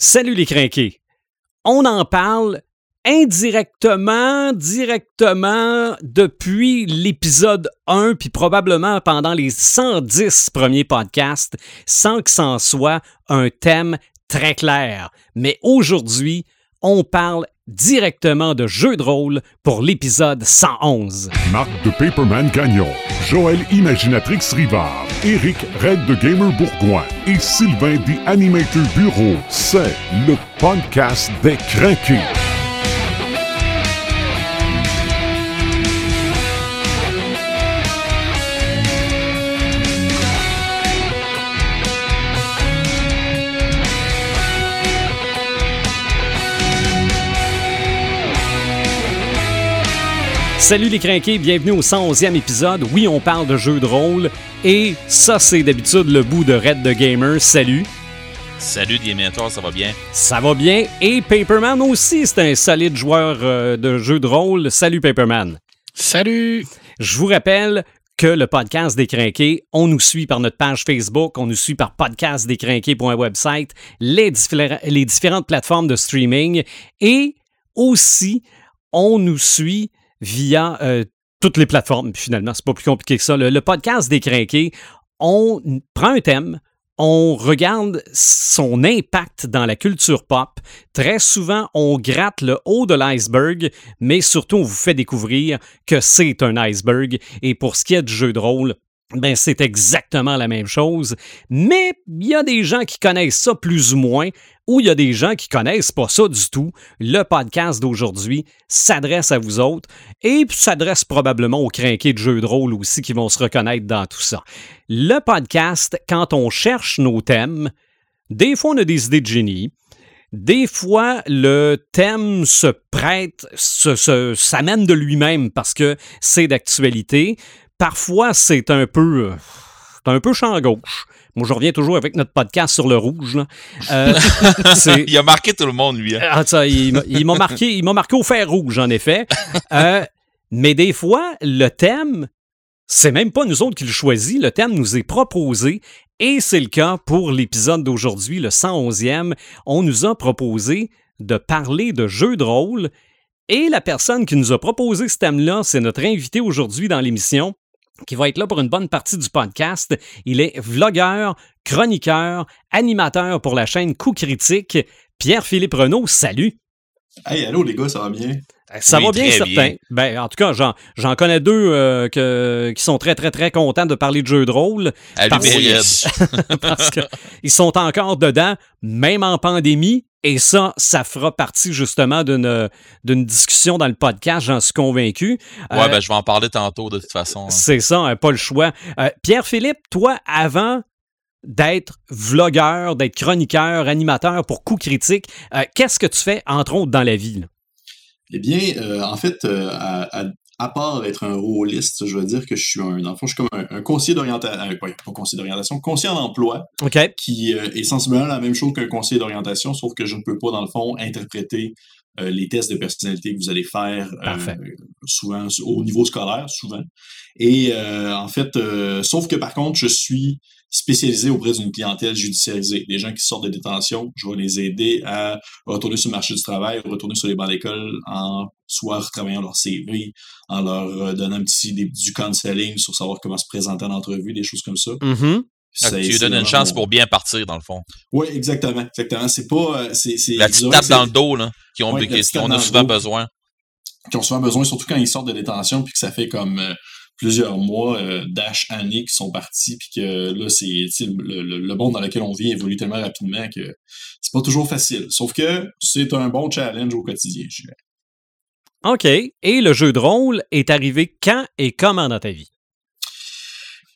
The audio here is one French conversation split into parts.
Salut les crinqués. On en parle indirectement, directement depuis l'épisode 1, puis probablement pendant les 110 premiers podcasts, sans que ça soit un thème très clair. Mais aujourd'hui, on parle directement de jeux de rôle pour l'épisode 111. Marc de Paperman Gagnon, Joël Imaginatrix Rivard, Eric Red de Gamer Bourgoin et Sylvain des Animator Bureau, c'est le podcast des craqués. Salut les crinqués, bienvenue au 111e épisode. Oui, on parle de jeux de rôle et ça c'est d'habitude le bout de Red the Gamer. Salut. Salut Diamantor, ça va bien? Ça va bien et Paperman aussi, c'est un solide joueur euh, de jeux de rôle. Salut Paperman. Salut. Je vous rappelle que le podcast des Crinqués, on nous suit par notre page Facebook, on nous suit par les, diffé- les différentes plateformes de streaming et aussi on nous suit via euh, toutes les plateformes. Finalement, c'est pas plus compliqué que ça. Le, le podcast des crinqués, on prend un thème, on regarde son impact dans la culture pop. Très souvent, on gratte le haut de l'iceberg, mais surtout, on vous fait découvrir que c'est un iceberg. Et pour ce qui est du jeu de rôle, ben, c'est exactement la même chose. Mais il y a des gens qui connaissent ça plus ou moins, ou il y a des gens qui connaissent pas ça du tout. Le podcast d'aujourd'hui s'adresse à vous autres et s'adresse probablement aux crinqués de jeux de rôle aussi qui vont se reconnaître dans tout ça. Le podcast, quand on cherche nos thèmes, des fois on a des idées de génie. Des fois, le thème se prête, s'amène de lui-même parce que c'est d'actualité. Parfois, c'est un peu, euh, c'est un peu champ gauche. Moi, je reviens toujours avec notre podcast sur le rouge. là. Euh, Il a marqué tout le monde, lui. hein. ah, ça, il m'a- il m'a marqué, il m'a marqué au fer rouge, en effet. Euh, mais des fois, le thème, c'est même pas nous autres qui le choisit. Le thème nous est proposé. Et c'est le cas pour l'épisode d'aujourd'hui, le 111e. On nous a proposé de parler de jeux de rôle. Et la personne qui nous a proposé ce thème-là, c'est notre invité aujourd'hui dans l'émission qui va être là pour une bonne partie du podcast. Il est vlogueur, chroniqueur, animateur pour la chaîne Coup Critique. Pierre-Philippe Renaud, salut. Hey, allô les gars, ça va bien? Ça Oui, va bien, certain. Ben, en tout cas, j'en, j'en connais deux euh, que- qui sont très, très, très contents de parler de jeux de rôle À Parce- parce qu'ils sont encore dedans, même en pandémie. Et ça, ça fera partie justement d'une, d'une discussion dans le podcast, j'en suis convaincu. Ouais, Euh, ben, je vais en parler tantôt, de toute façon. hein. c'est ça, hein, pas le choix. Euh, Pierre-Philippe, toi, avant d'être vlogueur, d'être chroniqueur, animateur pour Coup Critique, euh, qu'est-ce que tu fais, entre autres, dans la vie? là? Eh bien, euh, en fait, euh, à, à- à part être un rôliste, je veux dire que je suis un, dans le fond, je suis comme un, un conseiller d'orientation, euh, pas, conseiller d'orientation, conseiller en emploi, OK? qui euh, est sensiblement la même chose qu'un conseiller d'orientation, sauf que je ne peux pas, dans le fond, interpréter euh, les tests de personnalité que vous allez faire euh, souvent au niveau scolaire, souvent. Et euh, en fait, euh, sauf que par contre, je suis spécialisé auprès d'une clientèle judiciarisée. Des gens qui sortent de détention, je vais les aider à retourner sur le marché du travail, retourner sur les bancs d'école en soit retravaillant leur CV, en leur euh, donnant un petit des- du counseling sur savoir comment se présenter en entrevue, des choses comme ça. Mhm. Ah, tu lui donnes une chance pour bien partir, dans le fond. Oui, exactement, exactement. C'est pas, euh, c'est, c'est, La je petite tape dans le dos, là, qui ont, Ouais, la tape a souvent dos. besoin. qui ont souvent besoin, surtout quand ils sortent de détention, puis que ça fait comme euh, plusieurs mois, euh, dash années qui sont partis, puis que là, c'est le, le, le monde dans lequel on vit évolue tellement rapidement que c'est pas toujours facile. Sauf que c'est un bon challenge au quotidien, je dirais. OK. Et le jeu de rôle est arrivé quand et comment dans ta vie?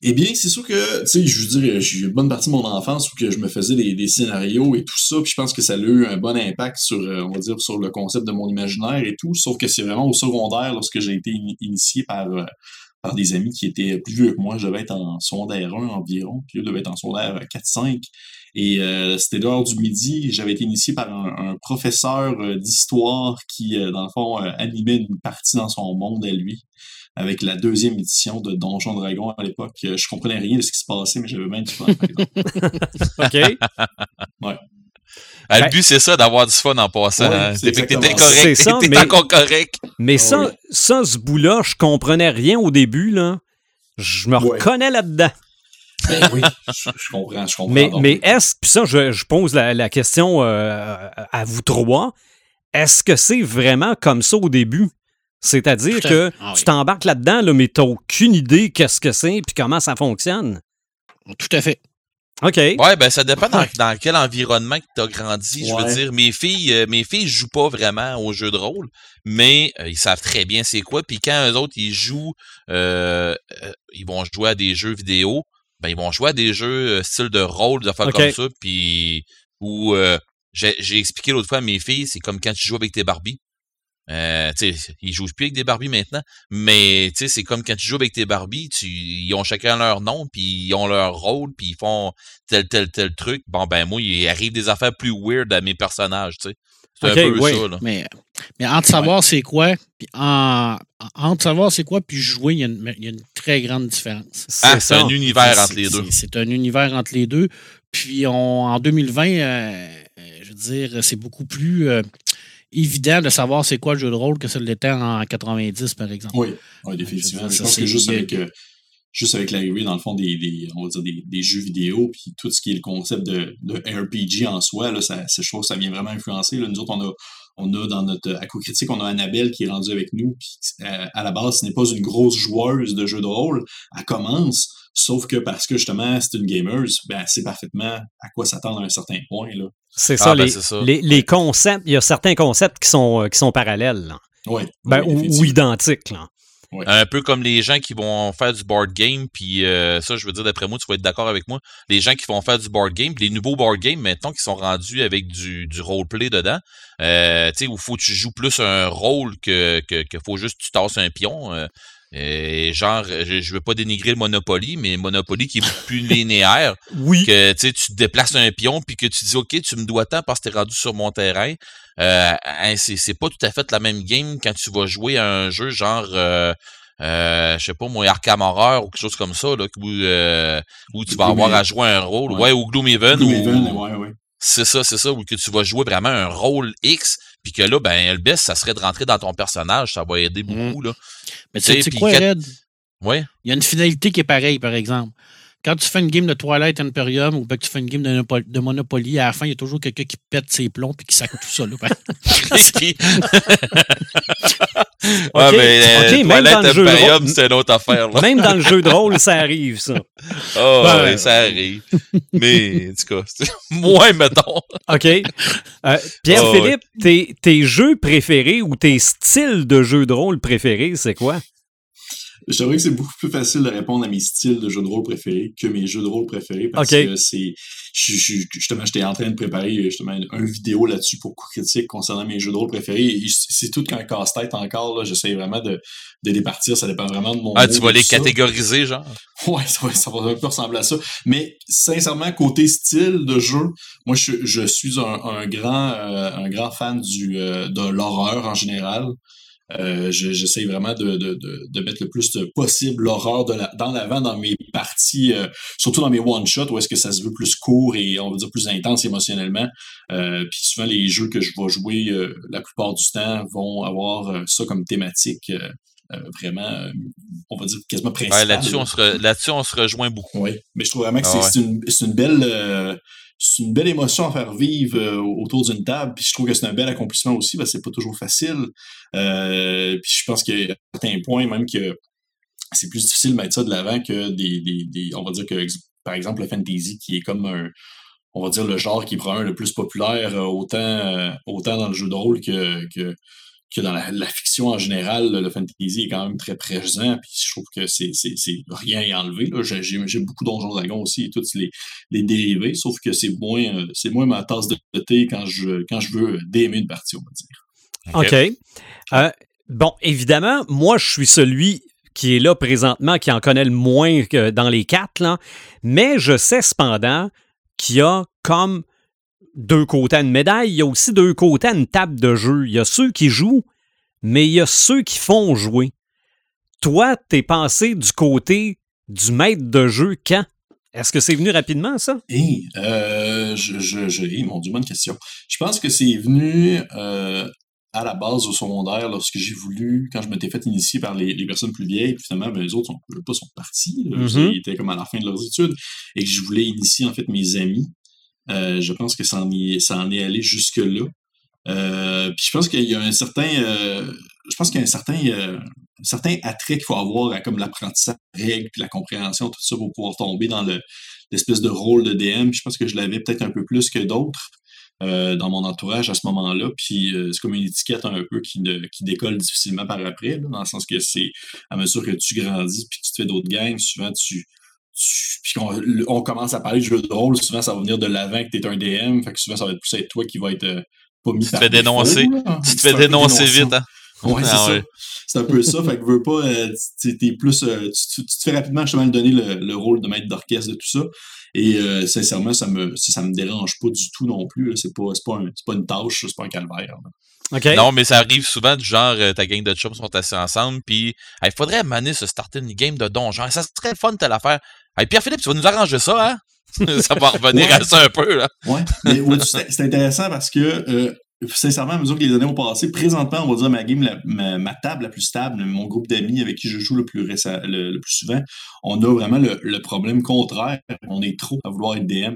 Eh bien, c'est sûr que, tu sais, je veux dire, j'ai eu une bonne partie de mon enfance où que je me faisais des, des scénarios et tout ça, puis je pense que ça a eu un bon impact sur, euh, on va dire, sur le concept de mon imaginaire et tout, sauf que c'est vraiment au secondaire, lorsque j'ai été ini- initié par, euh, par des amis qui étaient plus vieux que moi, je devais être en secondaire 1 environ, puis eux devaient être en secondaire 4-5, et euh, c'était l'heure du midi, j'avais été initié par un, un professeur euh, d'histoire qui, euh, dans le fond, animait une partie dans son monde à lui avec la deuxième édition de Donjon Dragon à l'époque. Je comprenais rien de ce qui se passait, mais j'avais même du fun. par. OK? Ah, Ben- le but, c'est ça, d'avoir du fun en passant. Ouais, hein. T'es correct. Ça, T'es mais- encore correct. Mais Ah ça, oui. ça, ce bout-là, je comprenais rien au début, là. Je me Ouais. reconnais là-dedans. Ben oui, je, je comprends, je comprends. Mais, mais est-ce, puis ça, je, je pose la, la question euh, à vous trois, est-ce que c'est vraiment comme ça au début? C'est-à-dire que. Ah tu oui. t'embarques là-dedans, là, mais t'as aucune idée qu'est-ce que c'est puis comment ça fonctionne? Tout à fait. OK. Ouais, ben ça dépend dans, dans quel environnement que t'as grandi. Je veux dire, mes filles, euh, mes filles jouent pas vraiment aux jeux de rôle, mais euh, ils savent très bien c'est quoi. Puis quand eux autres ils jouent, euh, euh, ils vont jouer à des jeux vidéo, ben ils vont jouer à des jeux euh, style de rôle, de faire Ok. comme ça. Puis où euh, j'ai j'ai expliqué l'autre fois à mes filles, c'est comme quand tu joues avec tes Barbies. Euh, ils jouent plus avec des Barbies maintenant, mais c'est comme quand tu joues avec tes Barbies, tu, ils ont chacun leur nom, puis ils ont leur rôle, puis ils font tel, tel, tel truc. Bon, ben moi, il arrive des affaires plus weird à mes personnages, tu sais. C'est un peu ouais. ça, là. Mais, mais entre savoir c'est quoi, puis en, en- entre savoir c'est quoi, puis jouer, il y, a une, il y a une très grande différence. Ah, c'est un univers entre les deux. c'est- un univers entre les deux. Puis on, en 2020, euh, euh, je veux dire, c'est beaucoup plus euh, évident de savoir c'est quoi le jeu de rôle que ça l'était en 90, par exemple. Oui, oui, définitivement. Je pense que c'est- juste avec, euh, juste avec l'arrivée, dans le fond, des, des, on va dire des, des jeux vidéo, puis tout ce qui est le concept de, de RPG en soi, là, ça, je trouve que ça vient vraiment influencer. Là. Nous autres, on a, on a dans notre ACO critique, on a Annabelle qui est rendue avec nous, puis euh, à la base, ce n'est pas une grosse joueuse de jeux de rôle. Elle commence, sauf que parce que justement, c'est une gamer, ben, elle sait parfaitement à quoi s'attendre à un certain point. Là. C'est Ah, ça, ben, les, c'est ça. Les, les concepts, il y a certains concepts qui sont, euh, qui sont parallèles, là. Ouais, Ben, oui, ou, identiques. Là. Un peu comme les gens qui vont faire du board game, puis euh, ça, je veux dire, d'après moi, tu vas être d'accord avec moi. Les gens qui vont faire du board game, puis les nouveaux board games, maintenant, qui sont rendus avec du, du roleplay dedans, euh, tu sais, où faut que tu joues plus un rôle que, que, que faut juste que tu tasses un pion. euh, et genre, je, je veux pas dénigrer le Monopoly, mais Monopoly qui est beaucoup plus linéaire, Oui. que tu sais, tu te déplaces un pion, puis que tu dis, OK, tu me dois tant parce que t'es rendu sur mon terrain. Euh, hein, c'est c'est pas tout à fait la même game quand tu vas jouer à un jeu genre, euh, euh, je sais pas moi, Arkham Horror ou quelque chose comme ça, là, où, euh, où tu vas Gloom avoir à jouer un rôle. Ouais. Ouais, ou Gloomhaven. Gloomhaven, ou- ouais, ouais. C'est ça, c'est ça, où que tu vas jouer vraiment un rôle X, puis que là, ben, le best, ça serait de rentrer dans ton personnage, ça va aider beaucoup, là. Mais tu sais, quoi, Red? Ouais? Il y a une finalité qui est pareille, par exemple. Quand tu fais une game de Twilight Imperium ou bien que tu fais une game de, Monopoly- de Monopoly, à la fin, il y a toujours quelqu'un qui pète ses plombs et qui sac tout ça. Là. Qui- Ok, ouais, mais euh, ok, même Twilight dans le jeu de Imperium, c'est une autre affaire, là. Même dans le jeu de rôle, ça arrive, ça. Oh, Ouais, ouais, ça arrive. Mais, en tout cas, c'est- moins, mettons. OK. Euh, Pierre-Philippe, tes, tes jeux préférés ou tes styles de jeux de rôle préférés, c'est quoi? Je t'avoue que c'est beaucoup plus facile de répondre à mes styles de jeux de rôle préférés que mes jeux de rôle préférés parce que c'est. je- je- Justement, j'étais en train de préparer justement un vidéo là-dessus pour coup critique concernant mes jeux de rôle préférés. C'est tout qu'un casse-tête encore. là. J'essaie vraiment de, de les partir. Ça dépend vraiment de mon. Ah, tu vas les catégoriser, genre? Ouais, ça va, ça va un peu ressembler à ça. Mais sincèrement, côté style de jeu, moi je, je suis un, un grand euh, un grand fan du euh, de l'horreur en général. Euh, je- J'essaie vraiment de, de, de, mettre le plus de possible l'horreur la- dans l'avant dans mes parties, euh, surtout dans mes one-shots, où est-ce que ça se veut plus court et on va dire plus intense émotionnellement. Euh, puis souvent, les jeux que je vais jouer la plupart du temps vont avoir ça comme thématique vraiment, on va dire quasiment Ouais, principale. là-dessus, on, se re- on se rejoint beaucoup. Oui, mais je trouve vraiment que Ah c'est ouais. c'est une, belle c'est une belle émotion à faire vivre euh, autour d'une table. Puis je trouve que c'est un bel accomplissement aussi parce que c'est pas toujours facile. Euh, puis je pense qu'à certains points, même que c'est plus difficile de mettre ça de l'avant que des, des, On va dire que par exemple le fantasy qui est comme un on va dire le genre qui est probablement le plus populaire, euh, autant, autant dans le jeu de rôle que, que dans la, la fiction en général, le fantasy est quand même très présent, puis je trouve que c'est, c'est, c'est rien à y enlever. Là. J'ai, j'ai- j'aime beaucoup Donjons Dragons aussi et tous les, les dérivés, sauf que c'est moins, euh, c'est moins ma tasse de thé quand je, quand je veux déaimer une partie, on va dire. OK. Euh, bon, évidemment, moi, je suis celui qui est là présentement, qui en connaît le moins que dans les quatre, là. mais je sais cependant qu'il y a comme deux côtés à une médaille, il y a aussi deux côtés à une table de jeu. Il y a ceux qui jouent, mais il y a ceux qui font jouer. Toi, t'es passé du côté du maître de jeu quand? Est-ce que c'est venu rapidement, ça? Et, euh, je, je, je, mon Dieu, bonne question. Je pense que c'est venu euh, à la base au secondaire lorsque j'ai voulu, quand je m'étais fait initier par les, les personnes plus vieilles, puis finalement, ben, les autres sont, pas sont partis, là, Mhm. ils étaient comme à la fin de leurs études, et que je voulais initier en fait mes amis. Euh, je pense que ça en est, allé jusque-là. Euh, puis je pense qu'il y a un certain, euh, je pense qu'il y a un certain, un certain attrait qu'il faut avoir à comme l'apprentissage des règles puis la compréhension, tout ça pour pouvoir tomber dans le, l'espèce de rôle de DM. Puis je pense que je l'avais peut-être un peu plus que d'autres dans mon entourage à ce moment-là. Puis c'est comme une étiquette un peu qui, décolle difficilement par après, dans le sens que c'est à mesure que tu grandis puis que tu te fais d'autres gangs, souvent tu- puis qu'on le- on commence à parler de jeux de rôle, souvent ça va venir de l'avant que tu es un DM, fait que souvent ça va être plus être toi qui va être euh, pas mis Tu te fais dénoncer. Tu te fais dénoncer vite, hein? Ouais, c'est Ah ça. ouais. C'est un peu ça. Fait que veux pas, euh, tu t'es plus, euh, tu, tu- tu te fais rapidement justement donner le, le rôle de maître d'orchestre de tout ça. Et euh, sincèrement, ça me, ça me dérange pas du tout non plus. C'est pas, c'est pas, un- pas une tâche, c'est pas un calvaire. Non, mais ça arrive souvent du genre, euh, ta gang de chums sont assis ensemble, puis il faudrait maner se starter une game de donjon. Ça serait le fun de l'affaire. Hey, Pierre-Philippe, tu vas nous arranger ça, hein? ça va revenir Ouais. à ça un peu, là. Ouais. Mais ouais, c'est c'est intéressant parce que euh, sincèrement, à mesure que les années ont passé, présentement, on va dire ma game, la- ma, ma table la plus stable, mon groupe d'amis avec qui je joue le plus récem- le, le plus souvent, on a vraiment le, le problème contraire. On est trop à vouloir être DM.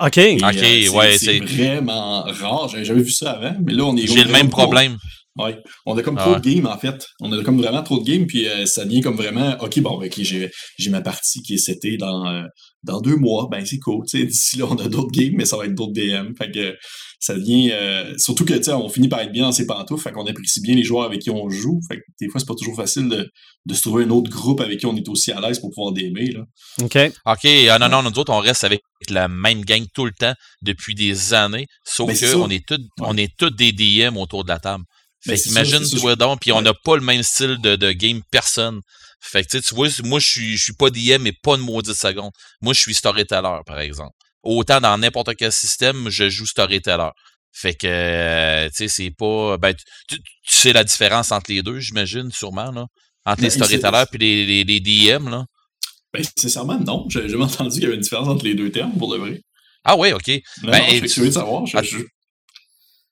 OK. Et, Ok, c'est- ouais, c'est c'est- vraiment rare. J'avais jamais vu ça avant, mais là, on est J'ai le même trop- problème. Ouais. On a comme Ah trop ouais. de games, en fait. On a comme vraiment trop de games, puis euh, ça devient comme vraiment, OK, bon, ben, ok, j'ai, j'ai ma partie qui est setée dans, euh, dans deux mois. Ben, c'est cool. tu sais. D'ici là, on a d'autres games, mais ça va être d'autres DM. Fait que ça devient... euh, surtout que, tu sais, on finit par être bien dans ses pantoufles, fait qu'on apprécie bien les joueurs avec qui on joue. Fait que des fois, c'est pas toujours facile de, de se trouver un autre groupe avec qui on est aussi à l'aise pour pouvoir d'aimer, là. OK. OK, ah non, non, nous autres, on reste avec la même gang tout le temps depuis des années, sauf qu'on est tous on est tous des DM autour de la table. Fait Mais ça. donc, puis on n'a pas le même style de, de game personne. Fait que tu sais, tu vois, moi je suis je suis pas DM mais pas une maudite seconde. Moi je suis storyteller par exemple. Autant dans n'importe quel système, je joue storyteller. Fait que euh, tu sais c'est pas ben tu, tu- tu sais la différence entre les deux, j'imagine sûrement là, entre les Ben, storytellers puis les, les, les DM là. Ben, sincèrement, non. J'ai jamais entendu qu'il y avait une différence entre les deux termes, pour de vrai. Ah ouais, OK. Non, Ben, non, je suis curieux de savoir. Je- je-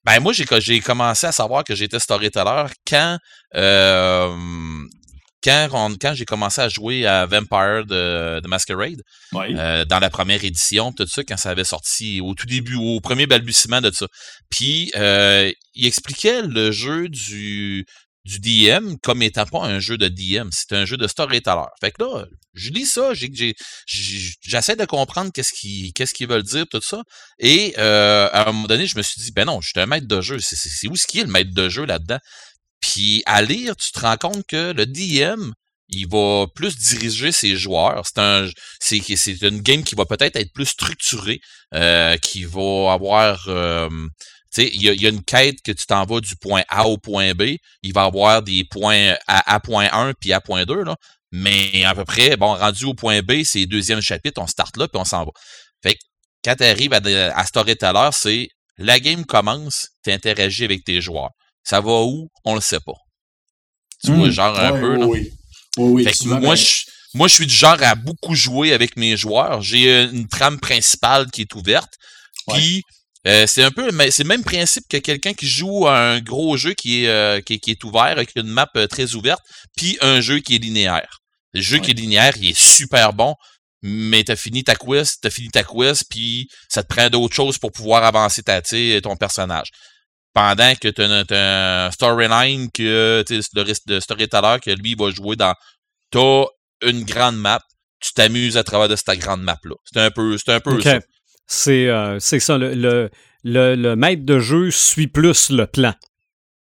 Ben moi j'ai j'ai commencé à savoir que j'étais storyteller quand euh, quand on- quand j'ai commencé à jouer à Vampire de, de Masquerade ouais. euh, dans la première édition tout ça quand ça avait sorti au tout début au premier balbutiement de ça. Puis euh, il expliquait le jeu du du DM comme étant pas un jeu de DM, c'est un jeu de storyteller. Fait que là, je lis ça, j'essaie de comprendre qu'est-ce qu'ils qu'ils veulent dire tout ça et euh, à un moment donné, je me suis dit ben non, je suis un maître de jeu, c'est où ce qui est le maître de jeu là-dedans? Puis à lire, tu te rends compte que le DM il va plus diriger ses joueurs. C'est un, c'est, une game qui va peut-être être plus structurée, euh, qui va avoir, euh, il y a, il y a une quête que tu t'en vas du point A au point B. Il va avoir des points à, à point 1 puis à point 2, là. Mais à peu près, bon, rendu au point B, c'est le deuxième chapitre, on start là puis on s'en va. Fait que quand tu arrives à, à Storyteller, c'est la game commence, tu interagis avec tes joueurs. Ça va où? On le sait pas. Tu vois, Hmm. genre un peu, là. Oui, oui, oui, Fait que moi, ben, je, moi, je suis du genre à beaucoup jouer avec mes joueurs. J'ai euh, une trame principale qui est ouverte. Puis, euh, c'est un peu le, c'est le même principe que quelqu'un qui joue à un gros jeu qui est, euh, qui, est- qui est ouvert, avec une map euh, très ouverte, puis un jeu qui est linéaire. Le jeu qui est linéaire, il est super bon, mais t'as fini ta quest, t'as fini ta quest, puis ça te prend d'autres choses pour pouvoir avancer ta, ton personnage. Pendant que t'as un- storyline que tu sais, le reste de storyteller que lui il va jouer dans t'as une grande map, tu t'amuses à travers de cette grande map-là. C'est un peu, c'est un peu ça. C'est euh, c'est ça. Le, le, le, le maître de jeu suit plus le plan.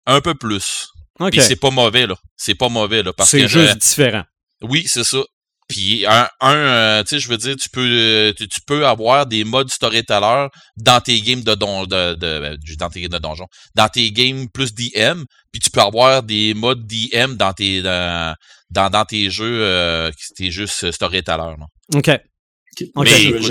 Un peu plus. OK. Puis c'est pas mauvais, là. C'est pas mauvais, là. Parce C'est juste euh, différent. oui, c'est ça. Puis un, un euh, tu sais, je veux dire, tu peux, euh, tu, tu peux avoir des modes storyteller dans tes games de, don, de, de, euh, dans tes games de donjon, dans tes games plus DM, puis tu peux avoir des modes DM dans tes, dans, dans, dans tes jeux, euh, tes jeux storyteller. OK.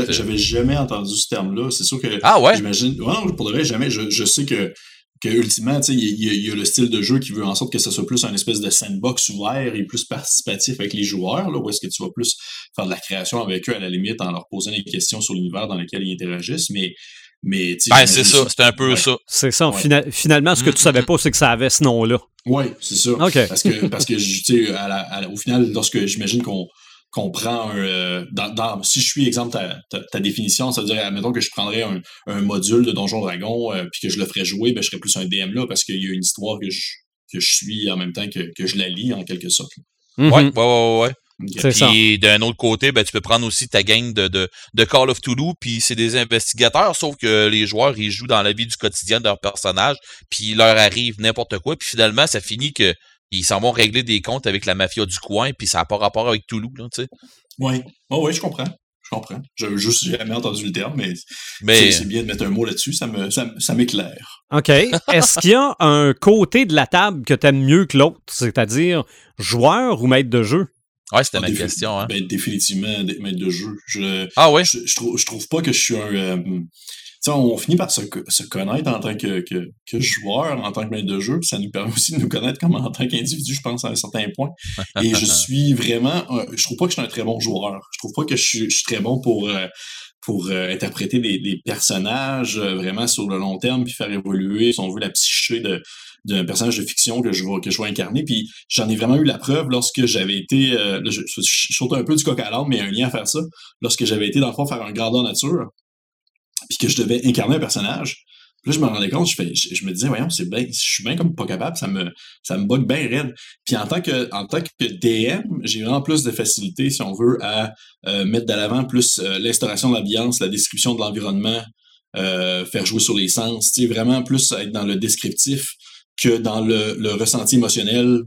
J'avais- jamais entendu ce terme-là. C'est sûr que Ah ouais? J'imagine. Ouais, non, pour de vrai, jamais. Je, je sais que que ultimement, il y, y, a le style de jeu qui veut en sorte que ce soit plus un espèce de sandbox ouvert et plus participatif avec les joueurs, là, où est-ce que tu vas plus faire de la création avec eux à la limite en leur posant des questions sur l'univers dans lequel ils interagissent, mais mais ben, c'est ça, c'est un peu ça. C'est ça. finalement, ce que tu savais pas, c'est que ça avait ce nom-là. Oui, c'est ça. Parce que, parce que tu sais, au final, lorsque j'imagine qu'on qu'on prend un. Euh, dans, si je suis, exemple, ta, ta, définition, ça veut dire, admettons que je prendrais un, un module de Donjon Dragon euh, puis que je le ferais jouer, ben, je serais plus un DM là parce qu'il y a une histoire que je, que je suis en même temps que, que je la lis en quelque sorte. Mm-hmm. Ouais, ouais, ouais, ouais. Puis d'un autre côté, ben, tu peux prendre aussi ta gang de, de, de Call of Toulouse, puis c'est des investigateurs, sauf que les joueurs, ils jouent dans la vie du quotidien de leur personnage, puis il leur arrive n'importe quoi, puis finalement, ça finit que ils s'en vont régler des comptes avec la mafia du coin, puis ça n'a pas rapport avec Toulouse, tu sais. Oui, oh, oui, je comprends. Je comprends. J'avais juste jamais entendu le terme, mais, mais... c'est bien de mettre un mot là-dessus, ça, me, ça, m'éclaire. OK. Est-ce qu'il y a un côté de la table que tu aimes mieux que l'autre, c'est-à-dire joueur ou maître de jeu? Ouais, c'était ah, ma question. Hein. Ben, définitivement, maître de jeu. Je, ah ouais? Je, je, trouve, je trouve pas que je suis un. Euh, on finit par se, se, connaître en tant que, que, que, joueur, en tant que maître de jeu, puis ça nous permet aussi de nous connaître comme en tant qu'individu, je pense, à un certain point. Et je suis vraiment, je trouve pas que je suis un très bon joueur. Je trouve pas que je suis, je suis très bon pour, euh, pour euh, interpréter des, des personnages euh, vraiment sur le long terme, puis faire évoluer, si on veut, la psyché de d'un personnage de fiction que je vois que je vois incarner puis j'en ai vraiment eu la preuve lorsque j'avais été je, je, saute un peu du coq à l'âme mais il y a un lien à faire ça lorsque j'avais été dans le fond faire un grandeur nature puis que je devais incarner un personnage. Puis là, je me rendais compte, je, fais, je, me disais, voyons, c'est bien, je suis bien comme pas capable, ça me, ça me bug bien raide. Puis en tant que, en tant que DM, j'ai vraiment plus de facilité, si on veut, à euh, mettre de l'avant plus euh, l'instauration de l'ambiance, la description de l'environnement, euh, faire jouer sur les sens, vraiment plus être dans le descriptif que dans le, le ressenti émotionnel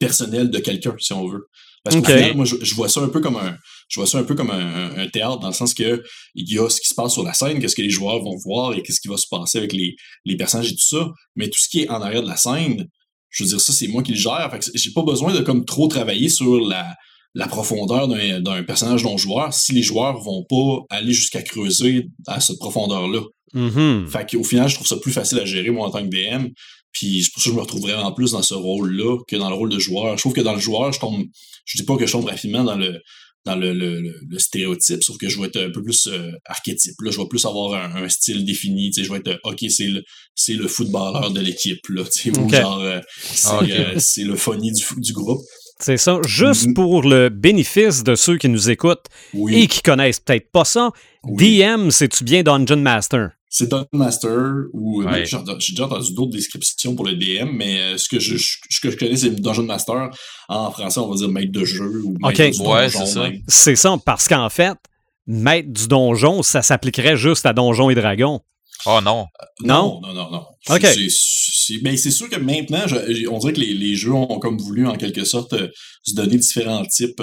personnel de quelqu'un, si on veut. Parce qu'au final, moi, je, vois ça un peu comme un, je vois ça un peu comme un, théâtre dans le sens que il y a ce qui se passe sur la scène, qu'est-ce que les joueurs vont voir et qu'est-ce qui va se passer avec les, les personnages et tout ça. Mais tout ce qui est en arrière de la scène, je veux dire, ça, c'est moi qui le gère. Fait que j'ai pas besoin de comme trop travailler sur la, la profondeur d'un personnage non joueur si les joueurs vont pas aller jusqu'à creuser à cette profondeur-là. Mm-hmm. Fait qu'au final, je trouve ça plus facile à gérer, moi, en tant que DM. Puis c'est pour ça que je me retrouve vraiment plus dans ce rôle-là que dans le rôle de joueur. Je trouve que dans le joueur, je tombe. Je dis pas que je tombe rapidement dans le dans le, le, le, stéréotype, sauf que je vais être un peu plus euh, archétype. Là, je vais plus avoir un, style défini. Je vais être OK, c'est le c'est le footballeur de l'équipe. Là, genre euh, ah, euh, c'est le funny du, du groupe. C'est ça. Juste mm-hmm. pour le bénéfice de ceux qui nous écoutent et qui connaissent peut-être pas ça, DM, c'est-tu bien Dungeon Master? C'est Dungeon Master ou euh, j'ai déjà entendu d'autres descriptions pour le DM, mais euh, ce que je, ce que je connais, c'est Dungeon Master. En français, on va dire maître de jeu ou maître du donjon. c'est ça. C'est ça, parce qu'en fait, maître du donjon, ça s'appliquerait juste à Donjons et Dragons. Oh non. Non? Non, non, non. C'est sûr que maintenant, on dirait que les, les, jeux ont comme voulu, en quelque sorte, euh, se donner différents types,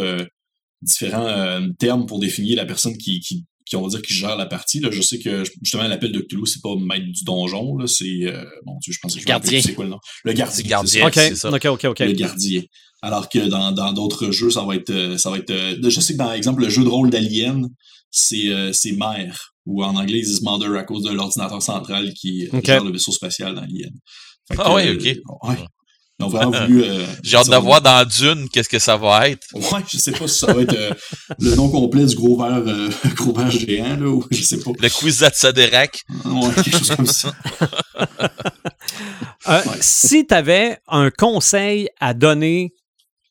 différents termes pour définir la personne qui, qui qui on va dire qui gère la partie. Là. Je sais que justement l'appel de Cthulhu, c'est pas maître du donjon, là, c'est euh, bon je pense que je gardien. C'est quoi le nom? Le gardien. Le gardien, c'est ça. OK, OK, OK. Le gardien. Alors que dans, dans d'autres jeux, ça va être euh, ça va être. Euh, je sais que dans exemple le jeu de rôle d'Alien, c'est euh, c'est mère ou en anglais ils disent mother à cause de l'ordinateur central qui gère le vaisseau spatial dans Alien. Ah oui, ok. Ouais. Ils ont vraiment voulu. Euh, J'ai hâte de voir dans Dune qu'est-ce que ça va être. Ouais, je sais pas si ça va être euh, le nom complet du gros verre, euh, gros verre géant, là, ou je sais pas. Le Kwisatz-Haderach. Ouais, quelque chose comme ça. Si tu avais un conseil à donner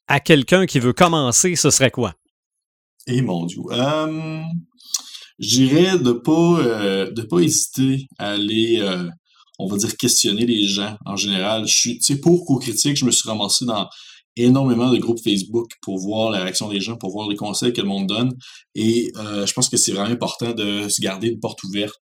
à quelqu'un qui veut commencer, ce serait quoi? Eh mon Dieu. je dirais de pas, de pas hésiter à aller on va dire, questionner les gens en général. Je suis, tu sais, pour co-critique, je me suis ramassé dans énormément de groupes Facebook pour voir la réaction des gens, pour voir les conseils que le monde donne. Et euh, je pense que c'est vraiment important de se garder une porte ouverte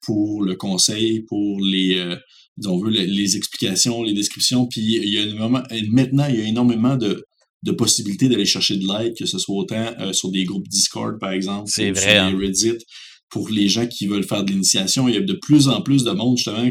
pour le conseil, pour les, euh, on veut, les, explications, les descriptions. Puis il y a maintenant, il y a énormément de, de possibilités d'aller chercher de l'aide, que ce soit autant euh, sur des groupes Discord, par exemple, c'est vrai, sur hein. Reddit. Pour les gens qui veulent faire de l'initiation, il y a de plus en plus de monde, justement,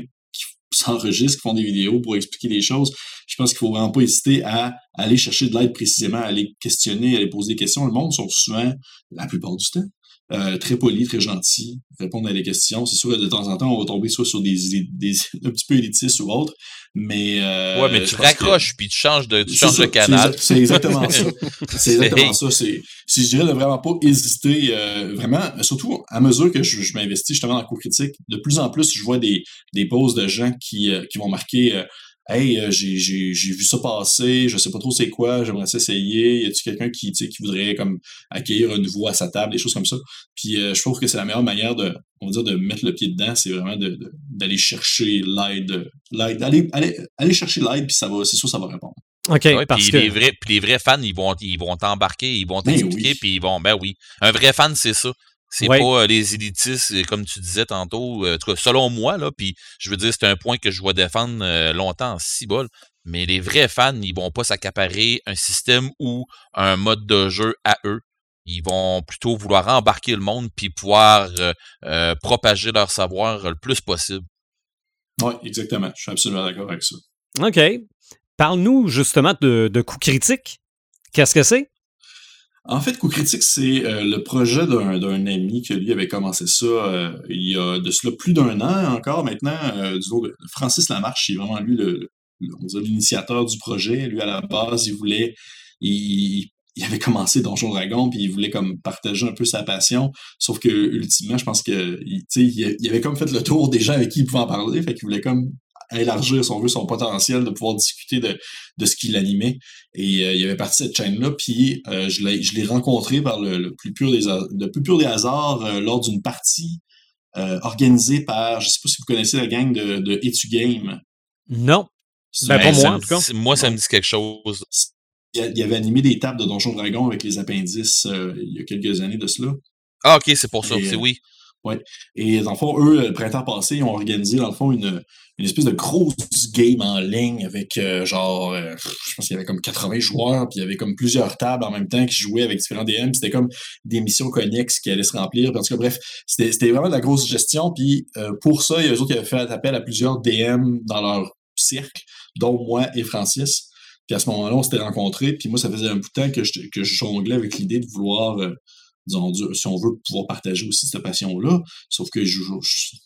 s'enregistrent, qui font des vidéos pour expliquer les choses. Je pense qu'il faut vraiment pas hésiter à aller chercher de l'aide précisément, à aller questionner, à aller poser des questions. Le monde sont souvent, la plupart du temps, euh, très poli, très gentil, répondre à des questions. C'est sûr que de temps en temps, on va tomber soit sur des, des, un petit peu élitistes ou autres, mais... Euh, ouais, mais tu raccroches, puis tu changes de, tu changes de canal. C'est exactement ça. C'est exactement ça. C'est, je dirais de vraiment pas hésiter, euh, vraiment, surtout à mesure que je, je m'investis justement dans la co-critique, de plus en plus, je vois des, des poses de gens qui, euh, qui vont marquer Hey, euh, j'ai, j'ai, j'ai vu ça passer, je sais pas trop c'est quoi, j'aimerais s'essayer. Y a-tu quelqu'un qui, qui voudrait comme accueillir un nouveau à sa table, des choses comme ça? Puis euh, je trouve que c'est la meilleure manière de, on va dire, de mettre le pied dedans, c'est vraiment de, d'aller chercher l'aide, l'aide, aller, aller, aller chercher l'aide, puis ça va, c'est sûr, ça va répondre. OK. parce que... les, vrais, puis les vrais fans, ils vont, ils vont t'embarquer, ils vont ben t'expliquer, puis ils vont, ben oui. Un vrai fan, c'est ça. C'est pas euh, les élitistes, euh, comme tu disais tantôt, euh, en tout cas, selon moi, là, puis je veux dire, c'est un point que je vois défendre longtemps en six bol, mais les vrais fans, ils vont pas s'accaparer un système ou un mode de jeu à eux. Ils vont plutôt vouloir embarquer le monde puis pouvoir propager leur savoir le plus possible. Oui, exactement. Je suis absolument d'accord avec ça. OK. Parle-nous justement de, de coups critiques. Qu'est-ce que c'est? En fait, Coup Critique, c'est euh, le projet d'un ami qui lui avait commencé ça euh, il y a de cela plus d'un an encore maintenant, euh, du Francis Lamarche, qui est vraiment lui le, l'initiateur du projet. Lui, à la base, il voulait, il, il avait commencé Donjon Dragon, puis il voulait comme partager un peu sa passion. Sauf que ultimement, je pense que il, il avait comme fait le tour des gens avec qui il pouvait en parler. Fait qu'il voulait comme élargir, si on veut, son potentiel de pouvoir discuter de, de ce qu'il animait. Et euh, il avait parti cette chaîne-là, puis euh, je l'ai rencontré par le, plus pur des, le plus pur des hasards euh, lors d'une partie organisée par, je sais pas si vous connaissez la gang de, de Etu Game. Non. Ben, pas moi, en tout cas. Moi, ça me dit quelque chose. Il, avait animé des tables de Donjon Dragon avec les appendices il y a quelques années de cela. Ah, ok, c'est pour ça, c'est oui. Ouais. Et dans le fond, eux, le printemps passé, ils ont organisé, dans le fond, une, une espèce de grosse game en ligne avec euh, genre, euh, je pense qu'il y avait comme 80 joueurs, puis il y avait comme plusieurs tables en même temps qui jouaient avec différents DM. C'était comme des missions connexes qui allaient se remplir. Parce que bref, c'était vraiment de la grosse gestion. Puis euh, pour ça, il y a eux autres qui avaient fait appel à plusieurs DM dans leur cercle, dont moi et Francis. Puis à ce moment-là, on s'était rencontrés. Puis moi, ça faisait un bout de temps que je, que je jonglais avec l'idée de vouloir disons, si on veut pouvoir partager aussi cette passion-là. Sauf que je,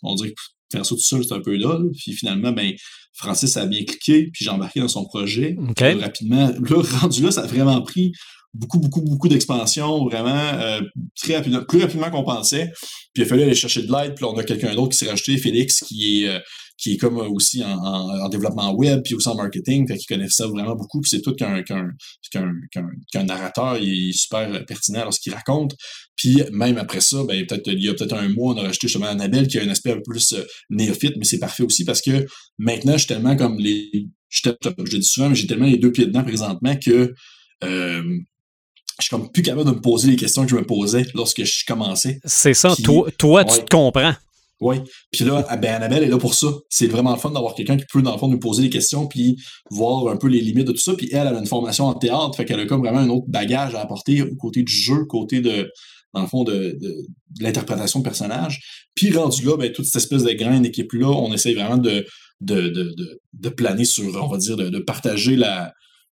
on dirait que faire ça tout seul, c'est un peu là. Puis finalement, ben, Francis a bien cliqué, puis j'ai embarqué dans son projet. rapidement, là, rendu là, ça a vraiment pris beaucoup, beaucoup, beaucoup d'expansion, vraiment euh, très rapidement, plus rapidement qu'on pensait. Puis il a fallu aller chercher de l'aide, puis là, on a quelqu'un d'autre qui s'est rajouté, Félix, qui est euh, qui est comme aussi en, en, développement web, puis aussi en marketing, fait qu'il connaît ça vraiment beaucoup, puis c'est tout qu'un qu'un narrateur, il est super pertinent lorsqu'il raconte. Puis même après ça, ben, peut-être il y a peut-être un mois, on a rajouté justement Annabelle qui a un aspect un peu plus euh, néophyte, mais c'est parfait aussi parce que maintenant, je suis tellement comme les. Je, je dis souvent, mais j'ai tellement les deux pieds dedans présentement que euh, je suis comme plus capable de me poser les questions que je me posais lorsque je commençais. C'est ça, toi, toi tu te comprends. Oui. Puis là, ah, ben Annabelle est là pour ça. C'est vraiment le fun d'avoir quelqu'un qui peut, dans le fond, nous poser des questions puis voir un peu les limites de tout ça. Puis elle, elle a une formation en théâtre, fait qu'elle a comme vraiment un autre bagage à apporter côté du jeu, côté de, dans le fond, de, l'interprétation de personnages. Puis rendu là, ben, toute cette espèce de graine équipe-là, on essaye vraiment de, de, de, planer sur, on va dire, de, de partager la,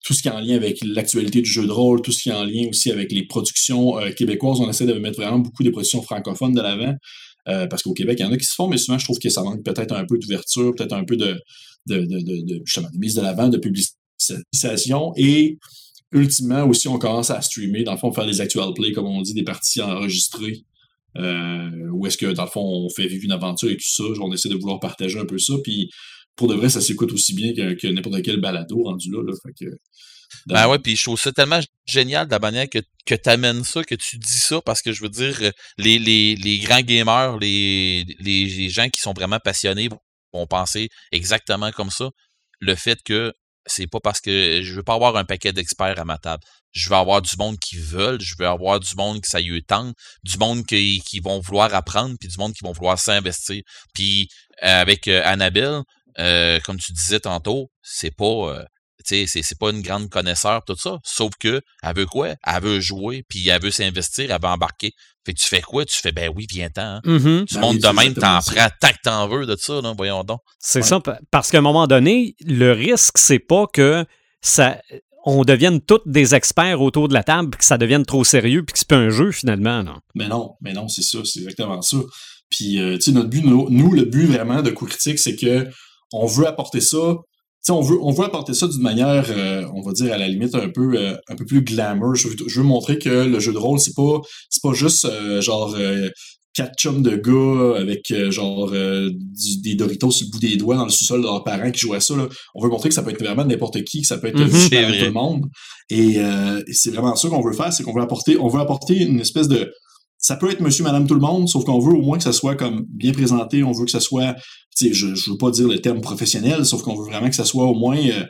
tout ce qui est en lien avec l'actualité du jeu de rôle, tout ce qui est en lien aussi avec les productions euh, québécoises. On essaie de mettre vraiment beaucoup de productions francophones de l'avant. Euh, parce qu'au Québec, il y en a qui se font, mais souvent, je trouve que ça manque peut-être un peu d'ouverture, peut-être un peu de, de, de, de, de mise de l'avant, de publicisation. Et ultimement, aussi, on commence à streamer, dans le fond, faire des actual plays, comme on dit, des parties enregistrées. Euh, où est-ce que, dans le fond, on fait vivre une aventure et tout ça. On essaie de vouloir partager un peu ça. Puis, pour de vrai, ça s'écoute aussi bien que, n'importe quel balado rendu là. là fait que, ben ouais, puis je trouve ça tellement génial de la manière que, que tu amènes ça, que tu dis ça, parce que je veux dire, euh, les, les, les grands gamers, les, les, gens qui sont vraiment passionnés vont penser exactement comme ça. Le fait que c'est pas parce que je veux pas avoir un paquet d'experts à ma table. Je veux avoir du monde qui veulent, je veux avoir du monde qui ça y tente, du monde qui, qui vont vouloir apprendre, puis du monde qui vont vouloir s'investir. Puis avec euh, Annabelle, euh, comme tu disais tantôt, c'est pas c'est, c'est pas une grande connaisseur, tout ça. Sauf que, elle veut quoi? Elle veut jouer, puis elle veut s'investir, elle veut embarquer. Fait que tu fais quoi? Tu fais, ben oui, viens-t'en. Hein. Mm-hmm. Tu ben montes de même, t'en prends tant que t'en veux de ça, là, voyons donc. C'est ça, parce qu'à un moment donné, le risque, c'est pas que ça. on devienne tous des experts autour de la table, puis que ça devienne trop sérieux, puis que c'est pas un jeu finalement. Non? Mais non, mais non, c'est ça, c'est exactement ça. Puis, euh, tu sais, notre but, nous, nous, le but vraiment de coup critique, c'est que on veut apporter ça. On veut, on veut apporter ça d'une manière, euh, on va dire à la limite un peu, euh, un peu plus glamour. Je veux, je veux montrer que le jeu de rôle, c'est pas, c'est pas juste genre quatre chums de gars avec genre du- des Doritos sur le bout des doigts dans le sous-sol de leurs parents qui jouent à ça. Là. On veut montrer que ça peut être vraiment n'importe qui, que ça peut être Mhm. vrai. tout le monde. Et, euh, et c'est vraiment ça qu'on veut faire, c'est qu'on veut apporter, on veut apporter une espèce de ça peut être monsieur, madame, tout le monde, sauf qu'on veut au moins que ça soit comme bien présenté, on veut que ça soit, tu sais, je, je veux pas dire le terme professionnel, sauf qu'on veut vraiment que ça soit au moins, euh,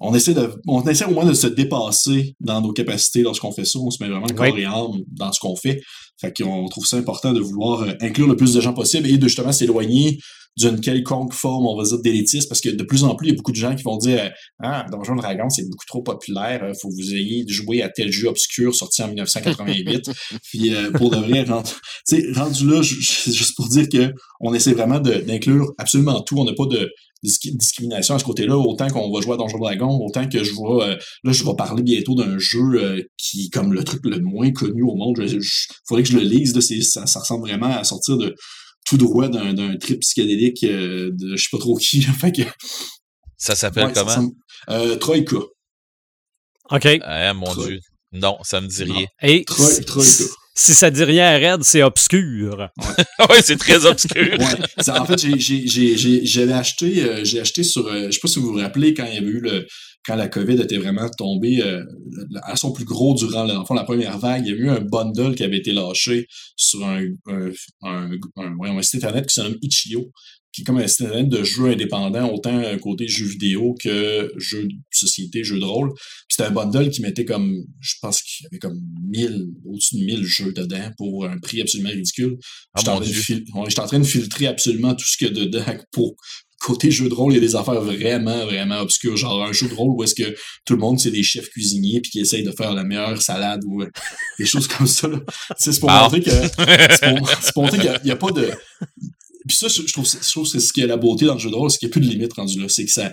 on essaie de, on essaie au moins de se dépasser dans nos capacités lorsqu'on fait ça, on se met vraiment corps Oui. et âme dans ce qu'on fait. Fait qu'on trouve ça important de vouloir euh, inclure le plus de gens possible et de justement s'éloigner d'une quelconque forme, on va dire, d'élitisme, parce que de plus en plus, il y a beaucoup de gens qui vont dire euh, Ah, Donjon Dragon, c'est beaucoup trop populaire, euh, faut que vous ayez joué à tel jeu obscur sorti en 1988. Puis euh, pour de vrai, rendu, tu sais, rendu là, ju- ju- juste pour dire que on essaie vraiment d'inclure absolument tout. On n'a pas de discrimination à ce côté-là, autant qu'on va jouer à Donjon Dragon, autant que je euh, là, je vais parler bientôt d'un jeu euh, qui est comme le truc le moins connu au monde. Il faudrait que je le lise. Là, c'est- ça, ça ressemble vraiment à sortir de tout droit d'un d'un trip psychédélique euh, de je sais pas trop qui. Fait que, Ça s'appelle ouais, ça comment? ressemble- euh, Troïka. OK. Ah, mon Troy. Dieu. Non, ça me dit rien. Et Troy- si, Troïka. si ça dit rien à Red, c'est obscur. ouais, c'est très obscur. Ouais. En fait, j'ai- j'ai- j'ai- j'ai- j'avais acheté, euh, j'ai acheté sur, euh, je sais pas si vous vous rappelez quand il y avait eu le, quand la COVID était vraiment tombée euh, à son plus gros durant fond, la première vague, il y a eu un bundle qui avait été lâché sur un, un, un, un- ouais, un site internet qui se nomme Itch.io, qui est comme un site internet de jeux indépendants, autant euh, côté jeux vidéo que jeux de société, jeux de rôle. Puis C'était un bundle qui mettait comme, je pense qu'il y avait comme 1000, au-dessus de 1000 jeux dedans pour un prix absolument ridicule. Ah, en, j'étais en train de filtrer absolument tout ce qu'il y a dedans pour côté jeu de rôle, il y a des affaires vraiment, vraiment obscures. Genre un jeu de rôle où est-ce que tout le monde, c'est des chefs cuisiniers puis qui essayent de faire la meilleure salade ou euh, des choses comme ça. C'est pour Ah. montrer que c'est pour, montrer qu'il n'y a, pas de. Puis ça, je trouve, je trouve que c'est ce qui est la beauté dans le jeu de rôle, c'est qu'il n'y a plus de limite rendu là. C'est que ça.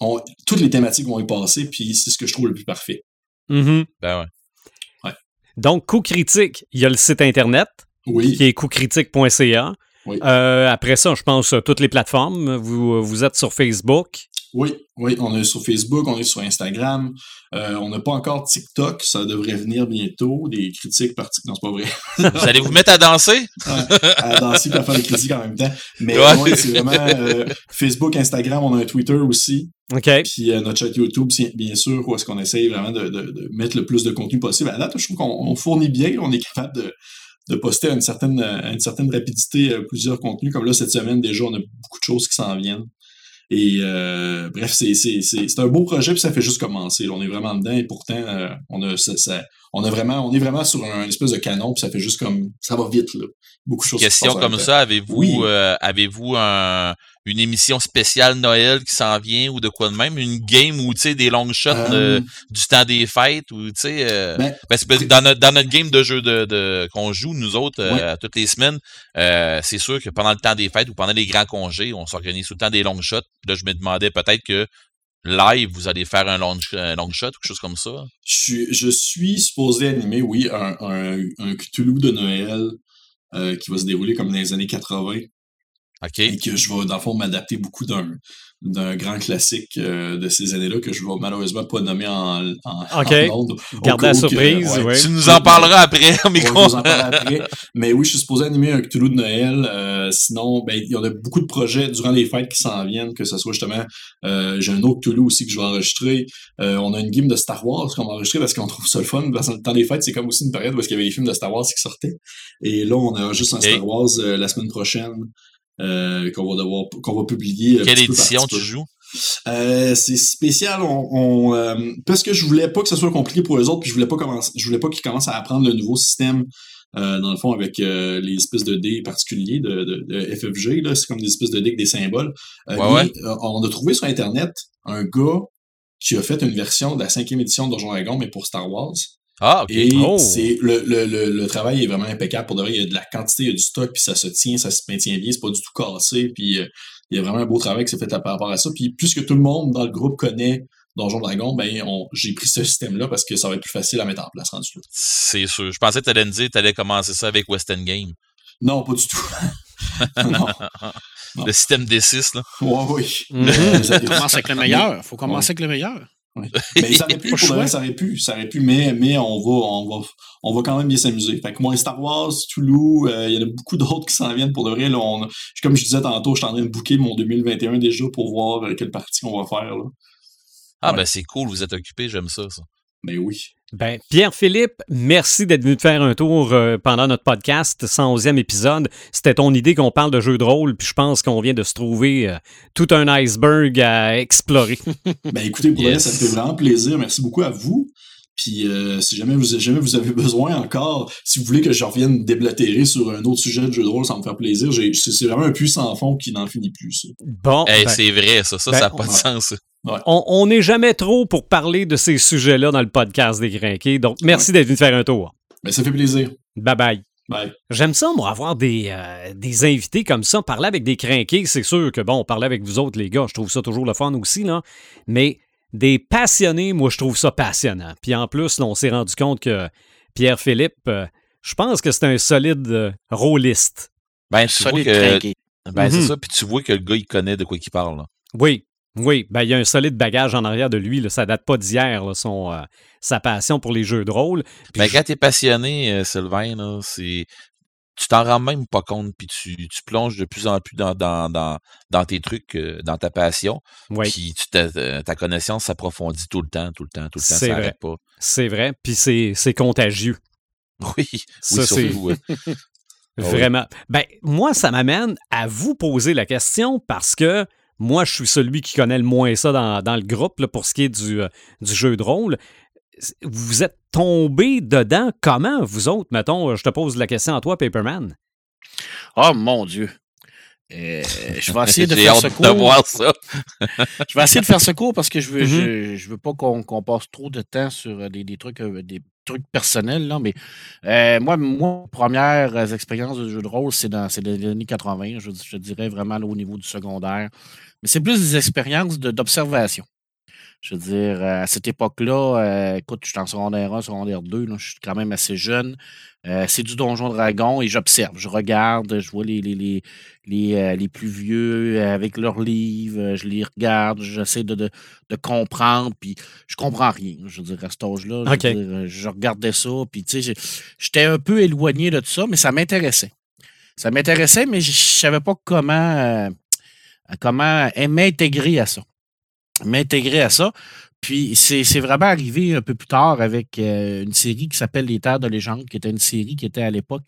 on- toutes les thématiques vont y passer, puis c'est ce que je trouve le plus parfait. Mhm. Ben ouais. Donc, coup critique, il y a le site Internet Oui. qui est coupcritique.ca. Oui. Euh, après ça, je pense euh, toutes les plateformes. Vous, vous êtes sur Facebook. Oui, oui, on est sur Facebook, on est sur Instagram. Euh, on n'a pas encore TikTok, ça devrait venir bientôt. Des critiques par TikTok. Non, c'est pas vrai. Vous allez vous mettre à danser? à danser et à faire des critiques en même temps. Mais Ouais. ouais, c'est vraiment euh, Facebook, Instagram, on a un Twitter aussi. OK. Puis euh, notre chat YouTube, c'est- bien sûr, où est-ce qu'on essaye vraiment de, de- de mettre le plus de contenu possible. À date, je trouve qu'on on fournit bien, on est capable de, de poster à une certaine, à une certaine rapidité euh, plusieurs contenus. Comme là, cette semaine, déjà, on a beaucoup de choses qui s'en viennent. Et euh, bref, c'est c'est- c'est- c'est un beau projet, puis ça fait juste commencer. là. on est vraiment dedans, et pourtant, euh, on a ça, ça- on a vraiment, on est vraiment sur un espèce de canon, puis ça fait juste comme ça va vite là. Beaucoup de choses. Question comme ça, avez-vous Oui. euh, avez-vous un, une émission spéciale Noël qui s'en vient ou de quoi de même? Une game ou tu sais des long shots Euh, de- du temps des fêtes ou tu sais. euh, ben, ben, dans, notre, dans notre game de jeu de, de- qu'on joue, nous autres, euh, Ouais. toutes les semaines, euh, c'est sûr que pendant le temps des fêtes ou pendant les grands congés, on s'organise tout le temps des long shots. Là, je me demandais peut-être que live, vous allez faire un long, un long shot ou quelque chose comme ça? Je suis, je suis supposé animer, oui, un, un, un Cthulhu de Noël euh, qui va se dérouler comme dans les années 80 OK? et que je vais, dans le fond, m'adapter beaucoup d'un d'un grand classique euh, de ces années-là que je vais malheureusement pas nommer en, en, OK. en ondes, cas la que- surprise, ouais. ouais. Tu nous en parleras après, Ouais, micro. après. Mais oui, je suis supposé animer un Cthulhu de Noël. euh, sinon, ben, il y en a beaucoup de projets durant les fêtes qui s'en viennent, que ce soit justement, euh, j'ai un autre Cthulhu aussi que je vais enregistrer. Euh, on a une game de Star Wars qu'on va enregistrer parce qu'on trouve ça le fun. Parce que dans les fêtes, c'est comme aussi une période où il y avait les films de Star Wars qui sortaient. Et là, on a juste un. Star Wars euh, la semaine prochaine. Euh, qu'on va devoir qu'on va publier Quelle édition tu joues? Euh, c'est spécial. On, on, euh, parce que je voulais pas que ce soit compliqué pour les autres, puis je voulais pas commencer, je voulais pas qu'ils commencent à apprendre le nouveau système. euh, dans le fond, avec les espèces de dés particuliers de, de, de FFG, là, c'est comme des espèces de dés avec des symboles. Ouais, on a trouvé sur Internet un gars qui a fait une version de la cinquième édition de Donjon Dragon, mais pour Star Wars. Ah, OK. Et Oh. c'est le, le, le, le travail est vraiment impeccable. Pour de vrai, il y a de la quantité, il y a du stock, puis ça se tient, ça se maintient bien, c'est pas du tout cassé, puis euh, il y a vraiment un beau travail qui s'est fait par rapport à ça. Puis plus que tout le monde dans le groupe connaît Donjon Dragon, ben, on- j'ai pris ce système-là parce que ça va être plus facile à mettre en place rendu. C'est sûr. Je pensais que t'allais me dire que t'allais commencer ça avec Western Game. Non, pas du tout. non. Non. Le système D6, là. Ouais, oui. Mhm. Euh, ça- commence avec le meilleur. faut commencer avec le meilleur. Mais ça aurait pu, pour vrai, ça aurait pu, ça aurait pu, mais, mais on va, on va, on va quand même bien s'amuser. Fait que moi, Star Wars, Toulouse, euh, il y en a beaucoup d'autres qui s'en viennent pour de vrai. Là, on, comme je disais tantôt, je suis en train de booker mon 2021 déjà pour voir euh, quelle partie on va faire, là. Ah, Ouais. ben c'est cool, vous êtes occupé, j'aime ça, ça. Mais oui. Ben, Pierre-Philippe, merci d'être venu te faire un tour euh, pendant notre podcast, 111e épisode. C'était ton idée qu'on parle de jeux de rôle, puis je pense qu'on vient de se trouver euh, tout un iceberg à explorer. Ben écoutez, pour vrai, Yes. ça fait vraiment plaisir. Merci beaucoup à vous. Puis euh, si jamais vous, jamais vous avez besoin encore, si vous voulez que je revienne déblatérer sur un autre sujet de jeu de rôle, ça me fait plaisir. J'ai- C'est c'est vraiment un puits sans fond qui n'en finit plus. ça. Bon, Hey, ben, c'est vrai, ça. Ça, ben, ça n'a pas de sens. ça. on on n'est jamais trop pour parler de ces sujets-là dans le podcast des Crinqués, donc merci d'être venu faire un tour. Ben ça fait plaisir. Bye bye. Bye. J'aime ça, moi, avoir des, euh, des invités comme ça, parler avec des crinqués. C'est sûr que, bon, parler avec vous autres, les gars, je trouve ça toujours le fun aussi, là. Mais des passionnés, moi, je trouve ça passionnant. Puis en plus, là, on s'est rendu compte que Pierre-Philippe, euh, je pense que c'est un solide euh, rôliste. Ben, tu vois Solide que. Ben, c'est Mhm. ça, puis tu vois que le gars, il connaît de quoi il parle. là. Oui, oui, ben, il y a un solide bagage en arrière de lui. Là. Ça date pas d'hier, euh, sa passion pour les jeux de rôle. Puis Ben, je- quand t'es passionné, euh, Sylvain, là, c'est. Tu t'en rends même pas compte, puis tu, tu plonges de plus en plus dans, dans, dans, dans tes trucs, euh, dans ta passion. oui, Puis tu ta, euh, ta connaissance s'approfondit tout le temps, tout le temps, tout le temps. C'est Ça vrai. n'arrête pas. c'est vrai. Puis c'est c'est contagieux. Oui, Ça, oui, surtout. Ah oui. Vraiment. Ben, moi, ça m'amène à vous poser la question parce que moi, je suis celui qui connaît le moins ça dans, dans le groupe là, pour ce qui est du, euh, du jeu de rôle. Vous êtes tombé dedans comment, vous autres? Mettons, je te pose la question à toi, Paperman. Oh mon Dieu. Euh, je vais essayer de faire ce de cours. voir ça. Je vais essayer de faire ce cours parce que je veux, Mhm. je, je veux pas qu'on passe trop de temps sur euh, des, des trucs, euh, des trucs personnels. Là, mais euh, moi, moi, première euh, expérience de jeu de rôle, c'est dans les années 80. Je, je dirais vraiment là, au niveau du secondaire. Mais c'est plus des expériences de- d'observation. Je veux dire, euh, à cette époque-là, euh, écoute, je suis en secondaire 1, secondaire 2, là, je suis quand même assez jeune. Euh, c'est du Donjon Dragon et j'observe, je regarde, je vois les, les, les, les, euh, les plus vieux avec leurs livres, je les regarde, j'essaie de, de, de comprendre, puis je comprends rien. Je veux dire, à cet âge-là, je, dire, regardais ça, puis tu sais, j'étais un peu éloigné de tout ça, mais ça m'intéressait. Ça m'intéressait, mais je ne savais pas comment, comment m'intégrer à ça. M'intégrer à ça. Puis c'est vraiment arrivé un peu plus tard avec euh, une série qui s'appelle Les Terres de légende, qui était une série qui était à l'époque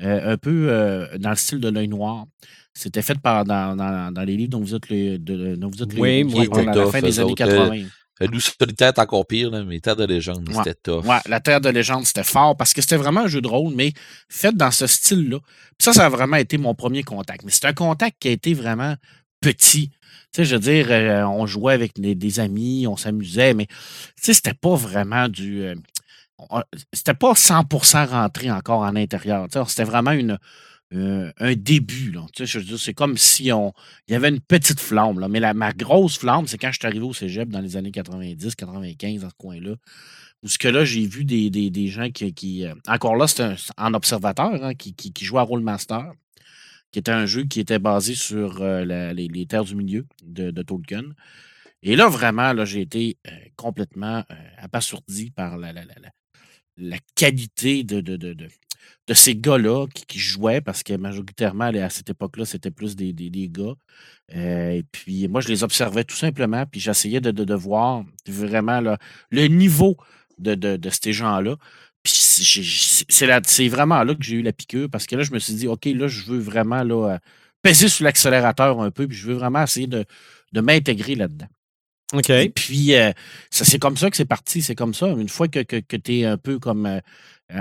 euh, un peu euh, dans le style de l'œil noir. C'était fait par, dans, dans, dans les livres dont vous êtes le, de, dont vous êtes Oui, oui, oui. à la fin des années autres, 80. Le loup solitaire, c'est encore pire, là, mais Terre de légende, Ouais. c'était tough. Ouais, la Terre de légende, c'était fort parce que c'était vraiment un jeu de rôle, mais fait dans ce style-là. Puis ça, ça a vraiment été mon premier contact. Mais c'est un contact qui a été vraiment petit. Sais, je veux dire, euh, on jouait avec des, amis, on s'amusait, mais tu sais, c'était pas vraiment du. euh, c'était pas 100% rentré encore en intérieur. C'était vraiment une, euh, un début. Là. Tu sais, je c'est comme si on. Il y avait une petite flamme. Là. Mais la, ma grosse flamme, c'est quand je suis arrivé au cégep dans les années 90, 95, dans ce coin-là. Où que là, j'ai vu des, des, des gens qui. euh, encore là, un- en observateur, hein, qui, qui, qui jouaient à Rollmaster, qui était un jeu qui était basé sur euh, les, terres du milieu de, Tolkien. Et là, vraiment, là, j'ai été euh, complètement euh, abasourdi par la, la, la, qualité de, de, de, de, ces gars-là qui, jouaient, parce que majoritairement, à cette époque-là, c'était plus des, des, des gars. Euh, et puis, moi, je les observais tout simplement, puis j'essayais de, voir vraiment le niveau de, de, de ces gens-là. C'est- vraiment là que j'ai eu la piqûre, parce que là, je me suis dit, OK, là, je veux vraiment là, euh, peser sur l'accélérateur un peu, puis je veux vraiment essayer de, de m'intégrer là-dedans. OK. Et puis, euh, c'est comme ça que c'est parti. C'est comme ça. Une fois que, que, tu es un peu comme euh,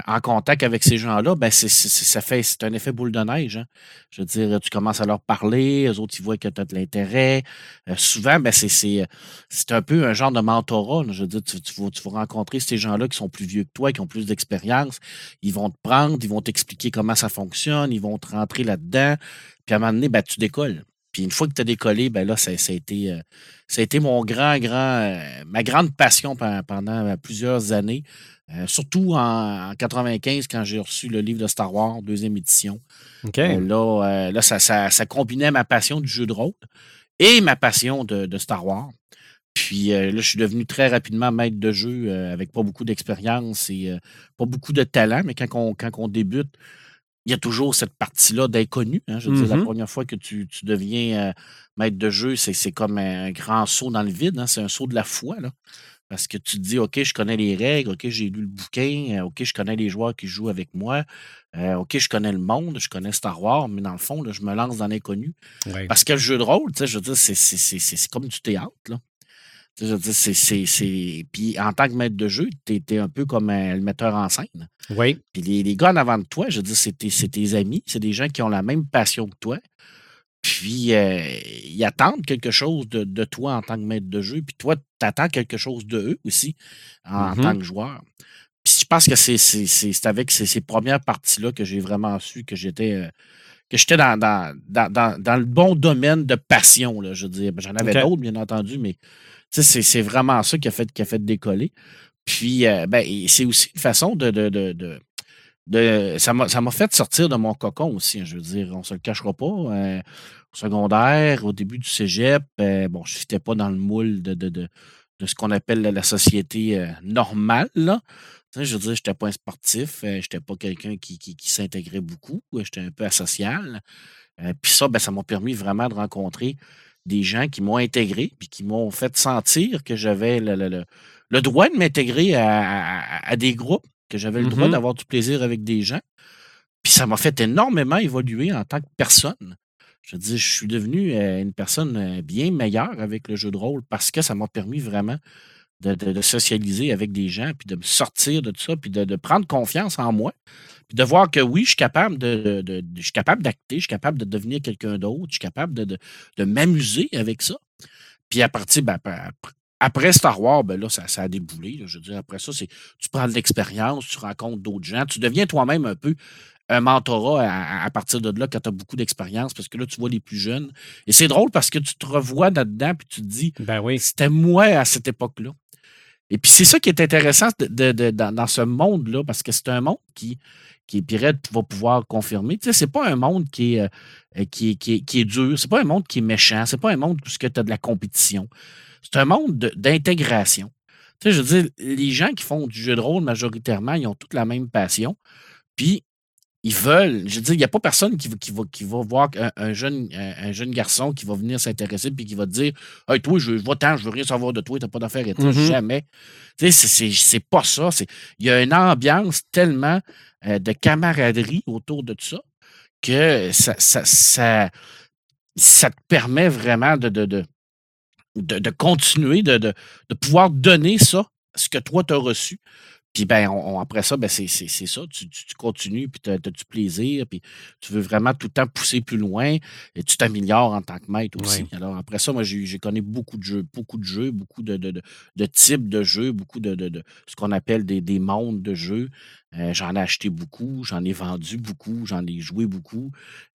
en contact avec ces gens-là, ben c'est, ça fait, c'est un effet boule de neige. hein. Je veux dire, tu commences à leur parler, eux autres, ils voient que tu as de l'intérêt. Euh, souvent, ben c'est, c'est, un peu un genre de mentorat. Je veux dire, tu, tu vas, tu vas rencontrer ces gens-là qui sont plus vieux que toi, qui ont plus d'expérience. Ils vont te prendre, ils vont t'expliquer comment ça fonctionne, ils vont te rentrer là-dedans. Puis à un moment donné, ben, tu décolles. Puis une fois que tu as décollé, ben là, ça, ça, a été, euh, ça a été mon grand, grand, euh, ma grande passion pe- pendant euh, plusieurs années. Euh, surtout en, en 95, quand j'ai reçu le livre de Star Wars, deuxième édition. OK. Euh, là, là ça, ça, ça combinait ma passion du jeu de rôle et ma passion de, de Star Wars. Puis euh, là, je suis devenu très rapidement maître de jeu euh, avec pas beaucoup d'expérience et euh, pas beaucoup de talent, mais quand on, quand on débute, il y a toujours cette partie-là d'inconnu. hein. Je veux dire, la Mhm. première fois que tu, tu deviens euh, maître de jeu, c'est comme un grand saut dans le vide. hein. C'est un saut de la foi. Là. Parce que tu te dis, OK, je connais les règles, OK, j'ai lu le bouquin, euh, OK, je connais les joueurs qui jouent avec moi, euh, OK, je connais le monde, je connais Star Wars, mais dans le fond, là, je me lance dans l'inconnu. Ouais. Parce que le jeu de rôle, je veux dire, c'est comme du théâtre, là. Je veux dire, c'est- c'est. c'est- Puis en tant que maître de jeu, tu es, un peu comme un- le metteur en scène. Oui. Puis les, les gars en avant de toi, je veux dire, c'est tes, c'est tes amis, c'est des gens qui ont la même passion que toi. Puis euh, ils attendent quelque chose de, de toi en tant que maître de jeu. Puis toi, tu attends quelque chose de eux aussi en, en Mhm. tant que joueur. Puis je pense que c'est c'est- c'est- c'est avec ces, ces premières parties-là que j'ai vraiment su que j'étais euh, que j'étais dans, dans, dans, dans- dans le bon domaine de passion. Là, je veux dire. J'en avais d'autres, bien entendu, mais c'est vraiment ça qui a fait, qui a fait décoller. Puis euh, ben, c'est aussi une façon de. de, de, de- de- ça m'a fait sortir de mon cocon aussi. hein, je veux dire, on se le cachera pas. euh, au secondaire, au début du cégep, euh, bon, je ne fitais pas dans le moule de, de, ce qu'on appelle la, société euh, normale. Là. Je veux dire, je n'étais pas un sportif, je n'étais pas quelqu'un qui, qui, qui s'intégrait beaucoup, j'étais un peu asocial. Puis ça, ben, ça m'a permis vraiment de rencontrer des gens qui m'ont intégré, puis qui m'ont fait sentir que j'avais le, le- le- le droit de m'intégrer à, à- à des groupes, que j'avais le droit Mhm. d'avoir du plaisir avec des gens. Puis ça m'a fait énormément évoluer en tant que personne. Je veux dire, je suis devenu euh, une personne euh, bien meilleure avec le jeu de rôle parce que ça m'a permis vraiment de, de- de socialiser avec des gens, puis de me sortir de tout ça, puis de, de prendre confiance en moi, puis de voir que oui, je suis capable de, de- de- je suis capable d'acter, je suis capable de devenir quelqu'un d'autre, je suis capable de, de- de m'amuser avec ça. Puis à partir, ben, après- après Star Wars, ben là, ça, ça a déboulé. là. je veux dire, après ça, c'est tu prends de l'expérience, tu rencontres d'autres gens, tu deviens toi-même un peu un mentorat à, à partir de là quand tu as beaucoup d'expérience, parce que là, tu vois les plus jeunes. Et c'est drôle parce que tu te revois là-dedans, puis tu te dis, Ben oui. c'était moi à cette époque-là. Et puis c'est ça qui est intéressant de- de- dans, ce monde-là, parce que c'est un monde qui, qui Red va pouvoir confirmer. Tu sais, c'est pas un monde qui est, euh, qui qui qui est dur, c'est pas un monde qui est méchant, c'est pas un monde où tu as de la compétition. C'est un monde de- d'intégration. Tu sais, je veux dire, les gens qui font du jeu de rôle majoritairement, ils ont toutes la même passion. Puis ils veulent. Je veux dire, il n'y a pas personne qui va, qui va, qui va voir un, un jeune, un, un jeune garçon qui va venir s'intéresser puis qui va te dire Hey, toi, je va-t'en, je veux rien savoir de toi, t'as pas d'affaires et tout. Mhm. Jamais. Tu sais, c'est- pas ça. Il y a une ambiance tellement euh, de camaraderie autour de ça que ça, ça, ça, ça te permet vraiment de, de, de, de, de continuer, de, de, de pouvoir donner ça, ce que toi, tu as reçu. Puis ben, on- on- après ça, ben, c'est ça. Tu, tu- tu continues, puis tu as, du plaisir, puis tu veux vraiment tout le temps pousser plus loin et tu t'améliores en tant que maître aussi. Alors après ça, moi, j'ai connu beaucoup de jeux, beaucoup de jeux, beaucoup de, de, de- de types de jeux, beaucoup de, de- de ce qu'on appelle des, des mondes de jeux. Euh, j'en ai acheté beaucoup, j'en ai vendu beaucoup, j'en ai joué beaucoup.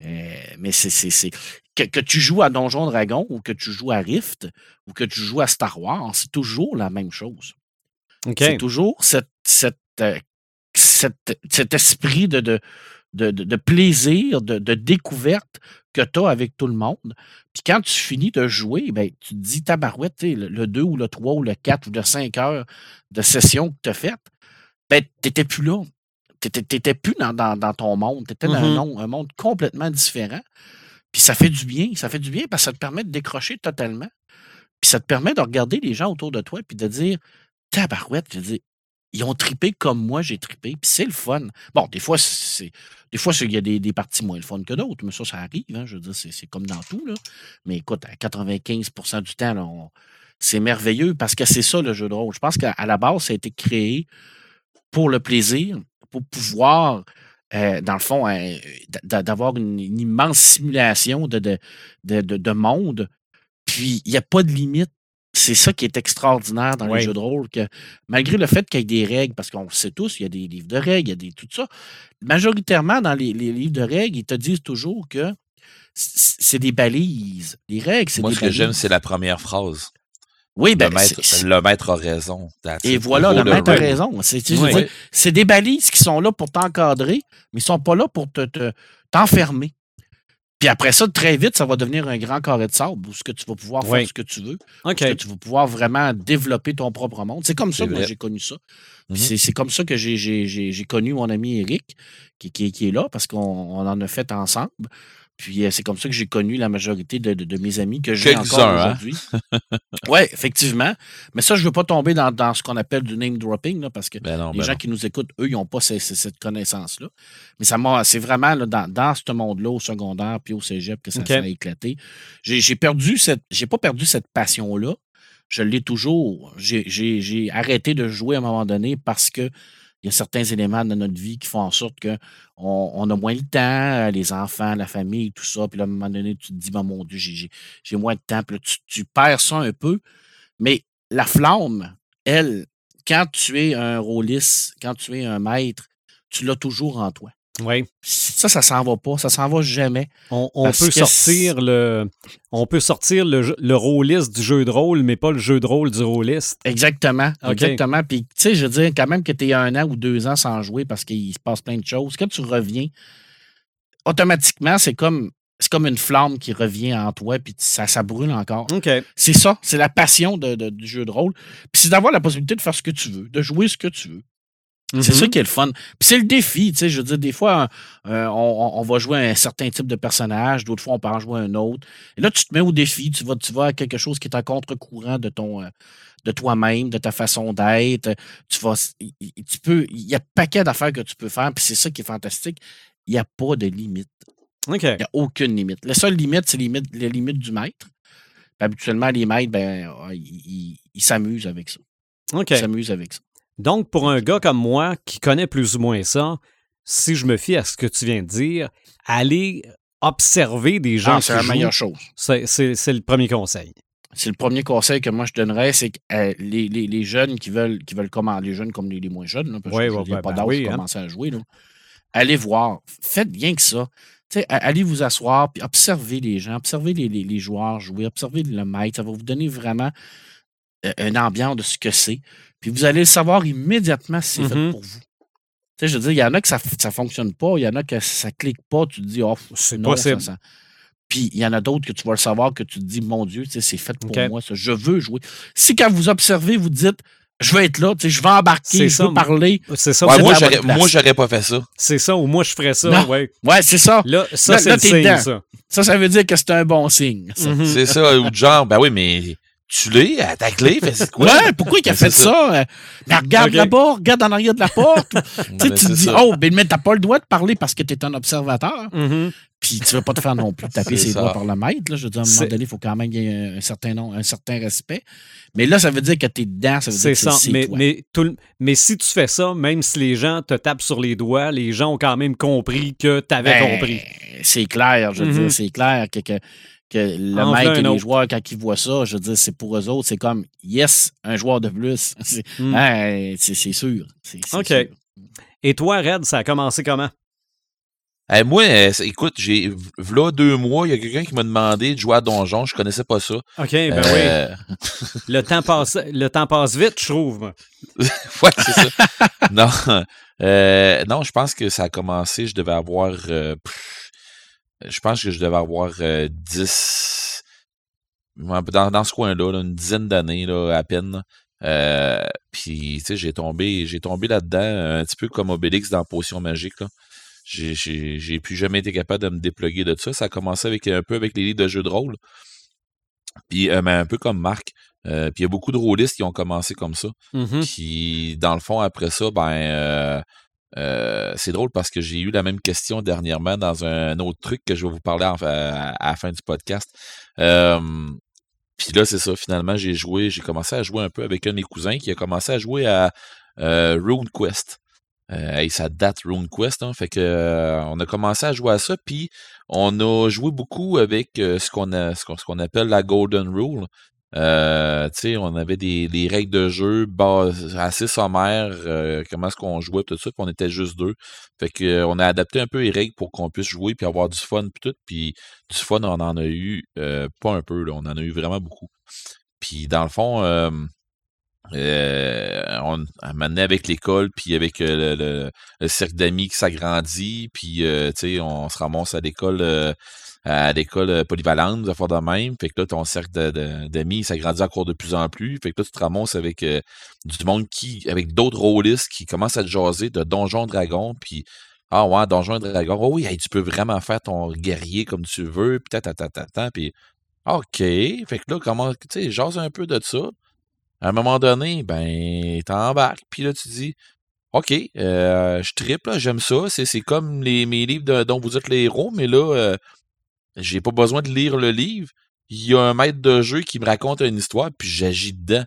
Euh, mais c'est que, que tu joues à Donjon Dragon ou que tu joues à Rift ou que tu joues à Star Wars, c'est toujours la même chose. C'est toujours cette, cette, euh, cette- cet esprit de, de, de, plaisir, de, de découverte que tu as avec tout le monde. Puis quand tu finis de jouer, ben, tu te dis, tabarouette, le, le 2 ou le 3 ou le 4 ou le 5 heures de session que tu as faite, ben, tu n'étais plus là. Tu n'étais plus dans, dans- dans ton monde. Tu étais dans un, Mhm. monde- un monde complètement différent. Puis ça fait du bien. Ça fait du bien parce que ça te permet de décrocher totalement. Puis ça te permet de regarder les gens autour de toi puis de dire Tabarouette, je dire, ils ont tripé comme moi, j'ai tripé. Puis c'est le fun. Bon, des fois, c'est. Des fois, il y a des, des parties moins le fun que d'autres, mais ça, ça arrive. hein, je veux dire, c'est comme dans tout. Là. Mais écoute, à 95% du temps, c'est merveilleux parce que c'est ça le jeu de rôle. Je pense qu'à la base, ça a été créé pour le plaisir, pour pouvoir, euh, dans le fond, euh, d'a- d'avoir une, immense simulation de, de, de- de monde. Puis, il n'y a pas de limite. C'est ça qui est extraordinaire dans Oui. les jeux de rôle, que malgré le fait qu'il y ait des règles, parce qu'on le sait tous, il y a des livres de règles, il y a des, tout ça, majoritairement dans les, les livres de règles, ils te disent toujours que c'est des balises. Les règles, c'est Moi, des ce que j'aime, balises. c'est la première phrase. Oui, ben, le, maître, le maître a raison. Et voilà, le maître a raison. C'est Oui. des balises qui sont là pour t'encadrer, mais ils sont pas là pour te, te- t'enfermer. Puis après ça, très vite, ça va devenir un grand carré de sable où ce que tu vas pouvoir Oui. faire ce que tu veux. OK. que tu vas pouvoir vraiment développer ton propre monde. C'est comme ça que moi, j'ai connu ça. Mhm. c'est- comme ça que j'ai- connu mon ami Eric, qui, qui- qui est là, parce qu'on on en a fait ensemble. Puis euh, c'est comme ça que j'ai connu la majorité de, de- de mes amis que j'ai encore Quelques-uns, hein? aujourd'hui. oui, effectivement. Mais ça, je ne veux pas tomber dans, dans ce qu'on appelle du name dropping, là, parce que Ben non, les ben gens non. qui nous écoutent, eux, ils n'ont pas ce- ce- cette connaissance-là. Mais ça m'a, c'est vraiment là, dans, dans ce monde-là, au secondaire puis au cégep, que ça, OK. ça a éclaté. J'ai, perdu cette, j'ai pas perdu cette passion-là. Je l'ai toujours. J'ai arrêté de jouer à un moment donné parce que il y a certains éléments de notre vie qui font en sorte qu'on on a moins le temps, euh, les enfants, la famille, tout ça. Puis là, à un moment donné, tu te dis, Ben, mon Dieu, j'ai, moins de temps. Puis tu, tu perds ça un peu. Mais la flamme, elle, quand tu es un rôliste, quand tu es un maître, tu l'as toujours en toi. Oui. Ça, ça s'en va pas. Ça s'en va jamais. On, peut sortir le on peut sortir le, jeu- le rôliste du jeu de rôle, mais pas le jeu de rôle du rôliste. Exactement. Exactement. Puis, tu sais, je veux dire, quand même que tu es un an ou deux ans sans jouer parce qu'il se passe plein de choses, quand tu reviens, automatiquement, c'est comme. C'est comme une flamme qui revient en toi, puis ça, ça brûle encore. C'est ça, c'est la passion de- de- du jeu de rôle. Puis c'est d'avoir la possibilité de faire ce que tu veux, de jouer ce que tu veux. C'est Mhm. ça qui est le fun. Puis c'est le défi, tu sais, je veux dire, des fois, euh, on, va jouer un certain type de personnage, d'autres fois, on peut en jouer un autre. Et là, tu te mets au défi, tu vas, tu vas à quelque chose qui est à contre-courant de ton euh, de toi-même, de ta façon d'être. Tu vas, tu peux, il y a un paquet d'affaires que tu peux faire, puis c'est ça qui est fantastique. Il n'y a pas de limite. Il n'y a aucune limite. La seule limite, c'est les limites, les limites du maître. Puis habituellement, les maîtres, ben, euh, ils, s'amusent avec ça. Ils s'amusent avec ça. Donc, pour un gars comme moi qui connaît plus ou moins ça, si je me fie à ce que tu viens de dire, aller observer des gens Ah, c'est la jouent, meilleure chose. c'est- le premier conseil. c'est le premier conseil que moi je donnerais, c'est que euh, les, les- les jeunes qui veulent, qui veulent commencer, les jeunes comme les, les moins jeunes, là, parce Ouais, que ouais, ouais, pas ben d'âge oui, pour hein. commencer à jouer, là. allez voir, faites bien que ça. Allez vous asseoir, puis observez les gens, observez les, les- les joueurs jouer, observez le maître, ça va vous donner vraiment une ambiance de ce que c'est. Puis vous allez le savoir immédiatement si c'est fait Mhm. pour vous. Tu sais, je veux dire, il y en a que ça ne fonctionne pas, il y en a que ça clique pas, tu te dis, oh, C'est non, possible. ça- ça- Puis il y en a d'autres que tu vas le savoir, que tu te dis, mon Dieu, tu sais, c'est fait pour moi, ça. je veux jouer. Si quand vous observez, vous dites, je vais être là, tu sais, je vais embarquer, je ça. veux parler. C'est ça, Ouais, moi, j'aurais, moi, j'aurais pas fait ça. c'est ça, ou moi je ferais ça, Non. ouais. Ouais, c'est ça. Là, ça, c'est ça. Ça, ça veut dire que c'est un bon signe. C'est ça, ou de genre, ben oui, mais tu l'es, attaque-les, fais c'est quoi? Ouais, pourquoi il a Ben, fait ça? Euh, Mais regarde là-bas, regarde en arrière de la porte. tu Ben, tu te dis, ça. oh, ben, mais t'as pas le droit de parler parce que t'es un observateur. Mhm. Puis tu veux pas te faire non plus taper ses ça. doigts par le maître. Là. Je veux dire, à un moment donné, il faut quand même qu'il y ait un certain, nom, un certain respect. Mais là, ça veut dire que t'es dedans, ça veut dire C'est que ça. Mais, toi. mais, tout le- mais si tu fais ça, même si les gens te tapent sur les doigts, les gens ont quand même compris que tu avais Ben, compris. C'est clair, je veux dire, c'est clair que, que, que le En maître veut et les autre. joueurs, quand ils voient ça, je veux dire, c'est pour eux autres, c'est comme, yes, un joueur de plus. C'est Mm. hein, c'est- c'est sûr. C'est- c'est OK. sûr. Et toi, Red, ça a commencé comment? Moi, euh, écoute, j'ai, là, deux mois, il y a quelqu'un qui m'a demandé de jouer à Donjon, je connaissais pas ça. OK, ben oui. Euh, Le temps, passe, le temps passe vite, je trouve. ouais, c'est ça. non, euh, non, je pense que ça a commencé, je devais avoir, euh, pff, je pense que je devais avoir euh, 10, ouais, dans, dans ce coin-là, là, une dizaine d'années, là, à peine. Euh, puis, tu sais, j'ai tombé, j'ai tombé là-dedans, un petit peu comme Obélix dans Potion Magique, là. J'ai, j'ai, j'ai plus jamais été capable de me déploguer de ça. Ça a commencé avec un peu avec les livres de jeux de rôle. Puis, euh, mais un peu comme Marc. Euh, puis il y a beaucoup de rôlistes qui ont commencé comme ça. Mhm. Puis, dans le fond, après ça, ben, euh, c'est drôle parce que j'ai eu la même question dernièrement dans un autre truc que je vais vous parler à, la fin du podcast. Euh, puis là, c'est ça, finalement, j'ai joué, j'ai commencé à jouer un peu avec un de mes cousins qui a commencé à jouer à euh, Rune Quest. Euh, et ça date Rune Quest, hein, fait que on a commencé à jouer à ça, puis on a joué beaucoup avec ce qu'on appelle la Golden Rule. Euh, on avait des, des règles de jeu assez sommaires, euh, comment est-ce qu'on jouait, tout ça, puis on était juste deux. Fait que euh, on a adapté un peu les règles pour qu'on puisse jouer puis avoir du fun puis tout. Puis du fun, on en a eu euh, pas un peu, là, on en a eu vraiment beaucoup. Puis dans le fond, euh, euh, on a mené avec l'école, puis avec le, le- le cercle d'amis qui s'agrandit, puis on se ramasse à l'école à l'école euh, polyvalente, des affaires de même. Fait que là, ton cercle de- de- d'amis s'agrandit encore de plus en plus. Fait que là, tu te ramasses avec euh, du monde qui, avec d'autres rôlistes qui commencent à te jaser de Donjon Dragon, puis ah ouais, Donjon Dragon, oh oui, tu peux vraiment faire ton guerrier comme tu veux, puis ta ta puis OK. Fait que là, comment, tu sais, jase un peu de ça. À un moment donné, ben, t'embarques, puis là, tu dis, OK, euh, je triple, j'aime ça. C'est, c'est comme les, mes livres de- dont vous êtes les héros, mais là, euh, j'ai pas besoin de lire le livre. Il y a un maître de jeu qui me raconte une histoire, puis j'agis dedans.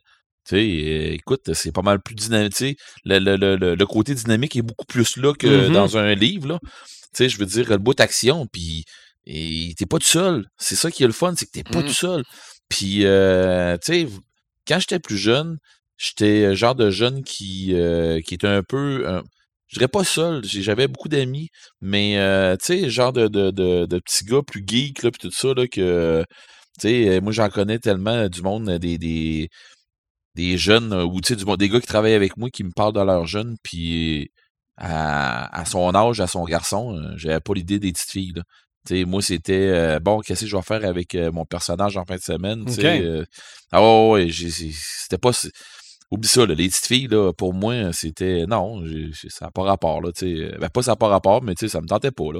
Tu sais, euh, écoute, c'est pas mal plus dynamique. Le, le, le, le- côté dynamique est beaucoup plus là que Mhm. dans un livre. Là. Tu sais, je veux dire, le bout d'action, puis et t'es pas tout seul. C'est ça qui est le fun, c'est que t'es pas Mhm. tout seul. Puis, euh, tu sais, quand j'étais plus jeune, j'étais le genre de jeune qui, euh, qui était un peu, euh, je dirais pas seul, j'avais beaucoup d'amis, mais euh, tu sais, genre de, de, de, de petits gars plus geeks, là, puis tout ça, là, que, tu sais, moi j'en connais tellement du monde, des, des, des jeunes, euh, ou tu sais, du monde- des gars qui travaillent avec moi qui me parlent de leurs jeunes, puis à, à son âge, à son garçon, euh, j'avais pas l'idée des petites filles, là. Tu sais, moi, c'était euh, bon, qu'est-ce que je vais faire avec euh, mon personnage en fin de semaine? tu sais, Ok. euh, ah ouais, ouais, j'ai- j'ai- c'était pas. Oublie ça, là, les petites filles, là, pour moi, c'était. Non, ça n'a pas rapport, là, sais. Ben, pas ça n'a pas rapport, mais ça me tentait pas, là.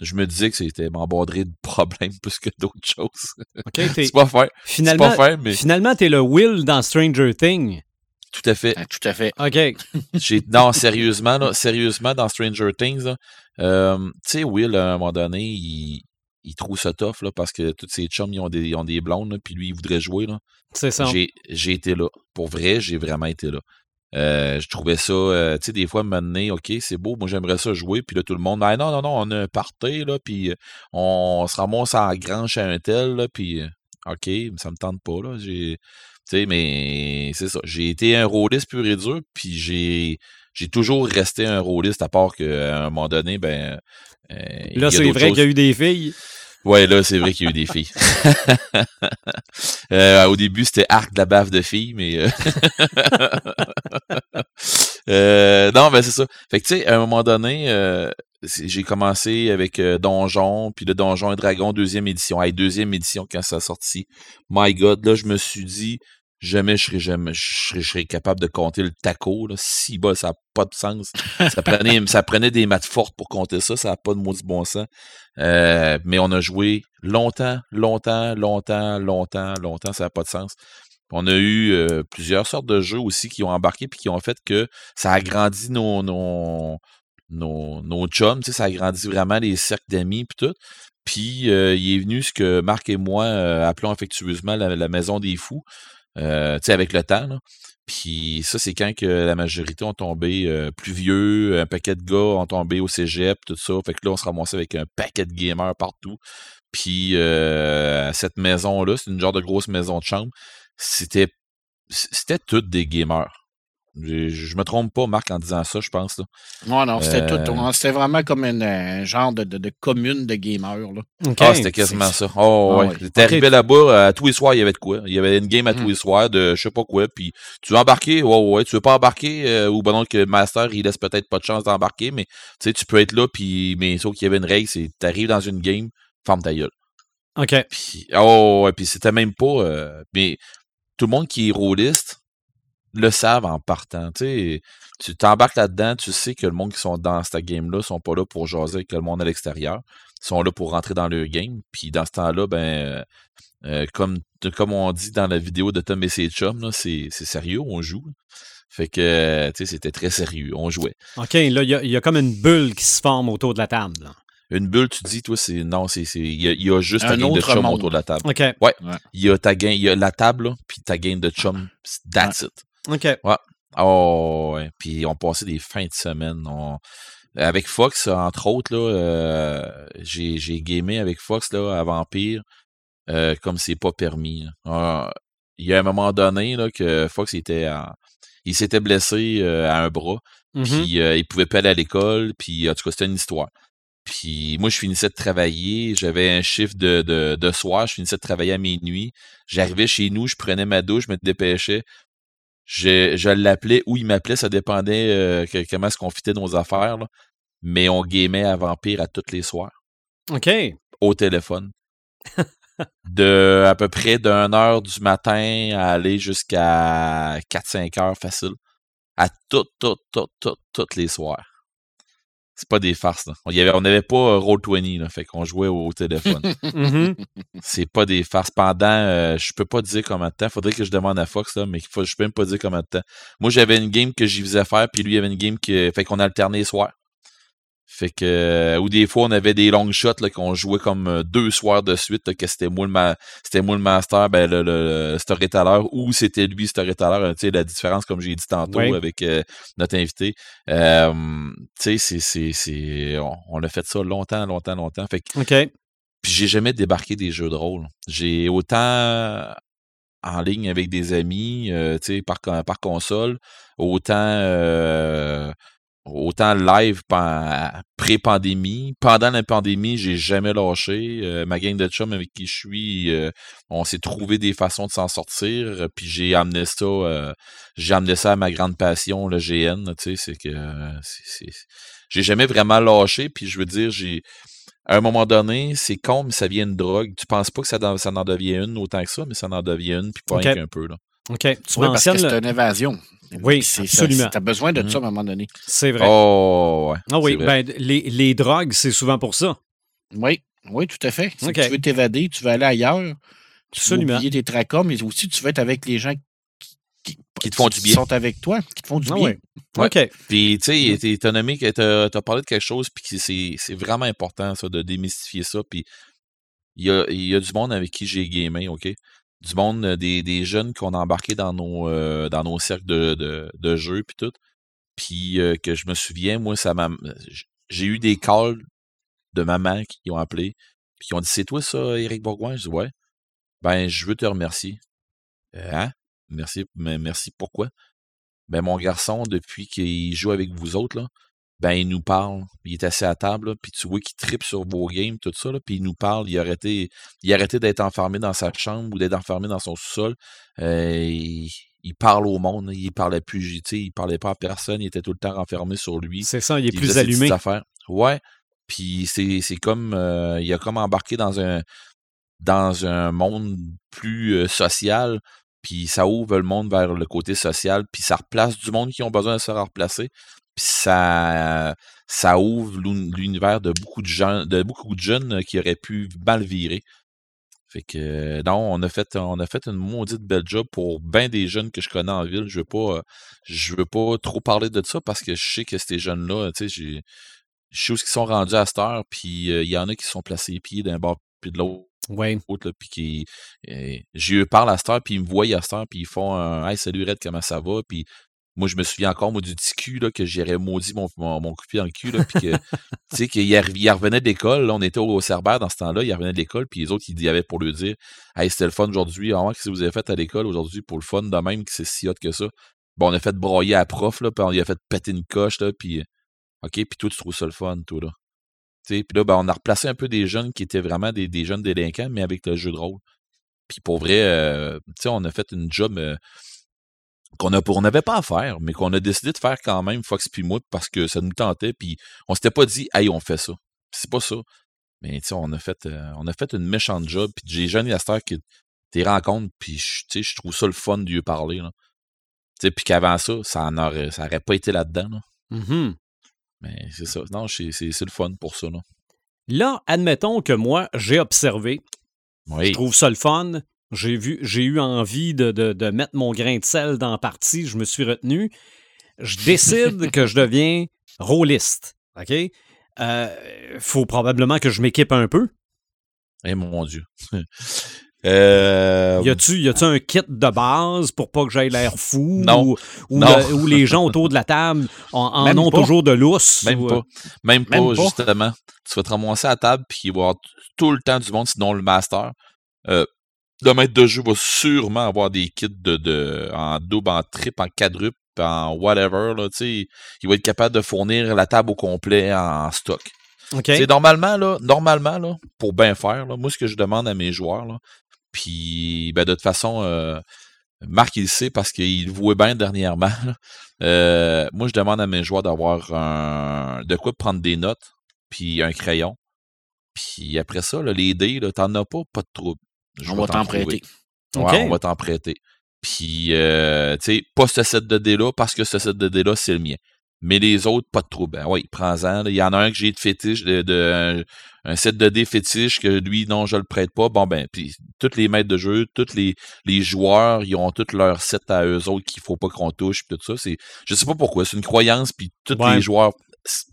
Je me disais que c'était m'embordrer de problèmes plus que d'autres choses. OK, t'es- C'est pas faire. C'est finalement, pas faire, mais finalement, t'es le Will dans Stranger Things. tout à fait. Ah, tout à fait. OK. J'ai, non, sérieusement, là, sérieusement, dans Stranger Things, euh, tu sais, Will, à un moment donné, il, il trouve ça tough, là, parce que tous ses chums, ils ont des, ils ont des blondes, là, puis lui, il voudrait jouer. C'est ça. J'ai, été là. Pour vrai, j'ai vraiment été là. Euh, je trouvais ça, euh, tu sais, des fois, m'amener, OK, c'est beau, moi, j'aimerais ça jouer, puis là, tout le monde, ah, non, non, non, on a un party, là, puis euh, on, se ramasse en grand chez un tel, là, puis OK, ça me tente pas, là, j'ai, tu sais, mais c'est ça, j'ai été un rôliste pur et dur, puis j'ai, j'ai toujours resté un rôliste, à part qu'à un moment donné, ben, euh, Là, c'est vrai qu'il y a eu des filles. Ouais, là, c'est vrai qu'il y a eu des filles. Euh, au début, c'était arc de la baffe de filles, mais... euh, euh, non, ben c'est ça. Fait que, tu sais, à un moment donné, euh, j'ai commencé avec euh, Donjon, puis le Donjon et Dragon, deuxième édition. Hey, deuxième édition, quand ça a sorti. My God, là, je me suis dit, jamais je serais, capable de compter le taco. Là. Si, bas, ça n'a pas de sens. Ça prenait, ça prenait des maths fortes pour compter ça. Ça n'a pas de maudit bon sens. Euh, mais on a joué longtemps, longtemps, longtemps, longtemps, longtemps. Ça n'a pas de sens. On a eu euh, plusieurs sortes de jeux aussi qui ont embarqué puis qui ont fait que ça a agrandi nos, nos, nos, nos chums, ça a agrandi vraiment les cercles d'amis puis tout. Puis euh, il est venu ce que Marc et moi appelons affectueusement la maison des fous, euh, avec le temps. Puis ça, c'est quand que la majorité ont tombé euh, plus vieux, un paquet de gars ont tombé au cégep, tout ça. Fait que là, on se ramassait avec un paquet de gamers partout. Puis euh, cette maison-là, c'est une genre de grosse maison de chambre. C'était c'était toutes des gamers. Je, je me trompe pas, Marc, en disant ça, je pense. Là. Non, non, c'était Euh, tout. on- C'était vraiment comme une, un genre de, de, de commune de gamers. Là. Ah, c'était quasiment ça. Oh, Ah ouais. ouais. T'es arrivé là-bas, à tous les soirs, il y avait de quoi. Il y avait une game à tous Mm. les soirs de je sais pas quoi. Puis tu veux embarquer? Ouais, ouais, ouais. Tu veux pas embarquer? euh, ou ben non, que le Master, il laisse peut-être pas de chance d'embarquer, mais tu sais, tu peux être là, puis mais sauf qu'il y avait une règle, c'est t'arrives dans une game, ferme ta gueule. OK. Puis, oh, ouais, puis c'était même pas. euh, mais tout le monde qui est rôliste le savent en partant. Tu sais, tu t'embarques là-dedans, tu sais que le monde qui sont dans cette game-là sont pas là pour jaser avec le monde à l'extérieur. Ils sont là pour rentrer dans leur game. Puis dans ce temps-là, ben, euh, euh, comme, comme on dit dans la vidéo de Tom et ses chums, là, c'est c'est sérieux, on joue. Fait que, tu sais, c'était très sérieux, on jouait. OK, là, il y, a- il y a comme une bulle qui se forme autour de la table. là. Une bulle, tu dis, toi, c'est. Non, c'est. c'est- Il y, a- il y a juste ta Un game de autre chum monde. autour de la table. OK. Il y a ta game, il y a la table, puis ta game de chum, that's it. OK. Oh, ouais. Puis on passait des fins de semaine. on- Avec Fox, entre autres, là, euh, j'ai, j'ai gamé avec Fox là, à Vampire euh, comme c'est pas permis. Ah, il y a un moment donné là, que Fox était il s'était blessé euh, à un bras, puis euh, il pouvait pas aller à l'école, puis en tout cas, c'était une histoire. Puis moi, je finissais de travailler, j'avais un chiffre de, de, de soir, je finissais de travailler à minuit. J'arrivais chez nous, je prenais ma douche, je me dépêchais. Je, je l'appelais ou il m'appelait, ça dépendait euh, que- comment est-ce qu'on fitait nos affaires. là. Mais on gamait à Vampire à tous les soirs, OK. au téléphone. de à peu près d'une heure du matin à aller jusqu'à 4-5 heures facile. À toutes, toutes, toutes, toutes, toutes les soirs. C'est pas des farces, là. On y avait- on n'avait pas euh, Roll20, là, fait qu'on jouait au, téléphone. Mhm. c'est pas des farces. Pendant, euh, je peux pas dire combien de temps. Faudrait que je demande à Fox, là, mais faut- je peux même pas dire combien de temps. Moi, j'avais une game que j'y faisais faire, puis lui, il avait une game que, fait qu'on alternait les soirs. Fait que, euh, ou des fois, on avait des long shots, là, qu'on jouait comme euh, deux soirs de suite, là, que c'était moi le, ma- c'était moi le master, ben, le, le, le storyteller, ou c'était lui storyteller, tu sais, la différence, comme j'ai dit tantôt, Oui. avec euh, notre invité. Euh, tu sais, c'est, c'est, c'est, on, on a fait ça longtemps, longtemps, longtemps. Fait que, OK. puis j'ai jamais débarqué des jeux de rôle. J'ai autant en ligne avec des amis, euh, tu sais, par, par console, autant euh, autant live pré-pandémie. Pendant la pandémie, j'ai jamais lâché. Euh, ma gang de chums avec qui je suis, euh, on s'est trouvé des façons de s'en sortir. euh, Puis j'ai amené ça, euh, j'ai amené ça à ma grande passion, le GN. Tu sais, c'est que j'ai jamais vraiment lâché. Puis je veux dire, j'ai à un moment donné, c'est con, mais ça devient une drogue. Tu penses pas que ça, ça en devient une autant que ça, mais ça en devient une, puis pas Ok. rien qu'un peu. Là. OK. Tu Oui, parce que c'est le- une évasion. Oui, C'est- absolument. Tu as besoin de Mhm. ça à un moment donné. c'est vrai. Oh, ouais. ah oui, ben, les, les drogues, c'est souvent pour ça. Oui, oui, tout à fait. Si OK. tu veux t'évader, tu veux aller ailleurs, tu veux Absolument. oublier tes tracas, mais aussi tu veux être avec les gens qui, qui- Qui te font du bien. sont avec toi, qui te font du Ah bien. oui. Ouais. OK. Puis, tu sais, t'es- t'as nommé que t'as as parlé de quelque chose, puis que c'est c'est vraiment important, ça, de démystifier ça. Puis, il y a, il y a du monde avec qui j'ai gamé, OK? Du monde, euh, des, jeunes qu'on a embarqués dans nos, euh, dans nos cercles de, de, de jeux, puis tout. Puis, euh, que je me souviens, moi, ça m'a. J'ai eu des calls de maman qui ont appelé, puis qui ont dit C'est toi, ça, Éric Bourgoin? Je dis Ouais. Ben, je veux te remercier. Hein? Merci, mais merci, pourquoi? Ben, mon garçon, depuis qu'il joue avec vous autres, là, ben, il nous parle. Il est assis à table, puis tu vois qu'il tripe sur vos games, tout ça, puis il nous parle. Il a arrêté, il a arrêté d'être enfermé dans sa chambre ou d'être enfermé dans son sous-sol. Euh, il, il parle au monde. Il parlait plus, tu sais, il parlait pas à personne. Il était tout le temps renfermé sur lui. C'est ça, il est il plus allumé. Ouais. Puis c'est, c'est comme euh, il a comme embarqué dans un dans un monde plus euh, social, puis ça ouvre le monde vers le côté social, puis ça replace du monde qui ont besoin de se replacer, puis ça ça ouvre l'un- l'univers de beaucoup de gens de beaucoup de jeunes qui auraient pu mal virer. Fait que euh, non, on a fait on a fait une maudite belle job pour bien des jeunes que je connais en ville. Je veux pas euh, je veux pas trop parler de ça parce que je sais que ces jeunes-là, tu sais, je sais où ils sont rendus à cette heure, puis euh, il y en a qui se sont placés les pieds d'un bord puis de l'autre, Oui. là, puis qui euh, j'ai eu parle à cette heure, puis ils me voient à cette heure, puis ils font un Hey, salut Red, comment ça va? Puis moi, je me souviens encore, moi, du petit cul, là, que j'irais maudit mon, mon, mon coup de cul, là, puis que, tu sais, qu'il revenait de l'école, on était au Cerbère dans ce temps-là, il revenait de l'école, puis les autres, ils y avaient pour lui dire, hey, c'était le fun aujourd'hui, ah, qu'est-ce que vous avez fait à l'école aujourd'hui pour le fun de même, que c'est si hot que ça? Bon, on a fait broyer à prof, là, puis on lui a fait péter une coche, là, puis, OK, puis toi, tu trouves ça le fun, toi, là. Tu sais, puis là, ben, on a replacé un peu des jeunes qui étaient vraiment des, des jeunes délinquants, mais avec le jeu de rôle. Puis pour vrai, euh, tu sais, on a fait une job euh, qu'on n'avait pas à faire, mais qu'on a décidé de faire quand même, Fox puis moi, parce que ça nous tentait, puis on s'était pas dit, hey, on fait ça. C'est pas ça. Mais tu sais, on a fait euh, on a fait une méchante job, puis j'ai cette heure qui t'es rencontres, puis je- tu sais, je trouve ça le fun de lui parler, là. Tu sais, puis qu'avant ça, ça en aurait, ça aurait pas été là-dedans, là. Mhm. Mais c'est ça. Non, c'est le fun pour ça, là. Là, admettons que moi, j'ai observé, Oui. je trouve ça le fun. J'ai vu, j'ai eu envie de, de- de mettre mon grain de sel dans la partie, je me suis retenu. Je décide que je deviens rôliste. OK? Euh, faut probablement que je m'équipe un peu. Eh mon Dieu. euh, Y a-tu, y a-tu un kit de base pour pas que j'aille l'air fou? Non. Ou, ou Non. le- ou les gens autour de la table en, en Même ont pas. toujours de lousse? Même ou, pas. euh, Même pas, Même pas. justement. Tu vas te ramasser à table, puis il va y avoir t- tout le temps du monde, sinon le master. Euh, le maître de jeu va sûrement avoir des kits de, de en double, en triple, en quadruple, en whatever. Là, il va être capable de fournir la table au complet en stock. C'est normalement, là, normalement, là, pour bien faire, là, moi, ce que je demande à mes joueurs, là, puis ben, de toute façon, euh, Marc, il sait parce qu'il voit bien dernièrement. Euh, moi, je demande à mes joueurs d'avoir un de quoi prendre des notes, puis un crayon. Puis après ça, là, les dés, t'en as pas, pas de trouble. On va t'en prêter. Ouais, on va t'en prêter. Puis, euh, tu sais, pas ce set de dés-là, parce que ce set de dés-là, c'est le mien. Mais les autres, pas de trouble. Ben oui, prends-en. Il y en a un que j'ai de fétiche, de, un, set de dés fétiche que lui, non, je le prête pas. Bon, ben, puis tous les maîtres de jeu, tous les, les joueurs, ils ont tous leur set à eux autres qu'il faut pas qu'on touche, puis tout ça. C'est, je sais pas pourquoi, c'est une croyance, puis tous les joueurs,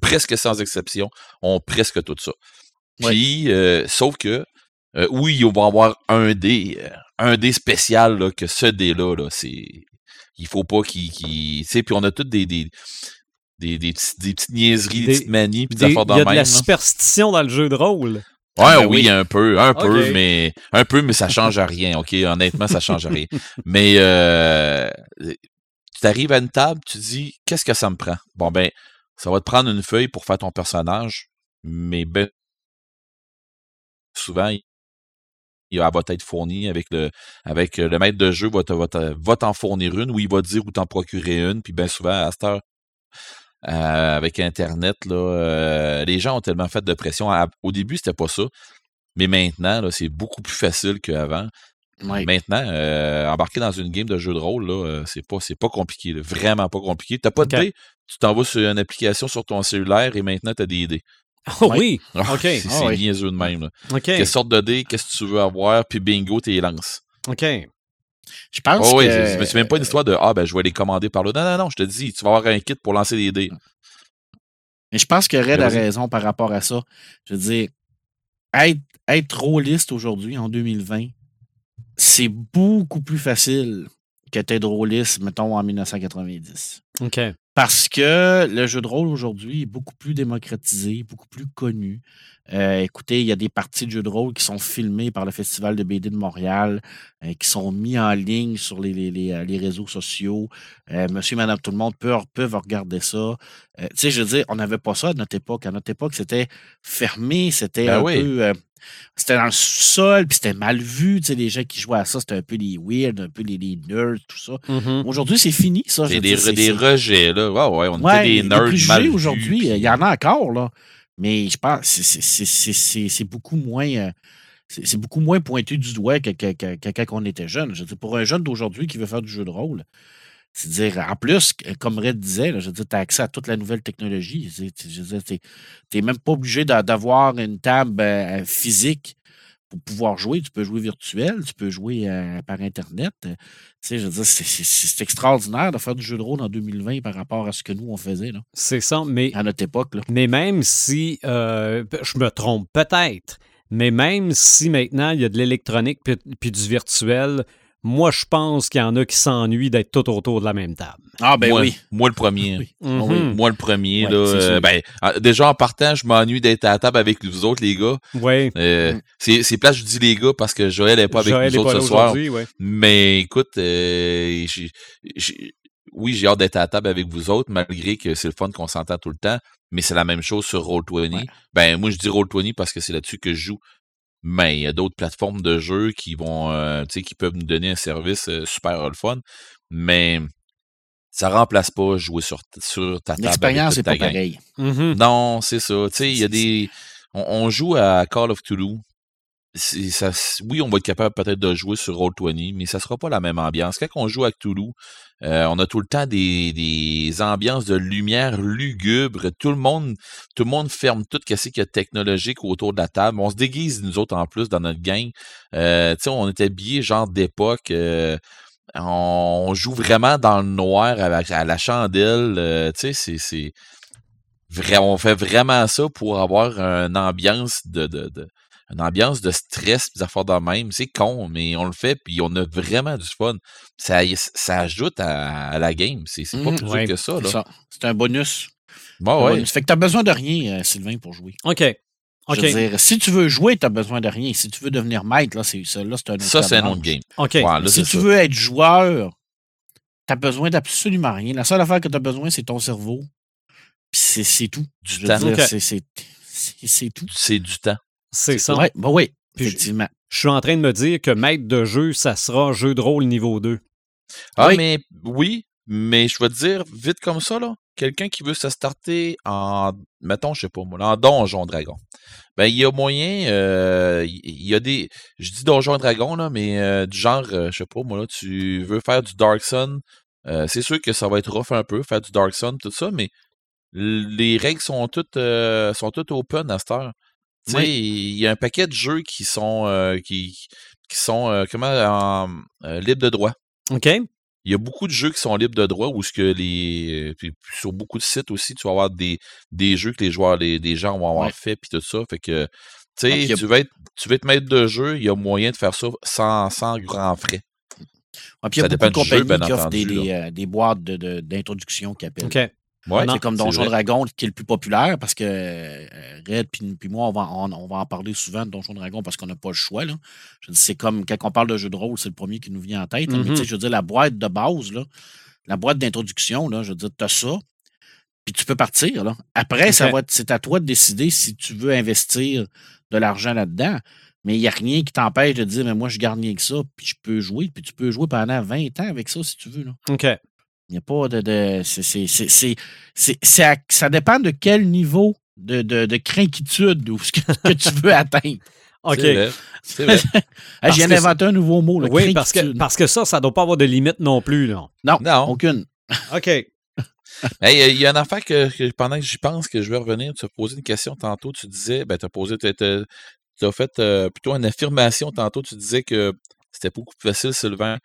presque sans exception, ont presque tout ça. Puis, euh, sauf que, euh, oui, ils vont avoir un dé, euh, un dé spécial, là, que ce dé-là, là, c'est. Il faut pas qu'il. tu sais, puis on a toutes des, des, des, des, petites niaiseries, des, petites manies, puis des, affaires Il y a de la superstition dans le jeu de rôle. Ouais, ben oui, un peu, un peu, mais un peu, mais ça change à rien, ok? Honnêtement, ça change à rien. mais euh, tu arrives à une table, tu dis, qu'est-ce que ça me prend? Bon ben, ça va te prendre une feuille pour faire ton personnage, mais ben, souvent, il va être fourni avec le avec le maître de jeu va, va, t'en fournir une ou il va te dire où t'en procurer une. Puis bien souvent, à cette heure, euh, avec Internet, là, euh, les gens ont tellement fait de pression. au début, c'était pas ça. Mais maintenant, c'est beaucoup plus facile qu'avant. Maintenant, euh, embarquer dans une game de jeu de rôle, là, c'est pas, c'est pas compliqué. vraiment pas compliqué. T'as pas de dés, tu t'envoies sur une application sur ton cellulaire et maintenant tu as des dés. Oh oui, OK. c'est oh, oui. niaiseux de même. Là. Quelle sorte de dés, qu'est-ce que tu veux avoir, puis bingo, t'es lance. OK. Je pense oh, que... Oui, c'est même pas une histoire de « Ah, ben, je vais les commander par là. » Non, non, non, je te dis, tu vas avoir un kit pour lancer des dés. Mais je pense que Red a raison par rapport à ça. Je veux dire, être, être rôliste aujourd'hui, en 2020, c'est beaucoup plus facile que d'être rôliste, mettons, en 1990. OK. Parce que le jeu de rôle aujourd'hui est beaucoup plus démocratisé, beaucoup plus connu. Euh, écoutez, il y a des parties de jeux de rôle qui sont filmées par le Festival de BD de Montréal, euh, qui sont mis en ligne sur les, les, les, euh, réseaux sociaux. monsieur, madame, tout le monde peut, peuvent regarder ça. tu sais, je veux dire, on n'avait pas ça à notre époque. À notre époque, c'était fermé, c'était ben un peu c'était dans le sol, puis c'était mal vu. Tu sais, les gens qui jouaient à ça, c'était un peu les weird, un peu les, nerds, tout ça. Mm-hmm. Aujourd'hui, c'est fini, ça. C'est des, des rejets, là. Ouais, ouais, on était des nerds aujourd'hui. Il y en a encore, là. Mais je pense c'est beaucoup moins. Euh, c'est beaucoup moins pointu du doigt que, quand on était jeune. Je pour un jeune d'aujourd'hui qui veut faire du jeu de rôle, c'est dire, en plus, comme Red disait, je tu as accès à toute la nouvelle technologie. Tu n'es même pas obligé d'avoir une table euh, physique pour pouvoir jouer. Tu peux jouer virtuel, tu peux jouer euh, par Internet. je veux dire, c'est extraordinaire de faire du jeu de rôle en 2020 par rapport à ce que nous, on faisait. C'est ça, mais. À notre époque. Mais même si. Euh, je me trompe peut-être. Mais même si maintenant il y a de l'électronique puis du virtuel, moi, je pense qu'il y en a qui s'ennuient d'être tout autour de la même table. Ah, ben oui. Moi, le premier. Mhm. Moi, le premier. là, euh, ben, déjà, en partant, je m'ennuie d'être à la table avec vous autres, les gars. Oui. Euh, mm. C'est place, je dis les gars, parce que Joël n'est pas avec nous autres ce soir. Mais écoute, euh, oui, j'ai hâte d'être à la table avec vous autres, malgré que c'est le fun qu'on s'entend tout le temps. Mais c'est la même chose sur Roll20. Ben, moi, je dis Roll20 parce que c'est là-dessus que je joue mais il y a d'autres plateformes de jeux qui vont, euh, tu sais, qui peuvent nous donner un service euh, super le fun. Mais ça remplace pas jouer sur, sur ta table. L'expérience n'est pas pareille. Mm-hmm. Non, c'est ça. Tu sais, il y a des. On, joue à Call of Toulouse oui, on va être capable peut-être de jouer sur Roll20, mais ça sera pas la même ambiance. Quand on joue à Cthulhu, euh, on a tout le temps des, des ambiances de lumière lugubre. Tout le monde, tout le monde ferme tout ce qu'il y technologique autour de la table. On se déguise, nous autres, en plus, dans notre gang. Euh, on est habillés genre d'époque. Euh, on joue vraiment dans le noir à la, chandelle. Euh, tu sais, c'est... On fait vraiment ça pour avoir une ambiance de, de, de une ambiance de stress, des affaires de même. C'est con, mais on le fait, puis on a vraiment du fun. Ça, ça ajoute à, la game. C'est pas mmh, plus que ça. C'est un bonus. Bon, ouais. Fait que t'as besoin de rien, euh, Sylvain, pour jouer. OK. OK. Je veux dire, si tu veux jouer, tu n'as besoin de rien. Si tu veux devenir maître, là, c'est ça, là, c'est un autre Ça, c'est un autre game. OK. Ouais, là, Si tu ça. veux être joueur, tu as besoin d'absolument rien. La seule affaire que tu as besoin, c'est ton cerveau. Puis c'est c'est tout. Du temps. c'est tout. C'est du temps. C'est ça. Ouais, bah oui, Puis je- effectivement. Je suis en train de me dire que maître de jeu, ça sera jeu de rôle niveau 2. Ah, Oui. mais oui, mais je vais te dire, vite comme ça, là, quelqu'un qui veut se starter en, mettons, je sais pas moi, en Donjon Dragon. Ben, il y a moyen, euh, il y a des, je dis Donjon Dragon, là, mais euh, du genre, euh, je sais pas moi, là, tu veux faire du Dark Sun, euh, c'est sûr que ça va être rough un peu, faire du Dark Sun, tout ça, mais les règles sont toutes, euh, sont toutes open à cette heure. Tu sais, Oui. il y a un paquet de jeux qui sont, euh, qui, qui sont, euh, comment, en, euh, libres de droit. OK? Il y a beaucoup de jeux qui sont libres de droit ou ce que les euh, puis sur beaucoup de sites aussi tu vas avoir des, des jeux que les joueurs les, des gens vont avoir Ouais. fait puis tout ça fait que tu a- vas être tu vas être maître de jeu il y a moyen de faire ça sans, sans grand frais Ouais, puis il y ça a dépend beaucoup de du jeu, compagnies bien qui offrent des, des, euh, des boîtes de- de- d'introduction qui appellent. OK. Ouais c'est comme Donjon. Dragon qui est le plus populaire parce que euh, Red puis moi, on va, on, on va en parler souvent de Donjon Dragon parce qu'on n'a pas le choix. Là. Je veux dire, C'est comme quand on parle de jeu de rôle, c'est le premier qui nous vient en tête. tu sais, je veux dire, la boîte de base, là, la boîte d'introduction, là, je veux dire, tu as ça, puis tu peux partir. Là. Après, ça va c'est à toi de décider si tu veux investir de l'argent là-dedans. Mais il n'y a rien qui t'empêche de dire, mais moi, je garde rien que ça, puis je peux jouer, puis tu peux jouer pendant 20 ans avec ça si tu veux. Là. OK. Il n'y a pas de. de c'est, c'est, c'est, c'est, c'est- c'est à- ça dépend de quel niveau de, de, de crainquitude ou ce que, que tu veux atteindre. OK. c'est vrai, que d'inventer un nouveau mot. Là, Oui, parce que, parce que ça, ça ne doit pas avoir de limite non plus. Là. Non, Non. aucune. OK. Hey, il y a une affaire que, que pendant que j'y pense que je vais revenir tu as posé une question tantôt tu disais ben tu as posé tu as fait euh, plutôt une affirmation tantôt tu disais que c'était beaucoup plus facile Sylvain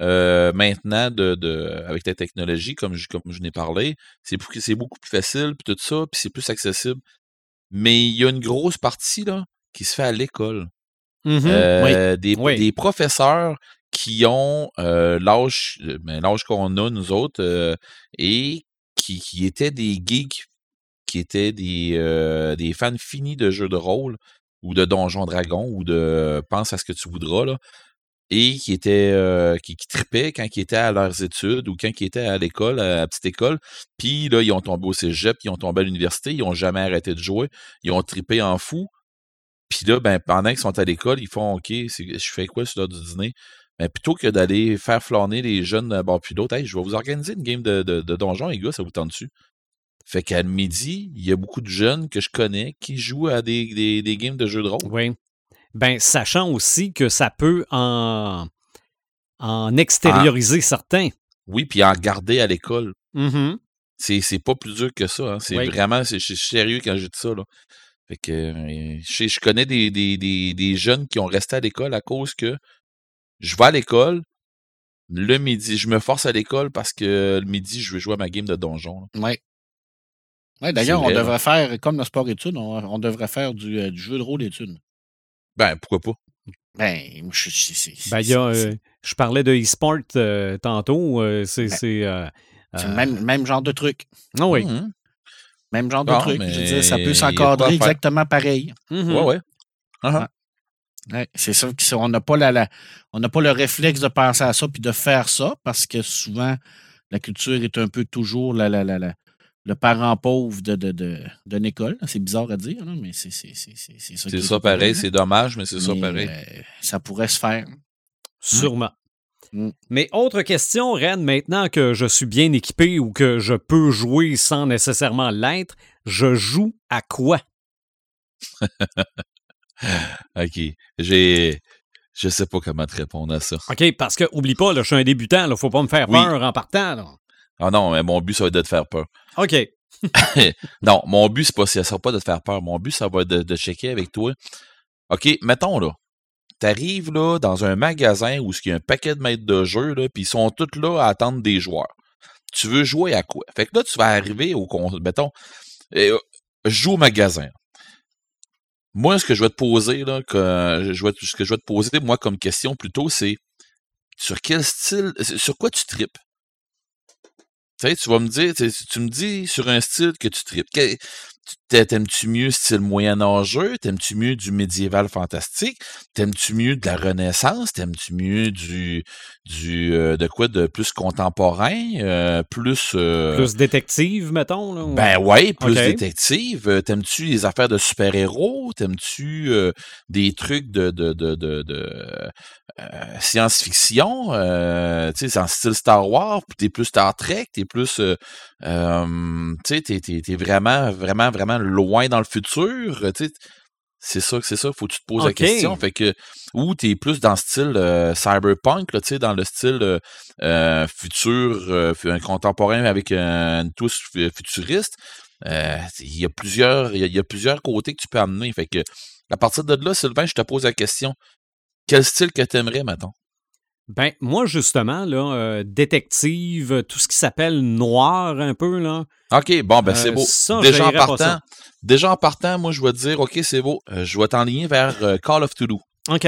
euh, maintenant de, de avec la technologie comme je comme je n'ai parlé c'est beaucoup c'est beaucoup plus facile puis tout ça puis c'est plus accessible mais il y a une grosse partie là qui se fait à l'école Mhm. Euh, des, Oui. des professeurs qui ont euh, l'âge euh, ben, l'âge qu'on a nous autres euh, et qui, qui étaient des geeks qui étaient des, euh, des fans finis de jeux de rôle ou de Donjons Dragons ou de pense à ce que tu voudras là et qui étaient euh, qui, qui tripaient quand ils étaient à leurs études ou quand ils étaient à l'école, à la petite école. Puis là, ils ont tombé au cégep, ils ont tombé à l'université, ils ont jamais arrêté de jouer, ils ont tripé en fou. Puis là, ben, pendant qu'ils sont à l'école, ils font OK, je fais quoi sur l'heure du dîner? Ben, plutôt que d'aller faire flâner les jeunes d'un bord puis l'autre, hey, je vais vous organiser une game de, de, de donjon, les gars, ça vous tente dessus. Fait qu'à midi, il y a beaucoup de jeunes que je connais qui jouent à des, des, des games de jeux de rôle. Ben, sachant aussi que ça peut en, en extérioriser certains. Oui, puis en garder à l'école. Mhm. C'est, c'est pas plus dur que ça. Hein. C'est Oui. vraiment, c'est, je suis sérieux quand je dis ça. Là. Fait que euh, je, connais des, des, des, des jeunes qui ont resté à l'école à cause que je vais à l'école le midi. Je me force à l'école parce que le midi, je veux jouer à ma game de donjon. là. Oui. Ouais, d'ailleurs, on vrai, devrait faire, comme le sport études, on, on devrait faire du, euh, du jeu de rôle études. Ben, pourquoi pas? Ben, je, Ben, il y a, euh, je parlais de e-sport euh, tantôt. euh, c'est. Ben, c'est, le même, même genre de truc. Ah oui. Mhm. Même genre de Bon, truc. Je veux dire, ça peut s'encadrer exactement pareil. Mhm. Ouais, ouais. Ah, ah. Ouais, c'est sûr qu'on n'a pas la, la- on n'a pas le réflexe de penser à ça puis de faire ça parce que souvent la culture est un peu toujours la, la, la, la- le parent pauvre de, de, de, d'une école. C'est bizarre à dire, là, mais c'est, c'est, c'est, c'est, c'est ça. C'est ça pareil, là. c'est dommage, mais c'est ça pareil. euh, ça pourrait se faire. Sûrement. Mm. Mais autre question, Ren, maintenant que je suis bien équipé ou que je peux jouer sans nécessairement l'être, je joue à quoi? OK. J'ai. Je sais pas comment te répondre à ça. OK, parce que, oublie pas, là, je suis un débutant, il faut pas me faire Oui. peur en partant. là. Ah non, mais mon but, ça va être de te faire peur. OK. Non, mon but, c'est pas, ça sera pas de te faire peur. Mon but, ça va être de, checker avec toi. OK, mettons là. T'arrives là dans un magasin où il y a un paquet de maîtres de jeu, puis ils sont tous là à attendre des joueurs. Tu veux jouer à quoi? Fait que là, tu vas arriver au mettons, euh, je joue au magasin. Moi, ce que je vais te poser, là, que, je vais, ce que je vais te poser, moi, comme question plutôt, c'est sur quel style, sur quoi tu tripes? Tu tu vas me dire, tu me dis sur un style que tu tripes. T'aimes-tu mieux style moyen-âgeux? T'aimes-tu mieux du médiéval fantastique? T'aimes-tu mieux de la Renaissance? T'aimes-tu mieux du du euh, de quoi de plus contemporain? Euh, plus euh, Plus détective, mettons. Là, ou- Ben ouais, plus détective. Euh, T'aimes-tu les affaires de super-héros? T'aimes-tu euh, des trucs de, de, de, de, de, euh, science-fiction? Euh, tu sais, c'est en style Star Wars, t'es plus Star Trek, t'es plus... euh, euh, tu sais, t'es, t'es, t'es vraiment, vraiment, vraiment loin dans le futur. euh, Tu sais, c'est ça, c'est ça, faut que tu te poses la question. Fait que, ou t'es plus dans le style euh, cyberpunk, là, tu sais, dans le style euh, futur, contemporain avec un, une touche fu- futuriste. Il y a plusieurs, il y a, il y a plusieurs côtés que tu peux amener. Fait que, à partir de là, Sylvain, je te pose la question. Quel style que t'aimerais, mettons? Ben, moi, justement, là, euh, détective, tout ce qui s'appelle noir un peu, là. OK, bon, ben c'est Euh, beau. ça, déjà, en partant, déjà en partant, moi, je vais te dire, OK, c'est beau. Euh, je vais t'enligner vers euh, Call of Toulouse. OK.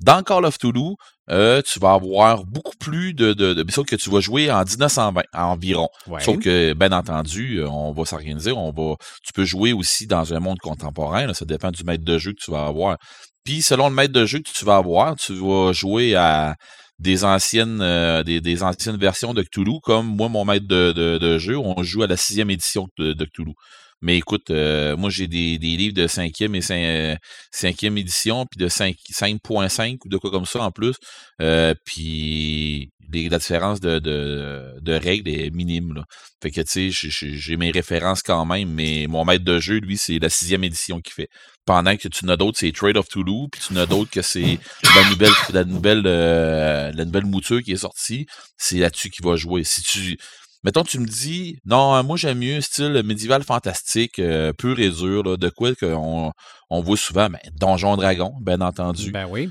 Dans Call of Toulouse, euh, tu vas avoir beaucoup plus de, de, que tu vas jouer en 1920 environ. Ouais. Sauf que, bien entendu, euh, on va s'organiser. On va, tu peux jouer aussi dans un monde contemporain. là, ça dépend du maître de jeu que tu vas avoir. Puis, selon le maître de jeu que tu vas avoir, tu vas jouer à des anciennes, euh, des, des anciennes versions de Cthulhu, comme moi, mon maître de, de, jeu, on joue à la sixième édition de, de Cthulhu. Mais écoute, euh, moi j'ai des, des livres de cinquième et euh, cinquième édition, puis de 5 5.5 ou de quoi comme ça en plus. Euh, puis les- la différence de, de, de règles est minime. Là. Fait que tu sais, j'ai mes références quand même, mais mon maître de jeu, lui, c'est la sixième édition qu'il fait. Pendant que tu n'as d'autres, c'est Trade of Toulouse, puis tu n'as d'autres que c'est la nouvelle, la nouvelle, euh, la nouvelle mouture qui est sortie. C'est là-dessus qu'il va jouer. Si tu Mettons, tu me dis, non, euh, moi j'aime mieux style médiéval fantastique, euh, pur et dur, là, de quoi qu'on on voit souvent, ben, Donjon Dragon, bien entendu. Ben oui.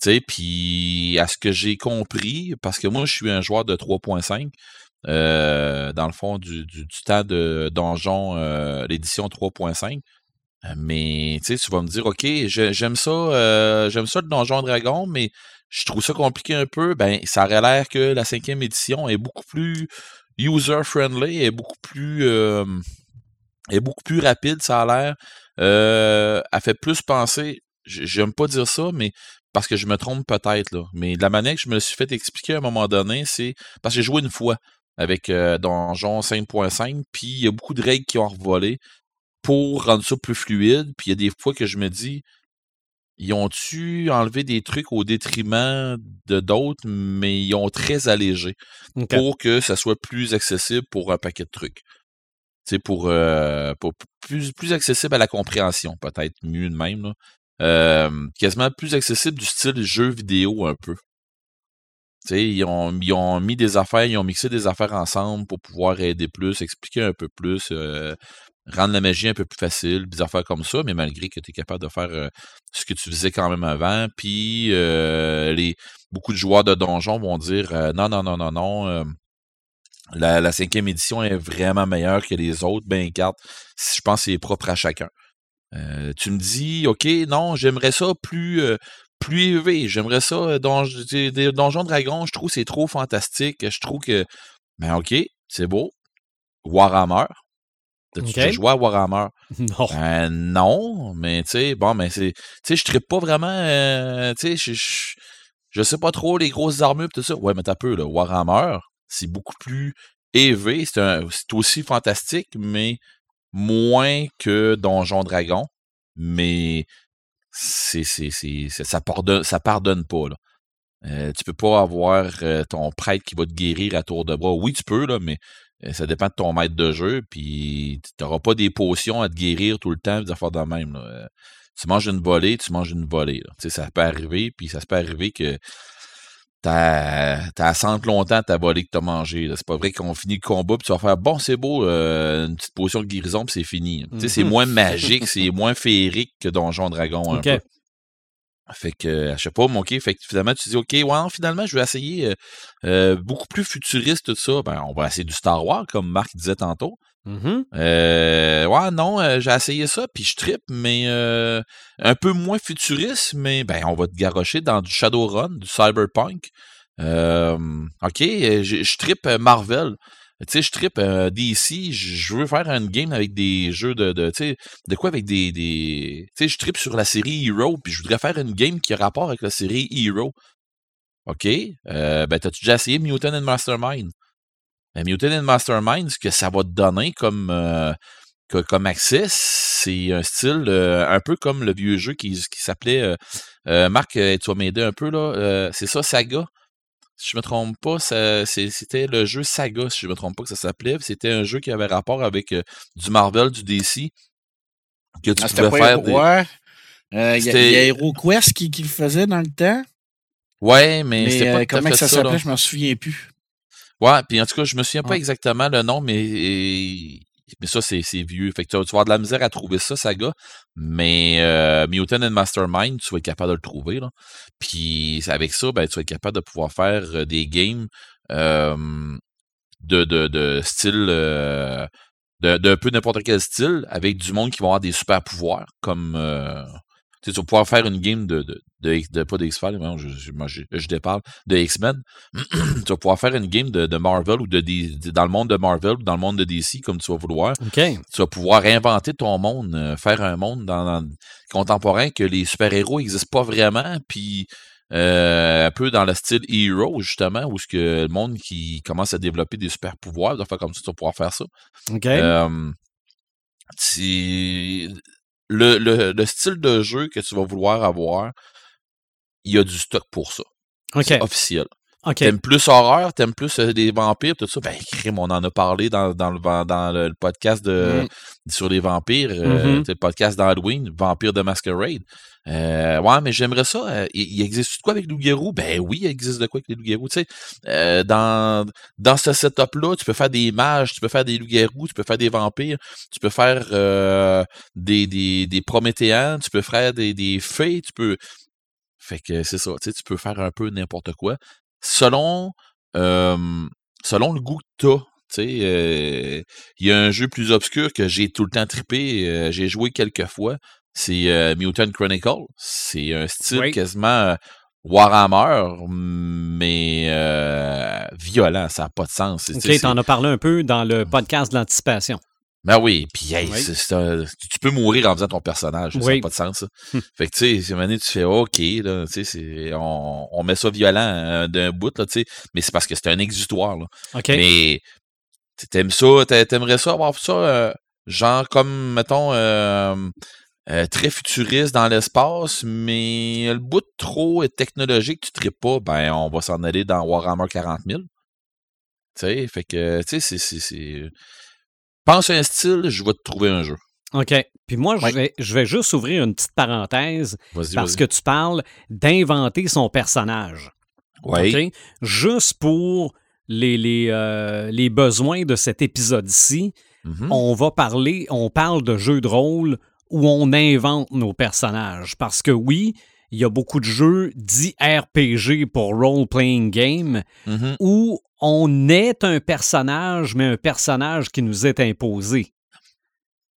Tu sais, puis à ce que j'ai compris, parce que moi je suis un joueur de 3.5, euh, dans le fond du, du, du temps de Donjon, l'édition 3.5. Euh, Mais tu vas me dire, OK, j'aime ça, euh, j'aime ça le Donjon Dragon, mais je trouve ça compliqué un peu. Ben, ça aurait l'air que la cinquième édition est beaucoup plus user-friendly, est beaucoup plus euh, est beaucoup plus rapide, ça a l'air. Euh, elle fait plus penser, j'aime pas dire ça, mais parce que je me trompe peut-être, là. Mais la manière que je me suis fait expliquer à un moment donné, c'est parce que j'ai joué une fois avec Donjon 5.5, puis il y a beaucoup de règles qui ont revolé pour rendre ça plus fluide. Puis il y a des fois que je me dis, ils ont-tu enlevé des trucs au détriment de d'autres, mais ils ont très allégé pour que ça soit plus accessible pour un paquet de trucs. Sais, pour, euh, pour plus, plus accessible à la compréhension, peut-être mieux de même. Là. Euh, quasiment plus accessible du style jeu vidéo un peu. Tu sais, ils ont, ils ont mis des affaires, ils ont mixé des affaires ensemble pour pouvoir aider plus, expliquer un peu plus, euh, rendre la magie un peu plus facile, des affaires comme ça, mais malgré que tu es capable de faire euh, ce que tu faisais quand même avant. Puis euh, les beaucoup de joueurs de donjons vont dire euh, non, non, non, non, non. euh, la, cinquième édition est vraiment meilleure que les autres. Ben, garde, je pense que c'est propre à chacun. Euh, tu me dis, OK, non, j'aimerais ça plus, euh, plus élevé. J'aimerais ça, euh, des Donjons Dragons, je trouve que c'est trop fantastique. Je trouve que, ben, OK, c'est beau. Warhammer. T'as-tu OK. déjà joué à Warhammer? Non. Ben, non, mais tu sais, bon, mais c'est. Tu sais, je trippe pas vraiment. euh, tu sais, je, je, sais pas trop les grosses armures tout ça. Ouais, mais t'as peu, là. Warhammer, c'est beaucoup plus élevé. C'est aussi fantastique, mais moins que Donjon Dragon. Mais c'est, c'est, c'est, c'est- ça, pardonne, ça pardonne pas, là. Euh, tu peux pas avoir euh, ton prêtre qui va te guérir à tour de bras. Oui, tu peux, là, mais euh, ça dépend de ton maître de jeu. Puis tu n'auras pas des potions à te guérir tout le temps, des affaires de même. Là. Euh, Tu manges une volée, tu manges une volée. Tu sais, ça peut arriver, puis ça se peut arriver que t'as sente longtemps ta volée que t'as mangée. là. C'est pas vrai qu'on finit le combat, puis tu vas faire bon, c'est beau, euh, une petite potion de guérison, puis c'est fini. Tu sais, c'est Mhm. moins magique, c'est moins féerique que Donjon Dragon un peu. Fait que, euh, je sais pas, mon OK, fait que finalement, tu dis, OK, ouais, non, finalement, je vais essayer euh, euh, beaucoup plus futuriste, tout ça. Ben, on va essayer du Star Wars, comme Marc disait tantôt. Euh, ouais, non, j'ai essayé ça, puis je trippe, mais un peu moins futuriste, mais ben, on va te garrocher dans du Shadowrun, du Cyberpunk. OK, je trippe Marvel. Tu sais, je tripe euh, DC, je veux faire une game avec des jeux de, de tu sais, de quoi avec des, des tu sais, je tripe sur la série Hero, puis je voudrais faire une game qui a rapport avec la série Hero. OK, euh, ben t'as-tu déjà essayé Mutant and Mastermind? Ben, Mutant and Mastermind, ce que ça va te donner comme, euh, comme accès, c'est un style euh, un peu comme le vieux jeu qui, qui s'appelait, euh, Marc, tu vas m'aider un peu, là, c'est ça, Saga? Si je me trompe pas, c'était le jeu Saga, si je me trompe pas que ça s'appelait. C'était un jeu qui avait rapport avec euh, du Marvel, du DC. Que tu ah, pouvais faire. Des... Euh, il y, a HeroQuest qui, qui, le faisait dans le temps. Ouais, mais, c'était pas euh, Comment ça, s'appelait, je m'en souviens plus. Ouais, puis en tout cas, je me souviens pas exactement le nom, mais mais ça, c'est vieux. Fait que tu vas, avoir de la misère à trouver ça, Saga. Mais euh, Mutant and Mastermind, tu vas être capable de le trouver. Là. Puis avec ça, ben, tu vas être capable de pouvoir faire euh, des games de, de, de, style. Euh, peu n'importe quel style, avec du monde qui va avoir des super pouvoirs, comme euh, tu vas pouvoir faire une game de, de, de, pas d'X-Files, je, je, je, je déparle, de X-Men. tu vas pouvoir faire une game de, de Marvel ou de, dans le monde de Marvel ou dans le monde de DC, comme tu vas vouloir. Tu vas pouvoir inventer ton monde, euh, faire un monde dans, contemporain que les super-héros n'existent pas vraiment, puis euh, un peu dans le style Hero, justement, où ce que le monde qui commence à développer des super-pouvoirs, de faire comme ça, tu vas pouvoir faire ça. OK. Euh, le, le, le, style de jeu que tu vas vouloir avoir, il y a du stock pour ça. C'est officiel. Okay. T'aimes plus horreur, t'aimes plus euh, des vampires, tout ça? Ben, crime, on en a parlé dans, dans, le, dans le, podcast de, mm. sur les vampires, euh, mm-hmm. le podcast d'Halloween, Vampire de Masquerade. Euh, ouais, mais j'aimerais ça. Euh, il, existe de quoi avec loup-garou? Ben oui, il existe de quoi avec les loups-garous. Tu sais, euh, dans, dans ce setup-là, tu peux faire des mages, tu peux faire des loups-garous, tu peux faire des vampires, tu peux faire des, des, des prométhéens, tu peux faire des, des fées, tu peux. Fait que c'est ça, tu sais, tu peux faire un peu n'importe quoi. Selon, selon le goût que tu as, il y a un jeu plus obscur que j'ai tout le temps trippé. j'ai joué quelques fois c'est euh, Mutant Chronicle. C'est un style quasiment euh, Warhammer, mais euh, violent, ça n'a pas de sens. Ok, t'en as parlé un peu dans le podcast de l'anticipation. Ben oui, puis tu peux mourir en faisant ton personnage, ça n'a pas de sens. Hum. Fait que tu sais, tu fais OK, là, on, on met ça violent d'un bout, là, mais c'est parce que c'est un exutoire. Là. Mais t'aimes ça, t'aimerais ça avoir ça, genre comme, mettons, euh, très futuriste dans l'espace, mais le bout de trop technologique, tu ne pas, ben on va s'en aller dans Warhammer 40 000. Tu sais, fait que, tu sais, c'est. Pense à un style, je vais te trouver un jeu. OK. Puis moi, je, vais, je vais juste ouvrir une petite parenthèse parce que tu parles d'inventer son personnage. Oui. Juste pour les, les, euh, les besoins de cet épisode-ci, mm-hmm. on va parler, on parle de jeux de rôle où on invente nos personnages. Parce que oui, il y a beaucoup de jeux dits RPG pour role-playing game mm-hmm. où on est un personnage, mais un personnage qui nous est imposé.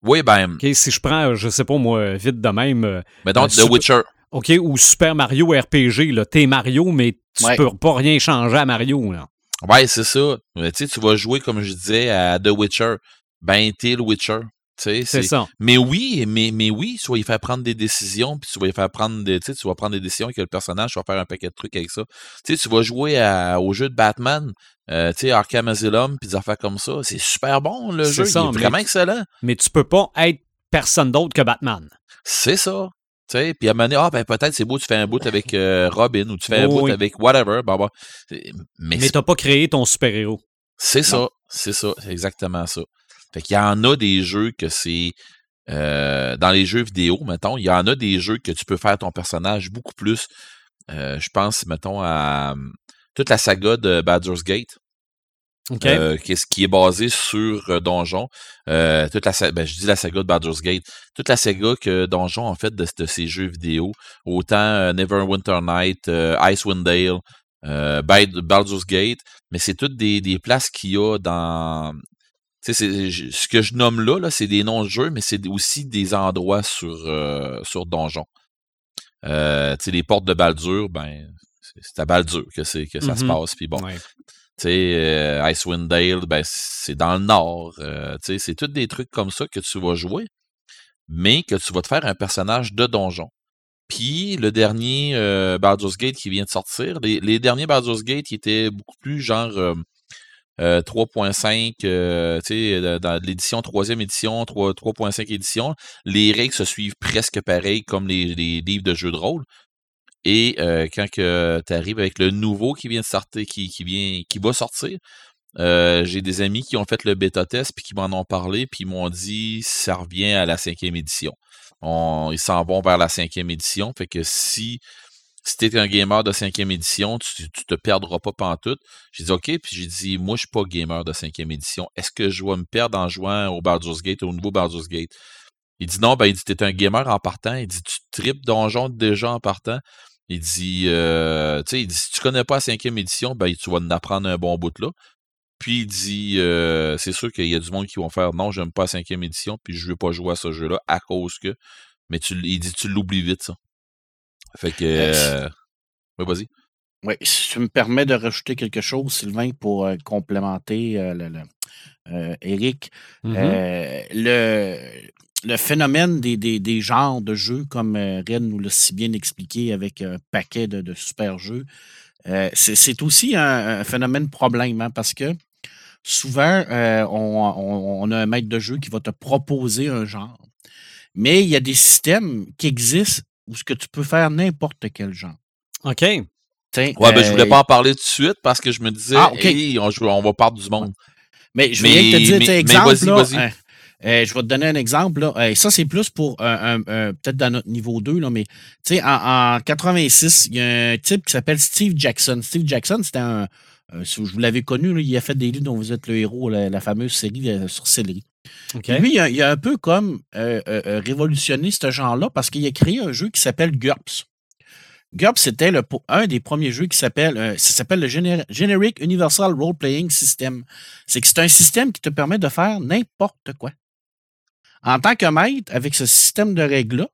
Oui, ben. si je prends, je sais pas moi, vite de même. Euh, mais donc, euh, The Witcher. OK, ou Super Mario RPG, là. T'es Mario, mais tu peux pas rien changer à Mario, là. Ouais, c'est ça. tu vas jouer, comme je disais, à The Witcher. Ben, t'es le Witcher. C'est ça. Mais oui, mais, mais oui, tu vas y faire prendre des décisions, puis tu vas y faire prendre des, tu vas prendre des décisions avec le personnage, tu vas faire un paquet de trucs avec ça. Tu tu vas jouer au jeu de Batman, euh, tu sais, Arkham Asylum, puis des affaires comme ça. C'est super bon, le jeu. il est vraiment excellent. Mais tu peux pas être personne d'autre que Batman. C'est ça. Puis à un moment donné, ah, ben peut-être c'est beau, tu fais un bout avec euh, Robin ou tu fais un bout avec whatever. Mais, mais t'as pas créé ton super-héros. C'est ça, c'est ça, c'est exactement ça. Fait qu'il y en a des jeux que c'est. Euh, dans les jeux vidéo, mettons, il y en a des jeux que tu peux faire ton personnage beaucoup plus. Euh, je pense, mettons, à toute la saga de Baldur's Gate. Euh, qui est basé sur Donjon. toute la, ben, je dis la saga de Baldur's Gate. Toute la saga que Donjon, en fait, de, ces jeux vidéo. Autant Neverwinter Night, Icewind Dale, Baldur's Gate, mais c'est toutes des, des places qu'il y a dans, ce que je nomme là, là c'est des noms de jeux, mais c'est aussi des endroits sur, euh, sur Donjon. Euh, les portes de Baldur, ben, c'est à Baldur que, que ça se mmh passe. Puis bon. Tu sais, euh, Icewind Dale, ben, c'est dans le nord. Euh, tu sais, c'est tous des trucs comme ça que tu vas jouer, mais que tu vas te faire un personnage de donjon. Puis le dernier euh, Baldur's Gate qui vient de sortir, les, les derniers Baldur's Gate qui étaient beaucoup plus genre euh, euh, 3.5, euh, tu sais, dans l'édition, troisième édition, 3 3.5 édition, les règles se suivent presque pareil comme les, livres de jeux de rôle. Et euh, quand tu arrives avec le nouveau qui vient de sortir, qui, vient, qui va sortir, j'ai des amis qui ont fait le bêta test puis qui m'en ont parlé puis m'ont dit ça revient à la cinquième édition. On, ils s'en vont vers la cinquième édition. Fait que si, si tu es un gamer de cinquième édition, tu, tu te perdras pas pantoute. J'ai dit OK, puis j'ai dit moi je suis pas gamer de cinquième édition. Est-ce que je vais me perdre en jouant au Baldur's Gate, au nouveau Baldur's Gate? Il dit non, ben il dit t'es un gamer en partant. Il dit tu tripes donjon déjà en partant. Il dit, euh, tu sais, il dit, si tu connais pas la cinquième édition, ben, tu vas en apprendre un bon bout là. Puis il dit, euh, c'est sûr qu'il y a du monde qui vont faire, non, j'aime pas la cinquième édition, puis je veux pas jouer à ce jeu-là à cause que. Mais tu, il dit, tu l'oublies vite, ça. Fait que. Euh, ouais, vas-y. Oui, si tu me permets de rajouter quelque chose, Sylvain, pour euh, complémenter euh, le, le, Eric, Mhm. euh, le, le phénomène des, des, des genres de jeux, comme Red nous l'a si bien expliqué avec un paquet de, de super jeux, c'est c'est aussi un, un phénomène problème, hein, parce que souvent, on, on- on a un maître de jeu qui va te proposer un genre, mais il y a des systèmes qui existent où ce que tu peux faire n'importe quel genre. OK. T'sais, Ouais, ben, je voulais euh, pas en parler tout de suite parce que je me disais, Ah, ok. hey, on, va parler du monde. Mais je de te dire, mais- exemple, vas-y, là, vas-y. euh, euh, je vais te donner un exemple. Là. Euh, ça, c'est plus pour un, un- un- peut-être dans notre niveau 2, là, mais tu sais, en, en 86, il y a un type qui s'appelle Steve Jackson. Steve Jackson, c'était un. euh, si vous l'avez connu, là, il a fait des livres dont vous êtes le héros, la, la fameuse série euh, sur Céleri. Lui, il a, a un peu comme euh, euh, euh, révolutionné ce genre-là parce qu'il a créé un jeu qui s'appelle GURPS. GURPS, c'était un des premiers jeux qui s'appelle le Gener- Generic Universal Role Playing System. C'est que c'est un système qui te permet de faire n'importe quoi. En tant que maître, avec ce système de règles-là,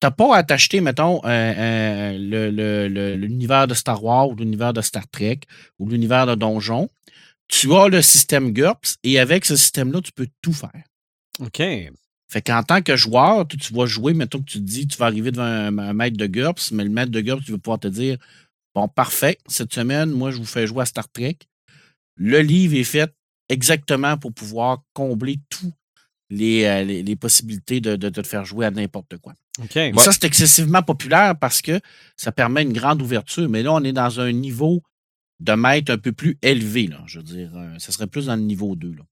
tu n'as pas à t'acheter, mettons, l'univers de Star Wars ou l'univers de Star Trek ou l'univers de Donjon. Tu as le système GURPS et avec ce système-là, tu peux tout faire. OK. Fait qu'en tant que joueur, tu, tu vas jouer, mettons que tu te dis, tu vas arriver devant un, un maître de GURPS, mais le maître de GURPS, tu vas pouvoir te dire Bon, parfait, cette semaine, moi, je vous fais jouer à Star Trek. Le livre est fait exactement pour pouvoir combler toutes les, euh, les, les possibilités de, de, de te faire jouer à n'importe quoi. OK. Et Ça, c'est excessivement populaire parce que ça permet une grande ouverture. Mais là, on est dans un niveau de maître un peu plus élevé. Là, je veux dire, euh, ça serait plus dans le niveau 2. Là.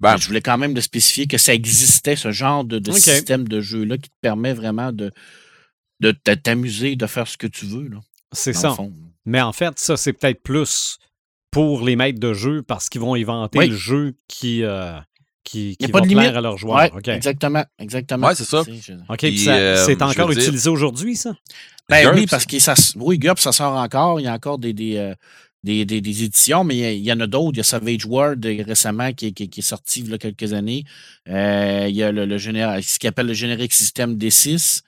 Ben, je voulais quand même de spécifier que ça existait, ce genre de, système de jeu-là qui te permet vraiment de, de t'amuser, de faire ce que tu veux. Là, C'est ça. fond. Mais en fait, ça, c'est peut-être plus pour les maîtres de jeu parce qu'ils vont inventer Oui. le jeu qui, euh, qui, Il y a qui pas va de plaire limite. à leurs joueurs. Ouais, exactement, exactement. Ouais, c'est ça. Je- OK, Puis, puis ça- euh, c'est encore dire- utilisé aujourd'hui, ça? Ben GURPS, oui, parce que ça, s- oui, GURPS, ça sort encore. Il y a encore des, des, euh, des, des- des éditions, mais il y en a d'autres. Il y a Savage World euh, récemment qui, est- qui qui est sorti il y a quelques années. Euh, il y a le, le général, ce qu'il appelle le générique système D6,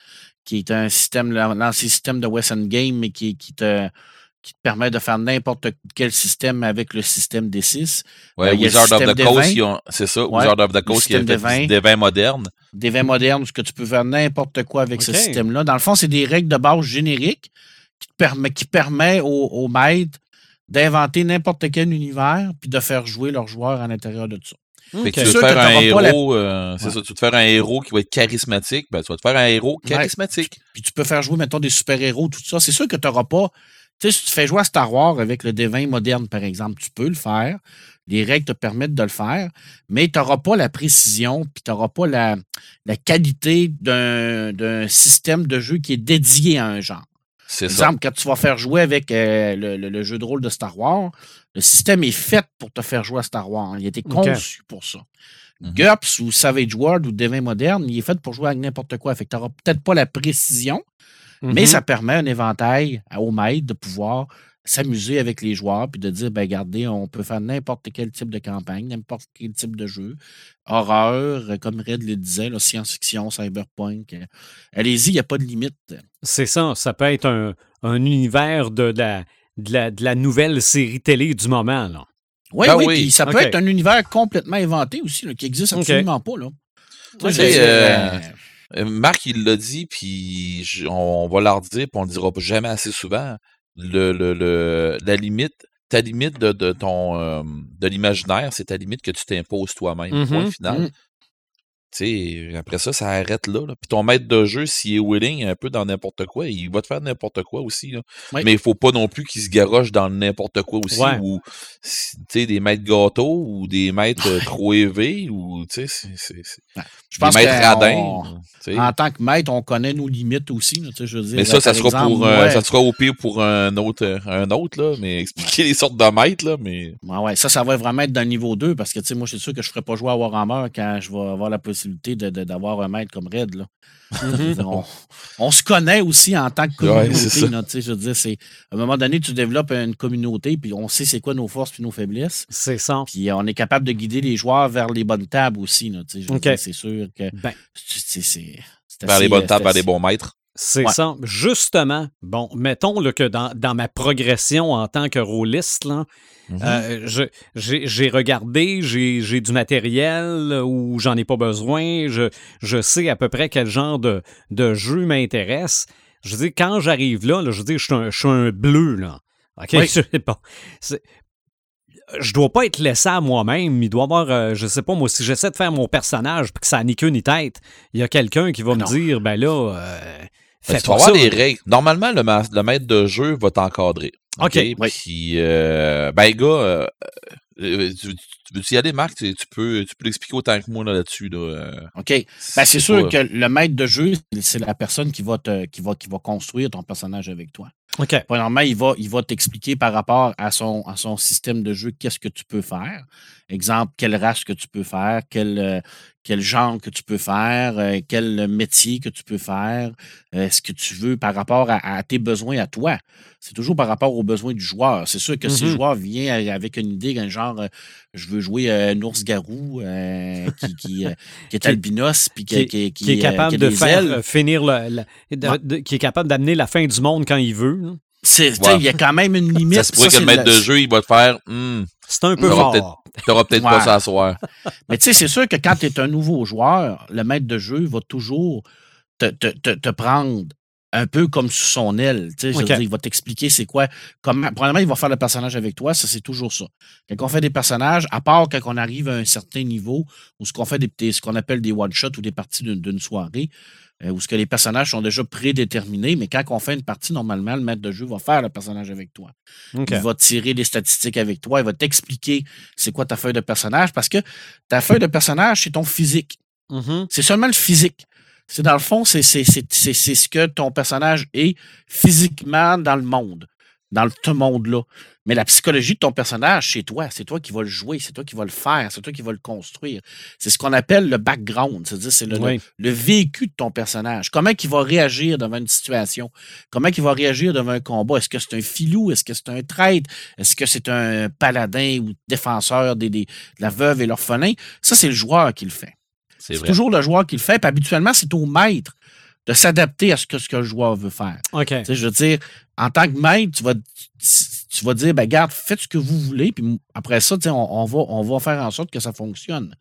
qui est un système, l'ancien système de Western Game, mais qui, qui te qui te permet de faire n'importe quel système avec le système D6. Ouais, Euh, il y a le Wizard of système the des Coast, c'est ça, Ouais, Wizard of the Coast qui a des vins. des vins modernes. Des vins modernes, ce que tu peux faire n'importe quoi avec ce système-là. Dans le fond, c'est des règles de base génériques qui, te permet, qui permet aux, aux maîtres d'inventer n'importe quel univers puis de faire jouer leurs joueurs à l'intérieur de tout ça. Fait que OK. tu veux sûr te que faire un la- héros, euh, Ouais. ça, tu veux te faire un héros qui va être charismatique, ben tu vas te faire un héros Ouais. charismatique. Puis tu peux faire jouer, mettons, des super-héros, tout ça. C'est sûr que tu n'auras pas. Tu sais, si tu fais jouer à Star Wars avec le D20 moderne, par exemple, tu peux le faire. Les règles te permettent de le faire, mais tu n'auras pas la précision, puis tu n'auras pas la, la qualité d'un d'un système de jeu qui est dédié à un genre. C'est Par ça. exemple, quand tu vas faire jouer avec euh, le, le- le jeu de rôle de Star Wars, le système est fait pour te faire jouer à Star Wars. Il a été conçu pour ça. Mhm. GURPS ou Savage World ou Devin Moderne, il est fait pour jouer avec n'importe quoi. Fait que tu n'auras peut-être pas la précision, mais Mhm. ça permet un éventail à- au maître de pouvoir s'amuser avec les joueurs puis de dire, ben regardez, on peut faire n'importe quel type de campagne, n'importe quel type de jeu. Horreur, euh, comme Red le disait, science-fiction, cyberpunk. euh, Allez-y, il n'y a pas de limite. C'est ça. Ça peut être un, un univers de la, de la, de la nouvelle série télé du moment. Là. Oui, Ben oui, oui. puis ça peut être un univers complètement inventé aussi, là, qui existe Ok. absolument pas. Là. Marc, il l'a dit, puis on, va leur dire, puis on le dira jamais assez souvent. Le, le, le, la limite, ta limite de, de ton euh, de l'imaginaire, c'est ta limite que tu t'imposes toi-même. Mhm. Point final. Mhm. Tu sais, après ça, ça arrête là, là. Puis ton maître de jeu, s'il est willing un peu dans n'importe quoi, il va te faire n'importe quoi aussi. Là. Oui. Mais il faut pas non plus qu'il se garoche dans n'importe quoi aussi. Ouais. Ou des maîtres gâteaux ou des maîtres euh, trop élevés ou c'est- c'est- Je des maîtres radins. on- en tant que maître, on connaît nos limites aussi. là, je veux dire, Mais ça, ça par sera exemple, pour euh, ça sera au pire pour un autre euh, un autre là, mais expliquer les sortes de maîtres là, mais Ouais, ouais, ça, ça va vraiment être dans le niveau 2 parce que, moi, je suis sûr que je ne ferai pas jouer à Warhammer quand je vais avoir la possibilité d'avoir un maître comme Red. Là. Dire, on, on se connaît aussi en tant que Ouais, communauté. ça. là, je veux dire, à un moment donné, tu développes une communauté, puis on sait c'est quoi nos forces puis nos faiblesses. C'est ça. Puis on est capable de guider les joueurs vers les bonnes tables aussi. c'est sûr que Ben, c'est, vers les bonnes euh, tables, vers les bons maîtres. C'est Ouais. ça. Justement, bon, mettons là, que dans, dans ma progression en tant que rôliste, là, Mhm. euh, je- j'ai j'ai regardé, j'ai du matériel euh, où j'en ai pas besoin, je, je sais à peu près quel genre de, de jeu m'intéresse. Je veux dire, quand j'arrive là, là, je veux dire, je suis un, je suis un bleu, là. OK? Oui. Je, bon, je dois pas être laissé à moi-même. Il doit y avoir, euh, je sais pas, moi, si j'essaie de faire mon personnage puis que ça n'a ni queue ni tête, il y a quelqu'un qui va me Non. dire, ben là, euh, Fait fais que tu vas pas avoir ça. des règles. Normalement, le, ma- le maître de jeu va t'encadrer. OK, oui. Puis, euh, ben, gars, euh, euh, tu, tu veux-tu y aller, Marc? Tu, tu peux, tu peux l'expliquer autant que moi là, là-dessus. Là, euh, OK. Ben, c'est sûr pas- que le maître de jeu, c'est la personne qui va, te, qui, va, qui va construire ton personnage avec toi. OK. Premièrement, il va, il va t'expliquer par rapport à son, à son système de jeu qu'est-ce que tu peux faire. Exemple, quelle race que tu peux faire, quel, euh, quel genre que tu peux faire, euh, quel métier que tu peux faire, euh, ce que tu veux par rapport à, à tes besoins à toi? C'est toujours par rapport aux besoins du joueur. C'est sûr que si le Mhm. joueur vient avec une idée, un genre, euh, je veux jouer euh, un ours-garou euh, qui, qui, euh, qui est albinos, puis qui, qui, qui est euh, capable de faire ailes. euh, finir le, le- de- Ouais. de- qui est capable d'amener la fin du monde quand il veut. là. C'est- tu sais, Ouais. Il y a quand même une limite. ça se pourrait que le c'est maître de jeu, il va te faire Hum, C'est un peu fort. T'auras peut-être Ouais. pas ça à soir. Mais tu sais, c'est sûr que quand tu es un nouveau joueur, le maître de jeu va toujours te, te- te- te prendre un peu comme sous son aile. Tu sais, je veux OK. dire, il va t'expliquer c'est quoi. Comment, premièrement, il va faire le personnage avec toi. Ça, c'est toujours ça. Quand on fait des personnages, à part quand on arrive à un certain niveau, ou ce qu'on fait des, des- ce qu'on appelle des one-shots ou des parties d'une soirée, euh, où ce que les personnages sont déjà prédéterminés, mais quand on fait une partie, normalement, le maître de jeu va faire le personnage avec toi. Il va tirer les statistiques avec toi, il va t'expliquer c'est quoi ta feuille de personnage parce que ta feuille de personnage, c'est ton physique. Mhm. C'est seulement le physique. C'est dans le fond, c'est c'est- c'est- c'est- c'est ce que ton personnage est physiquement dans le monde, dans ce monde-là. Mais la psychologie de ton personnage, c'est toi. C'est toi qui vas le jouer, c'est toi qui vas le faire, c'est toi qui vas le construire. C'est ce qu'on appelle le background, c'est-à-dire c'est le, le- vécu de ton personnage. Comment il va réagir devant une situation? Comment il va réagir devant un combat? Est-ce que c'est un filou? Est-ce que c'est un traître? Est-ce que c'est un paladin ou défenseur des, des- de la veuve et l'orphelin? Ça, c'est le joueur qui le fait. C'est toujours le joueur qui le fait. Puis habituellement, c'est au maître de s'adapter à ce que, ce que le joueur veut faire. OK. Tu sais, je veux dire, en tant que maître, tu vas, tu vas dire, ben, garde, faites ce que vous voulez, puis après ça, tu sais, on, on va, on va faire en sorte que ça fonctionne.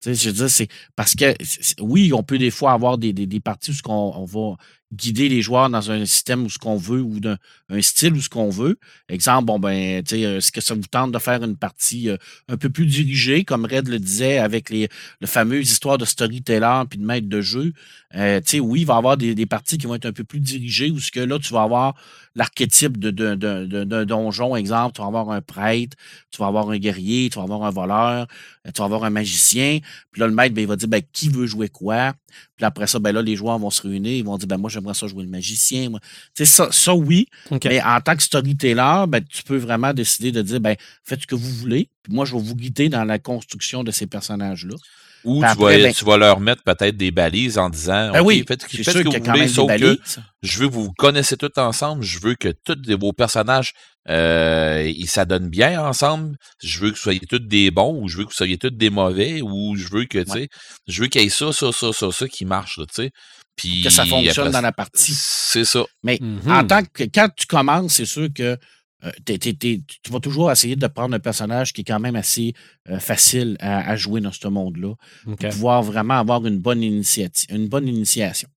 Tu sais, je veux dire, c'est parce que, oui, on peut des fois avoir des, des, des parties où ce qu'on- on va guider les joueurs dans un système où ce qu'on veut ou d'un un style où ce qu'on veut. Exemple, bon, ben, euh, est-ce que ça vous tente de faire une partie euh, un peu plus dirigée, comme Red le disait, avec les, le fameux histoire de storyteller puis de maître de jeu? Euh, tu sais, oui, il va y avoir des, des parties qui vont être un peu plus dirigées où ce que là, tu vas avoir l'archétype de- de- de- de- d'un donjon, exemple, tu vas avoir un prêtre, tu vas avoir un guerrier, tu vas avoir un voleur, euh, tu vas avoir un magicien. Puis là, le maître, ben, il va dire ben, qui veut jouer quoi? Puis après ça, ben là, les joueurs vont se réunir, ils vont dire ben moi, j'aimerais ça jouer le magicien. moi. Tu sais, ça, ça, oui. OK. Mais en tant que storyteller, ben, tu peux vraiment décider de dire ben, faites ce que vous voulez. Puis moi, je vais vous guider dans la construction de ces personnages-là. Ou tu, vas, ben- tu vas leur mettre peut-être des balises en disant Ben OK, oui, faites, faites ce que vous voulez, sauf que je veux que vous vous connaissez tous ensemble. Je veux que tous vos personnages euh, ils s'adonnent bien ensemble. Je veux que vous soyez tous des bons ou je veux que vous soyez tous des mauvais ou je veux que, tu sais, je veux qu'il y ait ça, ça, ça, ça, ça qui marche, tu sais. Puis Que ça fonctionne après, dans la partie. C'est ça. Mais Mhm. en tant que quand tu commences, c'est sûr que euh, tu vas toujours essayer de prendre un personnage qui est quand même assez euh, facile à, à jouer dans ce monde-là pour pouvoir vraiment avoir une bonne initiative, une bonne initiation.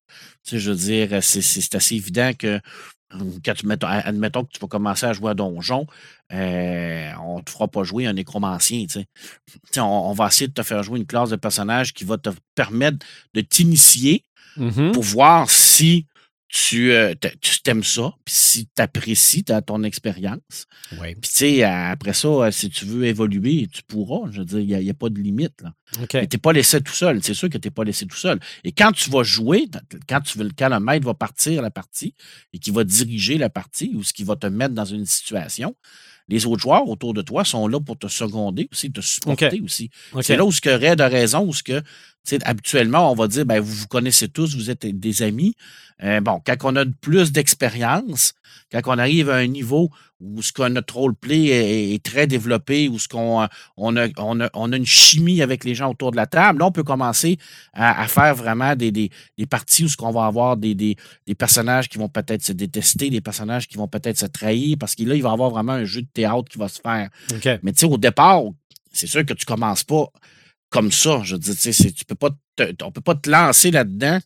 Tu sais, je veux dire, c'est- c'est assez évident que hum, quand tu mettons, admettons que tu vas commencer à jouer à donjon, euh, on ne te fera pas jouer un nécromancien. Tu sais. Tu sais, on, on va essayer de te faire jouer une classe de personnage qui va te permettre de t'initier Mhm. pour voir si tu euh, t'aimes ça, puis si tu apprécies ton expérience. Oui. Puis, tu sais, après ça, euh, si tu veux évoluer, tu pourras. Je veux dire, il n'y a, il y a pas de limite. Là. OK. Mais tu n'es pas laissé tout seul. C'est sûr que tu n'es pas laissé tout seul. Et quand tu vas jouer, quand, tu veux, quand le maître va partir la partie et qu'il va diriger la partie ou ce qui va te mettre dans une situation, les autres joueurs autour de toi sont là pour te seconder aussi, te supporter aussi. OK. C'est là où ce que Red a raison, où ce que, habituellement, on va dire, ben, vous vous connaissez tous, vous êtes des amis. Euh, bon, quand on a plus d'expérience, quand on arrive à un niveau où ce que notre roleplay est, est très développé, où ce qu'on on a, on, a, on a une chimie avec les gens autour de la table, là, on peut commencer à, à faire vraiment des, des, des parties où ce qu'on va avoir des, des, des personnages qui vont peut-être se détester, des personnages qui vont peut-être se trahir, parce que là, il va y avoir vraiment un jeu de théâtre qui va se faire. Mais tu sais, au départ, c'est sûr que tu commences pas comme ça. Je veux dire, tu sais, c'est- tu peux pas te- on peut pas te lancer là-dedans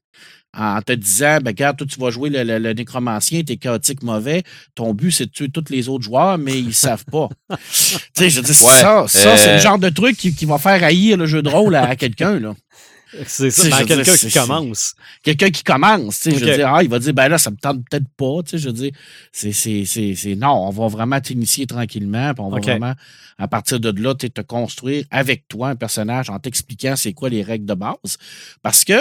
en te disant, ben, regarde, toi, tu vas jouer le, le, le nécromancien, t'es chaotique mauvais. Ton but, c'est de tuer tous les autres joueurs, mais ils savent pas. tu sais, je dis, Ouais, ça, ça euh, c'est le genre de truc qui, qui va faire haïr le jeu de rôle à, à quelqu'un, là. C'est ça. Ben, quelqu'un qui commence. Quelqu'un qui commence, tu sais, je veux dire, ah, il va dire, ben là, ça me tente peut-être pas, tu sais, je veux dire, c'est, c'est, c'est, c'est- non, on va vraiment t'initier tranquillement, puis on va vraiment, à partir de là, te construire avec toi un personnage en t'expliquant c'est quoi les règles de base. Parce que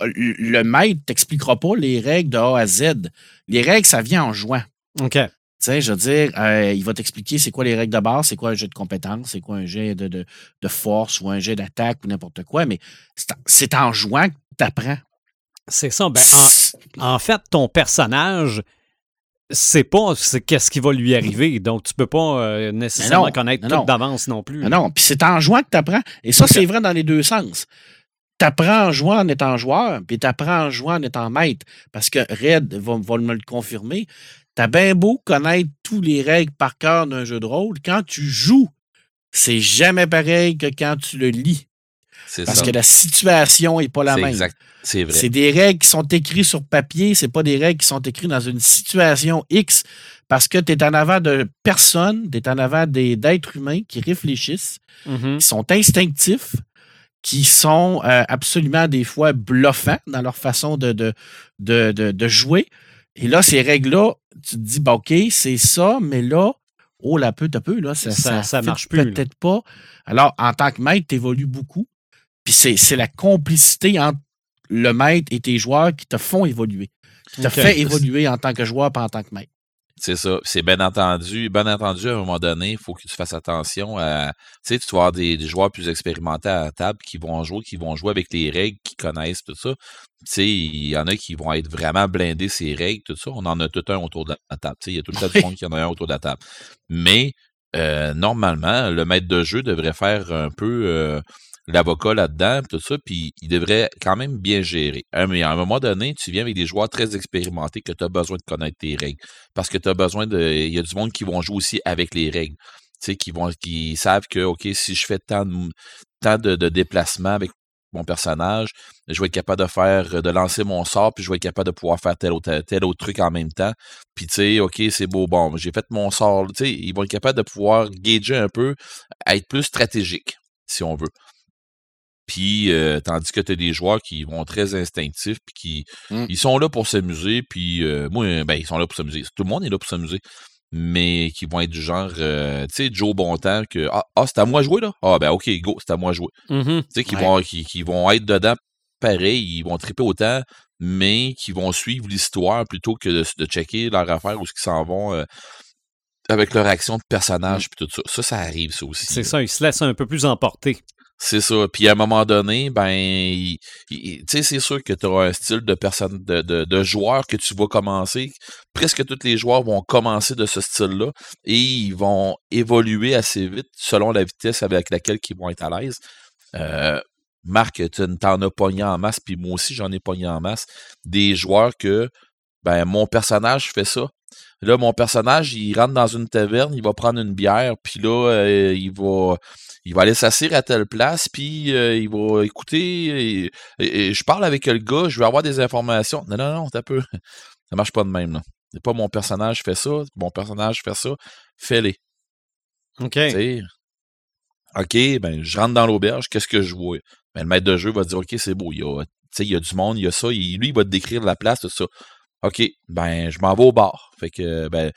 le maître t'expliquera pas les règles de A à Z. Les règles, ça vient en jouant. OK. Tu sais, je veux dire, euh, il va t'expliquer c'est quoi les règles de base, c'est quoi un jet de compétence, c'est quoi un jet de, de, de force ou un jet d'attaque ou n'importe quoi, mais c'est en, jouant que tu apprends. C'est ça. Ben, en, en fait, ton personnage, c'est pas qu'est-ce qui va lui arriver. Donc, tu peux pas euh, nécessairement non, connaître non, tout d'avance non plus. Non, non, puis c'est en jouant que tu apprends. Et ça, c'est vrai dans les deux sens. Tu apprends en jouant en étant joueur, puis tu apprends en jouant en étant maître. Parce que Red va, va me le confirmer. Tu as bien beau connaître tous les règles par cœur d'un jeu de rôle. Quand tu joues, c'est jamais pareil que quand tu le lis. C'est Parce ça. que la situation n'est pas la même. C'est vrai. C'est des règles qui sont écrites sur papier, c'est pas des règles qui sont écrites dans une situation X parce que tu es en avant de personnes, tu es en avant des- d'êtres humains qui réfléchissent, Mhm. qui sont instinctifs, qui sont euh, absolument des fois bluffants dans leur façon de, de, de, de- de jouer. Et là, ces règles-là, tu te dis, bah, OK, c'est ça, mais là, oh, là, peu, à peu, là, ça, Ça- ça, ça fit marche plus. Peut-être pas. Alors, en tant que maître, tu évolues beaucoup. Puis c'est c'est la complicité entre le maître et tes joueurs qui te font évoluer. Qui te fait évoluer en tant que joueur, pas en tant que maître. C'est ça. C'est bien entendu. Bien entendu, à un moment donné, il faut que tu fasses attention à. Tu sais, tu vas avoir des, des joueurs plus expérimentés à la table qui vont jouer, qui vont jouer avec les règles, qui connaissent tout ça. Tu sais, il y en a qui vont être vraiment blindés ces règles, tout ça. On en a tout un autour de la table. Tu sais, il y a tout le temps du monde qui en a un autour de la table. Mais euh, normalement, le maître de jeu devrait faire un peu euh, l'avocat là-dedans, tout ça, puis il devrait quand même bien gérer. Hein, mais à un moment donné, tu viens avec des joueurs très expérimentés que tu as besoin de connaître tes règles. Parce que tu as besoin de. Il y a du monde qui vont jouer aussi avec les règles. Tu sais, qui vont qui savent que, OK, si je fais tant de, tant de, de déplacements avec mon personnage, je vais être capable de faire, de lancer mon sort, puis je vais être capable de pouvoir faire tel autre, tel autre truc en même temps. Puis tu sais, OK, c'est beau, bon, j'ai fait mon sort. Tu sais, ils vont être capables de pouvoir gager un peu, être plus stratégique, si on veut. Puis, euh, tandis que tu as des joueurs qui vont très instinctifs, puis qui Mm. ils sont là pour s'amuser, puis euh, moi, ben, ils sont là pour s'amuser. Tout le monde est là pour s'amuser, mais qui vont être du genre, euh, tu sais, Joe Bontemps, que ah, ah, c'est à moi de jouer, là? Ah, ben, OK, go, c'est à moi de jouer. Mhm. Tu sais, qui, Ouais. vont, qui, qui vont être dedans pareil, ils vont triper autant, mais qui vont suivre l'histoire plutôt que de, de checker leur affaire ou ce qu'ils s'en vont euh, avec leur action de personnage, puis tout ça. Ça, ça arrive, ça aussi. C'est ça, il se laisse un peu plus emporter. C'est ça. Puis à un moment donné, ben, tu sais, c'est sûr que tu auras un style de personne, de, de, de joueur que tu vas commencer. Presque tous les joueurs vont commencer de ce style-là et ils vont évoluer assez vite selon la vitesse avec laquelle ils vont être à l'aise. Euh, Marc, tu t'en as pogné en masse, puis moi aussi j'en ai pogné en masse. Des joueurs que, ben, mon personnage fait ça. Là, mon personnage, il rentre dans une taverne, il va prendre une bière, puis là, euh, il va il va aller s'asseoir à telle place, puis euh, il va écouter. Et, et- et je parle avec le gars, je vais avoir des informations. Non, non, non, t'as peu. Ça marche pas de même, là. C'est pas mon personnage fait ça, mon personnage fait ça. Fais-les. OK. OK, ben, je rentre dans l'auberge, qu'est-ce que je vois? Ben, le maître de jeu va dire, OK, c'est beau, il y a, tu sais, il y a du monde, il y a ça, il- lui, il va te décrire la place, tout ça. OK, ben, je m'en vais au bar. Fait que, ben,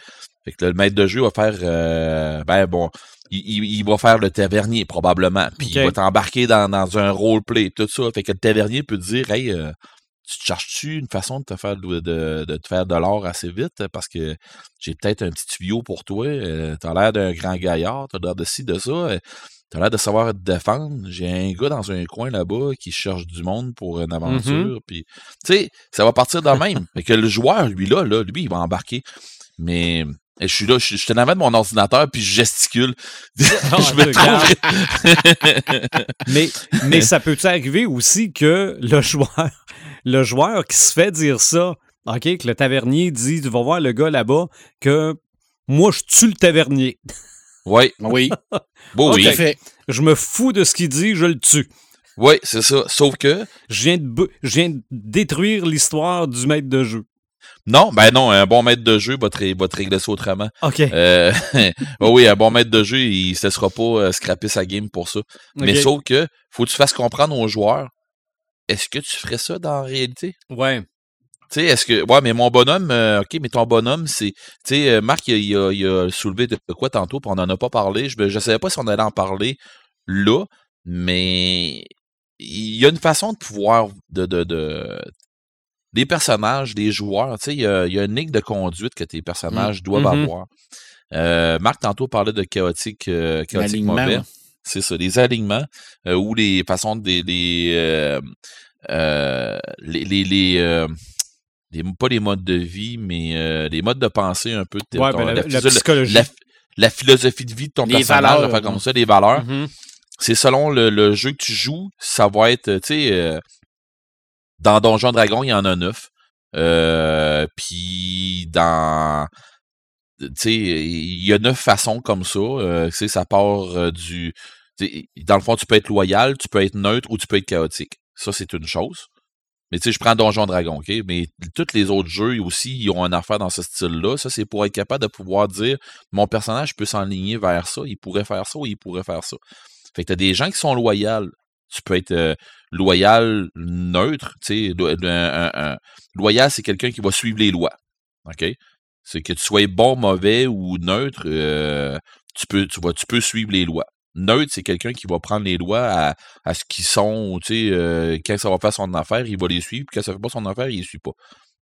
fait que le maître de jeu va faire, euh, ben, bon, il, il- il va faire le tavernier, probablement. Puis il va t'embarquer dans, dans un roleplay, tout ça. Fait que le tavernier peut te dire, hey, euh, tu te cherches-tu une façon de te faire de, de- de te faire de l'or assez vite? Parce que j'ai peut-être un petit tuyau pour toi. Euh, t'as l'air d'un grand gaillard, t'as l'air de ci, de ça. T'as l'air de savoir te défendre. J'ai un gars dans un coin là-bas qui cherche du monde pour une aventure. Puis, tu sais, ça va partir de même. Fait que le joueur, lui, là, là, lui, il va embarquer. Mais je suis là, je je avant de mon ordinateur, puis je gesticule. je me regarde. trouve... Mais, mais ça peut arriver aussi que le joueur, le joueur qui se fait dire ça, OK, que le tavernier dit, tu vas voir le gars là-bas, que moi, je tue le tavernier. Oui, Oui, bon, Ok. oui. tout à fait. Je me fous de ce qu'il dit, je le tue. Oui, c'est ça. Sauf que, Je viens de, bu- je viens de détruire l'histoire du maître de jeu. non, ben non, un bon maître de jeu va te, ré- va te régler ça autrement. OK. Euh, oh oui, un bon maître de jeu, il ne se laissera pas euh, scraper sa game pour ça. Mais sauf que, faut que tu fasses comprendre aux joueurs, est-ce que tu ferais ça dans la réalité? Ouais. Tu sais, est-ce que. Ouais, mais mon bonhomme, euh, OK, mais ton bonhomme, c'est. Tu sais, euh, Marc, il a, il a- il a soulevé de quoi tantôt, puis on n'en a pas parlé. Je ne savais pas si on allait en parler là, mais il y a une façon de pouvoir. de, de, de des personnages, des joueurs, tu sais, il y a, il y a une ligne de conduite que tes personnages doivent Mhm. avoir. Euh, Marc, tantôt, parlait de chaotique, chaotique mauvais. C'est ça, les alignements ou les façons des. des euh, les, les, les, euh, pas les modes de vie, mais euh, les modes de pensée un peu de Ouais, ton- ben, la, la physio- psychologie. la- la philosophie de vie de ton Les personnage, valeurs, comme ça, les valeurs. Mhm. C'est selon le, le jeu que tu joues, ça va être, tu sais, euh, dans Donjon Dragon, il y en a neuf. Euh, puis dans, tu sais, il y a neuf façons comme ça. Euh, tu sais, ça part euh, du, dans le fond, tu peux être loyal, tu peux être neutre ou tu peux être chaotique. Ça, c'est une chose. Mais tu sais, je prends Donjon Dragon, OK? Mais tous les autres jeux aussi, ils ont une affaire dans ce style-là. Ça, c'est pour être capable de pouvoir dire mon personnage peut s'enligner vers ça, il pourrait faire ça ou il pourrait faire ça. Fait que t'as des gens qui sont loyaux. Tu peux être euh, loyal neutre, tu sais, lo- un- un- un- loyal, c'est quelqu'un qui va suivre les lois. OK? C'est que tu sois bon, mauvais ou neutre, euh, tu peux, tu tu peux suivre les lois. Neutre, c'est quelqu'un qui va prendre les lois à, à ce qu'ils sont, tu sais, euh, quand ça va faire son affaire, il va les suivre, puis quand ça fait pas son affaire, il les suit pas.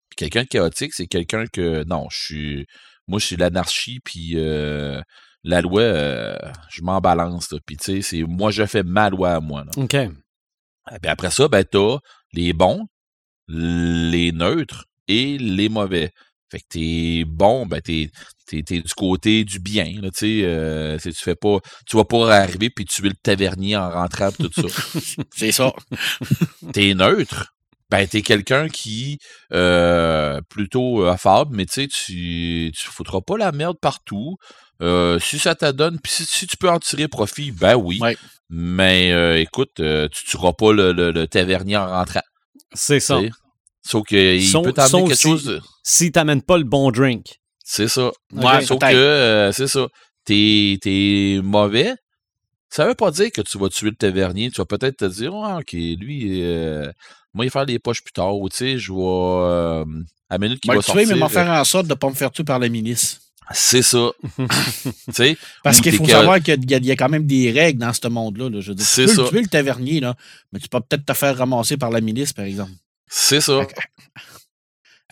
Puis quelqu'un de chaotique, c'est quelqu'un que, non, je suis, moi, je suis l'anarchie, puis euh, la loi, euh, je m'en balance, là. puis tu sais, c'est, moi, je fais ma loi à moi, là. OK. Ah, ben après ça, ben, t'as les bons, les neutres et les mauvais. Fait que t'es bon, ben t'es, t'es, t'es du côté du bien, là, tu sais, euh, tu fais pas, tu vas pas arriver puis tuer le tavernier en rentrant pis tout ça. C'est ça. t'es neutre, ben t'es quelqu'un qui, euh, plutôt euh, affable, mais tu sais, tu, tu foutras pas la merde partout. Euh, si ça t'adonne, puis si, si tu peux en tirer profit, ben oui. Ouais. Mais euh, écoute, euh, tu tueras pas le, le, le tavernier en rentrant. C'est ça. Tu. Sauf qu'il peut t'amener quelque aussi- chose. Si t'amènes pas le bon drink. C'est ça. Ouais, Sauf que, euh, c'est ça. T'es, t'es mauvais. Ça veut pas dire que tu vas tuer le tavernier. Tu vas peut-être te dire, ah, OK, lui, euh, moi, il va faire les poches plus tard. Ou, tu sais, je vais. euh, à la minute qu'il va tuer, sortir. mais m'en euh, faire en sorte de ne pas me faire tuer par la milice. C'est ça. tu. Parce qu'il faut savoir qu'il y, a- il y a quand même des règles dans ce monde-là. là. Je veux dire, C'est tu peux ça. tuer le tavernier, là, mais tu peux peut-être te faire ramasser par la milice, par exemple. C'est ça. Fait que-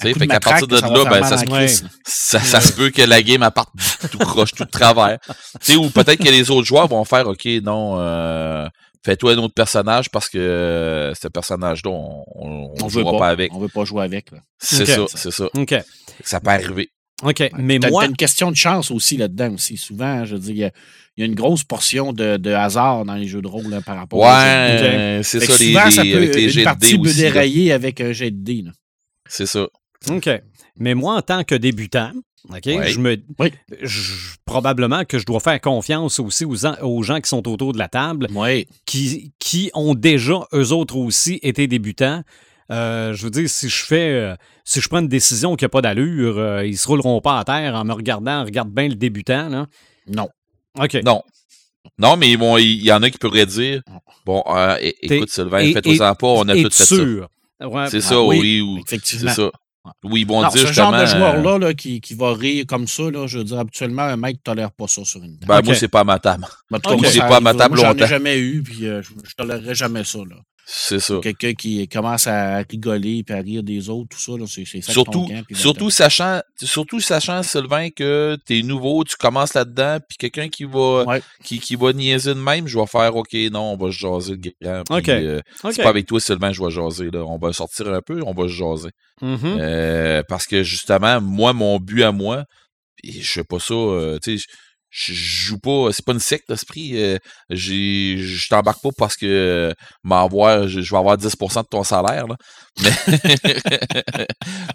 Tu sais, à coup fait qu'à partir de là, ben, ça se- ça, ça se peut que la game apparte tout croche, tout de travers. Tu sais, ou peut-être que les autres joueurs vont faire OK, non, euh, fais-toi un autre personnage parce que euh, ce personnage-là, on, veut jouera pas. pas avec. On veut pas jouer avec. C'est ça, c'est ça. OK. Ça peut arriver. OK. Mais moi, une question de chance aussi là-dedans aussi. Souvent, je veux dire, il y a, une grosse portion de, de hasard dans les jeux de rôle là, par rapport. Ouais, c'est Fait ça, que les, souvent, ça peut, avec les une jets de partie dés peut aussi. là. dérailler avec un jet de dés. C'est ça. OK. Mais moi, en tant que débutant, OK? Je me, Oui. je- probablement que je dois faire confiance aussi aux, en- aux gens qui sont autour de la table, Oui. qui, qui ont déjà, eux autres aussi, été débutants. Euh, je veux dire, si je fais, euh, si je prends une décision qui n'a pas d'allure, euh, ils se rouleront pas à terre en me regardant. Regarde bien le débutant, là. Non. OK. Non. Non, mais bon, il y, en a qui pourraient dire Bon, euh, écoute, Sylvain, fais-toi-en pas, on a tout fait ça. sûr? Ouais, C'est Ah ça, oui, oui. ou- c'est Effectivement. ça. Oui, ils vont Non, dire ce genre de justement, euh, joueur-là là, qui, qui va rire comme ça, là, je veux dire, habituellement, un mec ne tolère pas ça sur une table. Ben, Ok. moi, c'est pas à ma table. En tout cas, Ok. moi, C'est ça pas ma table moi, J'en ai longtemps. jamais eu, puis euh, je ne tolérerai jamais ça. Là. C'est ça. Quelqu'un qui commence à rigoler puis à rire des autres, tout ça, là, c'est c'est ça Surtout, surtout sachant, surtout sachant, Sylvain, que t'es nouveau, tu commences là-dedans, puis quelqu'un qui va, Ouais. qui, qui va niaiser de même, je vais faire, OK, non, on va se jaser le grand. euh. C'est pas avec toi, Sylvain, je vais jaser. Là. On va sortir un peu, on va se jaser. Mhm. Euh, parce que justement, moi, mon but à moi, et je fais pas ça, euh, tu sais, je joue pas, c'est pas une secte d'esprit. Euh, j'ai- je t'embarque pas parce que euh, m'avoir, je, vais avoir 10% de ton salaire. Là. Mais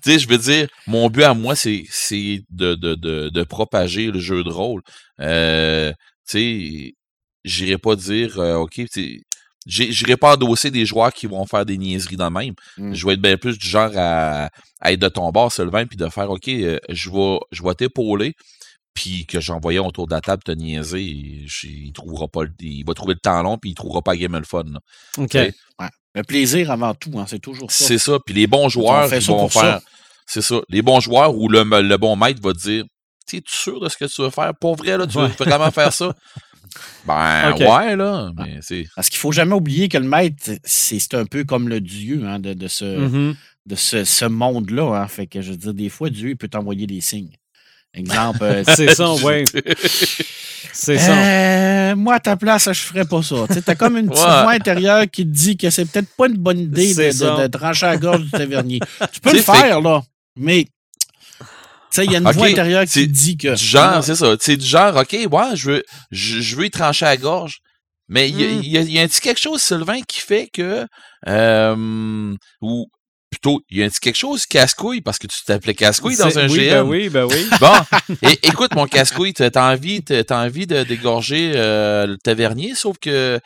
tu sais, je veux dire, mon but à moi, c'est, c'est de, de, de, de propager le jeu de rôle. Euh, tu sais, j'irai pas dire euh, OK, tu j'irai pas endosser des joueurs qui vont faire des niaiseries dans le même. Mm. Je vais être bien plus du genre à, à être de ton bord, Sylvain, puis de faire OK, euh, je vais, je vais t'épauler, puis que j'envoyais autour de la table te niaiser, il trouvera pas le, il va trouver le temps long, puis il trouvera pas game le fun. là. OK. Le plaisir avant tout, hein, c'est toujours ça. C'est ça. Puis les bons joueurs, ils vont faire. C'est ça. Les bons joueurs ou le, le bon maître va te dire T'es sûr de ce que tu veux faire? Pour vrai, là, tu veux vraiment faire ça? Ben ouais, là. Mais c'est. Parce qu'il faut jamais oublier que le maître, c'est c'est un peu comme le dieu hein, de, de ce, Mhm. de ce, ce monde-là. Hein. Fait que je veux dire, des fois, Dieu il peut t'envoyer des signes. Exemple. euh, C'est ça, oui. C'est ça. Euh, moi, à ta place, je ferais pas ça. Tu as comme une petite Ouais. voix intérieure qui te dit que c'est peut-être pas une bonne idée de, trancher à la gorge du tavernier. Tu peux le faire, là, mais tu sais, il y a une voix intérieure qui te dit que. Du genre, c'est ça. C'est du genre, OK, ouais, je veux, je, je veux y trancher à la gorge. Mais il y a- Mm. il y, a, il y a un petit quelque chose, Sylvain, qui fait que. Euh, ou plutôt, il y a un petit quelque chose casse-couille, parce que tu t'appelais casse-couille dans un oui, GM. Ben oui, ben oui. Bon, et, écoute, mon casse-couille, t'as envie, t'as t'as envie de dégorger euh, le tavernier, sauf que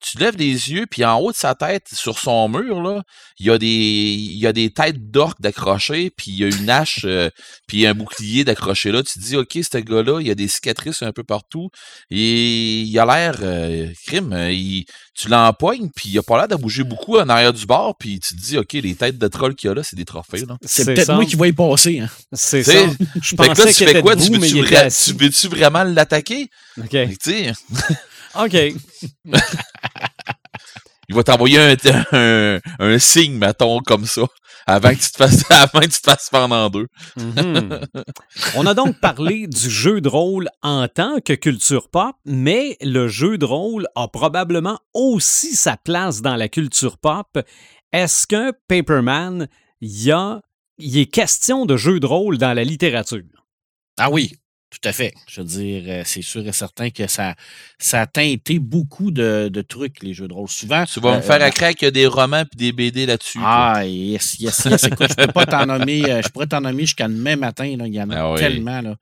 tu lèves les yeux, puis en haut de sa tête, sur son mur, là, il y a des, il y a des têtes d'orques d'accrocher, puis il y a une hache, euh, puis un bouclier d'accroché là. Tu te dis, OK, ce gars-là, il y a des cicatrices un peu partout, et il a l'air, euh, crime, euh, il- tu l'empoignes, puis il a pas l'air de bouger beaucoup en arrière du bord, puis tu te dis, OK, les têtes de troll qu'il y a là, c'est des trophées, là. C'est peut-être ça. moi qui vais y passer. Hein. C'est ça. Je Fait que là, pensais tu fais quoi? Tu debout, veux-tu vra- tu veux-tu vraiment l'attaquer? OK. Que, OK. il va t'envoyer un, un, un signe, mettons, comme ça, avant que tu te fasses, avant que tu te fasses en deux. Mhm. On a donc parlé du jeu de rôle en tant que culture pop, mais le jeu de rôle a probablement aussi sa place dans la culture pop. Est-ce qu'un Paperman, il y a, il est question de jeu de rôle dans la littérature? Ah oui, tout à fait. Je veux dire, euh, c'est sûr et certain que ça, ça a teinté beaucoup de, de trucs, les jeux de rôle. Souvent. Tu vas euh, me faire euh, à craquer qu'il y a des romans et des BD là-dessus. Ah, yes, yes, yes. Écoute, je peux pas t'en nommer. euh, je pourrais t'en nommer jusqu'à demain matin. Là. Il y en a Ah oui. tellement. Là.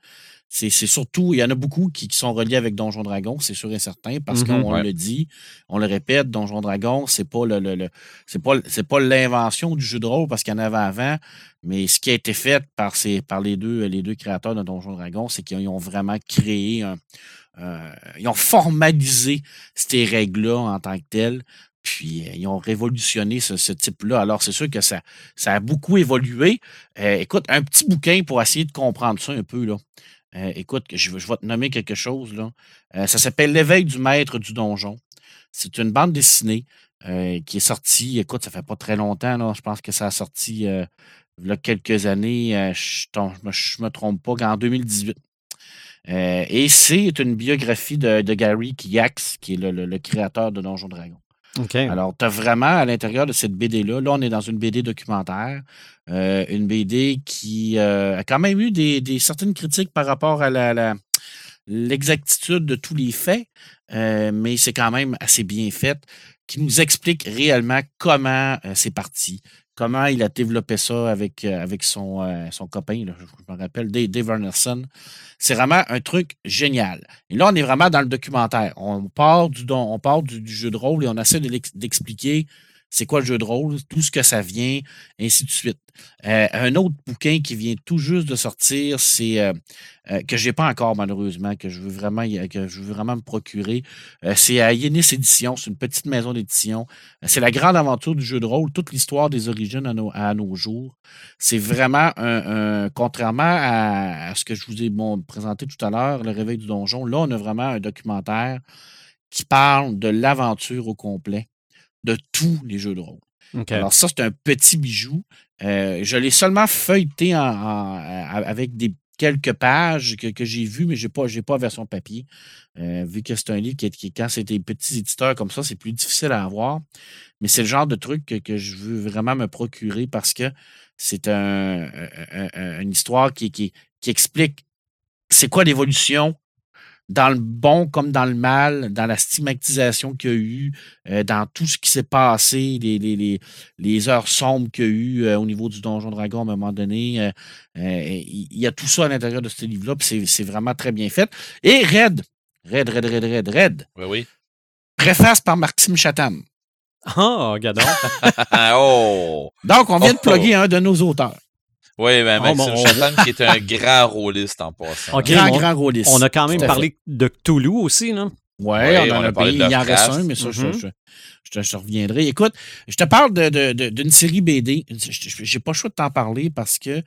C'est, c'est surtout, il y en a beaucoup qui, qui sont reliés avec Donjon Dragon, c'est sûr et certain, parce Mhm. qu'on Ouais. le dit, on le répète, Donjon Dragon, c'est pas le, le- le- c'est pas, c'est pas l'invention du jeu de rôle parce qu'il y en avait avant, mais ce qui a été fait par ces, par les deux, les deux créateurs de Donjon Dragon, c'est qu'ils ont vraiment créé un, euh, ils ont formalisé ces règles-là en tant que telles. Puis euh, ils ont révolutionné ce, ce type-là. Alors, c'est sûr que ça, ça a beaucoup évolué. Euh, écoute, un petit bouquin pour essayer de comprendre ça un peu. Là. Euh, écoute, je, vais- te nommer quelque chose. Là. Euh, ça s'appelle L'éveil du maître du donjon. C'est une bande dessinée euh, qui est sortie. Écoute, ça fait pas très longtemps. Je pense que ça a sorti il y a quelques années. je ne me, trompe pas, en 2018. Euh, et c'est une biographie de, Gary Gygax, qui est le, le- le créateur de Donjon Dragon. OK. Alors, tu as vraiment à l'intérieur de cette BD-là, là, on est dans une BD documentaire, euh, une BD qui euh, a quand même eu des, des- certaines critiques par rapport à la, la- l'exactitude de tous les faits, euh, mais c'est quand même assez bien fait, qui nous explique réellement comment euh, c'est parti, comment il a développé ça avec, euh, avec son, euh, son copain, je me rappelle, Dave, Arneson. C'est vraiment un truc génial. Et là, on est vraiment dans le documentaire. On part du, on part du, jeu de rôle et on essaie d'expliquer c'est quoi le jeu de rôle, tout ce que ça vient, ainsi de suite. Euh, un autre bouquin qui vient tout juste de sortir, c'est euh, euh, que pas encore malheureusement, que je veux vraiment, que je veux vraiment me procurer. Euh, c'est à Yenis Édition, c'est une petite maison d'édition. C'est la grande aventure du jeu de rôle, toute l'histoire des origines à nos, jours. C'est vraiment un, contrairement à, à ce que je vous ai bon, présenté tout à l'heure, le réveil du donjon. Là, on a vraiment un documentaire qui parle de l'aventure au complet, de tous les jeux de rôle. Alors ça, c'est un petit bijou. Euh, je l'ai seulement feuilleté en- en- a- avec des quelques pages que, que j'ai vues, mais je n'ai pas, j'ai pas version papier. Euh, vu que c'est un livre qui, est- qui, quand c'est des petits éditeurs comme ça, c'est plus difficile à avoir. Mais c'est le genre de truc que, que je veux vraiment me procurer parce que c'est un, un- un- une histoire qui, qui, qui explique c'est quoi l'évolution dans le bon comme dans le mal, dans la stigmatisation qu'il y a eu, euh, dans tout ce qui s'est passé, les, les, les, les heures sombres qu'il y a eu euh, au niveau du Donjon Dragon à un moment donné. euh, euh, il y a tout ça à l'intérieur de ce livre-là, puis c'est- c'est vraiment très bien fait. Et Red, Red, Red, Red, Red, Red, Oui, oui. préface par Maxime Chatham. Ah, regardons. oh! Donc, on vient de Oh. plugger un de nos auteurs. Oui, ben, Oh, Maxime mon- Chatham, qui est un grand rôliste en passant. Ok. Grand, on- grand rôliste. On a quand même parlé de Cthulhu aussi, là. Oui, Ouais, on en on a, a parlé Il en reste un, mais ça, je- Mhm. je, je reviendrai. Écoute, je te parle de- de- de- d'une série BD. Je n'ai pas le choix de t'en parler parce que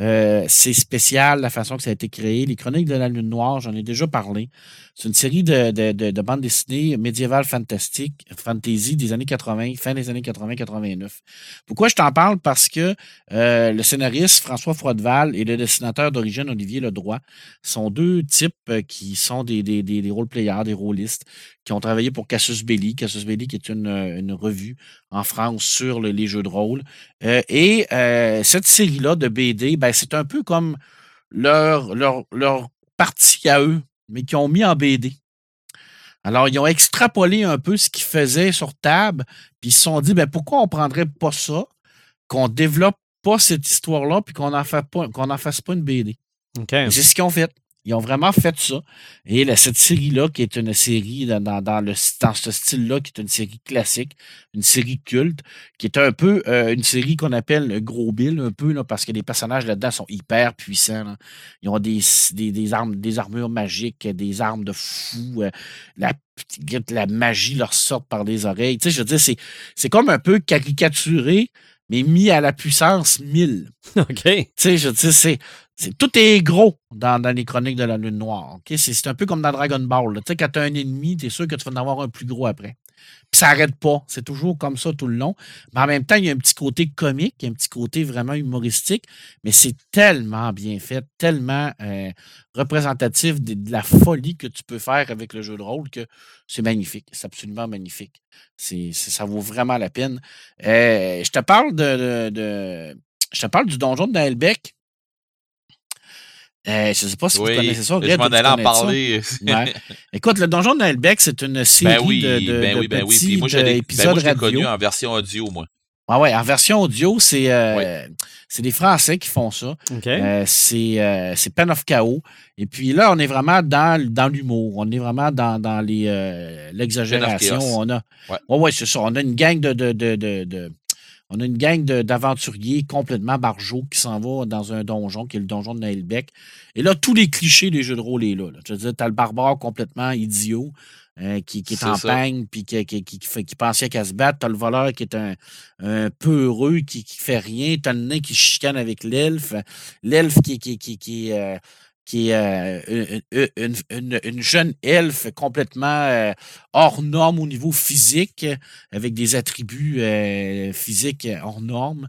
euh, c'est spécial la façon que ça a été créé. Les Chroniques de la Lune Noire, j'en ai déjà parlé. C'est une série de, de, de, de bandes dessinées médiévales fantastiques, fantasy des années 80, fin des années 80-89. Pourquoi je t'en parle? Parce que euh, le scénariste François Froideval et le dessinateur d'origine Olivier Ledroit sont deux types euh, qui sont des, des, des, des role-players, des rôlistes, qui ont travaillé pour Cassius Belli. Cassius Belli, qui est une, euh, une revue en France sur le- les jeux de rôle. Euh, et euh, cette série-là de BD, ben, c'est un peu comme leur, leur, leur partie à eux, mais qu'ils ont mis en BD. Alors, ils ont extrapolé un peu ce qu'ils faisaient sur table, puis ils se sont dit, ben, pourquoi on prendrait pas ça, qu'on développe pas cette histoire-là, puis qu'on n'en fasse pas, qu'on en fasse pas une BD. C'est ce qu'ils ont fait. Ils ont vraiment fait ça. Et là, cette série-là, qui est une série dans, dans, dans le, dans ce style-là, qui est une série classique, une série culte, qui est un peu euh, une série qu'on appelle le gros Bill, un peu, là, parce que les personnages là-dedans sont hyper puissants. là. Ils ont des, des, des armes, des armures magiques, des armes de fou. euh, la, la magie leur sort par les oreilles. Tu sais, je veux dire, c'est, c'est comme un peu caricaturé, mais mis à la puissance 1000. OK. Tu sais, je dis, c'est, c'est, tout est gros dans, dans les chroniques de la Lune Noire. ok? C'est, un peu comme dans Dragon Ball. Tu sais, quand tu un ennemi, tu es sûr que tu vas en avoir un plus gros après. Puis ça n'arrête pas. C'est toujours comme ça tout le long. Mais en même temps, il y a un petit côté comique, un petit côté vraiment humoristique, mais c'est tellement bien fait, tellement euh, représentatif de, la folie que tu peux faire avec le jeu de rôle que c'est magnifique. C'est absolument magnifique. C'est, ça vaut vraiment la peine. Euh, je te parle de, de- de- Je te parle du donjon de Naelbeck. Euh, je ne sais pas si vous Oui, connaissez ça. je m'en tu allais en connais ça? parler. Ouais. Écoute, le Donjon de Naelbeck, c'est une série Ben oui, de, de, ben de oui, ben oui. petits Puis moi, l'ai ben épisodes moi, je l'ai radio. connu en version audio, moi. Ah ouais, en version audio, c'est euh, c'est des Français qui font ça. Euh, c'est euh, c'est Pen of Chaos. Et puis là, on est vraiment dans, dans l'humour. On est vraiment dans, dans les euh, l'exagération. On a, Ouais. ouais, ouais, c'est ça. On a une gang de, de, de, de- de- on a une gang de- d'aventuriers complètement barjots qui s'en va dans un donjon, qui est le donjon de Nailbeck. Et là, tous les clichés des jeux de rôle est là. là. Je veux dire, t'as le barbare complètement idiot. euh, qui, qui est, en peigne, puis qui, qui, qui, qui pensait qu'à se battre. T'as le voleur qui est un, un peu heureux, qui, qui fait rien. T'as le nain qui chicane avec l'elfe. L'elfe qui, qui, qui, qui, euh, qui est euh, une, une, une- une jeune elfe complètement euh, hors norme au niveau physique, avec des attributs euh, physiques hors norme.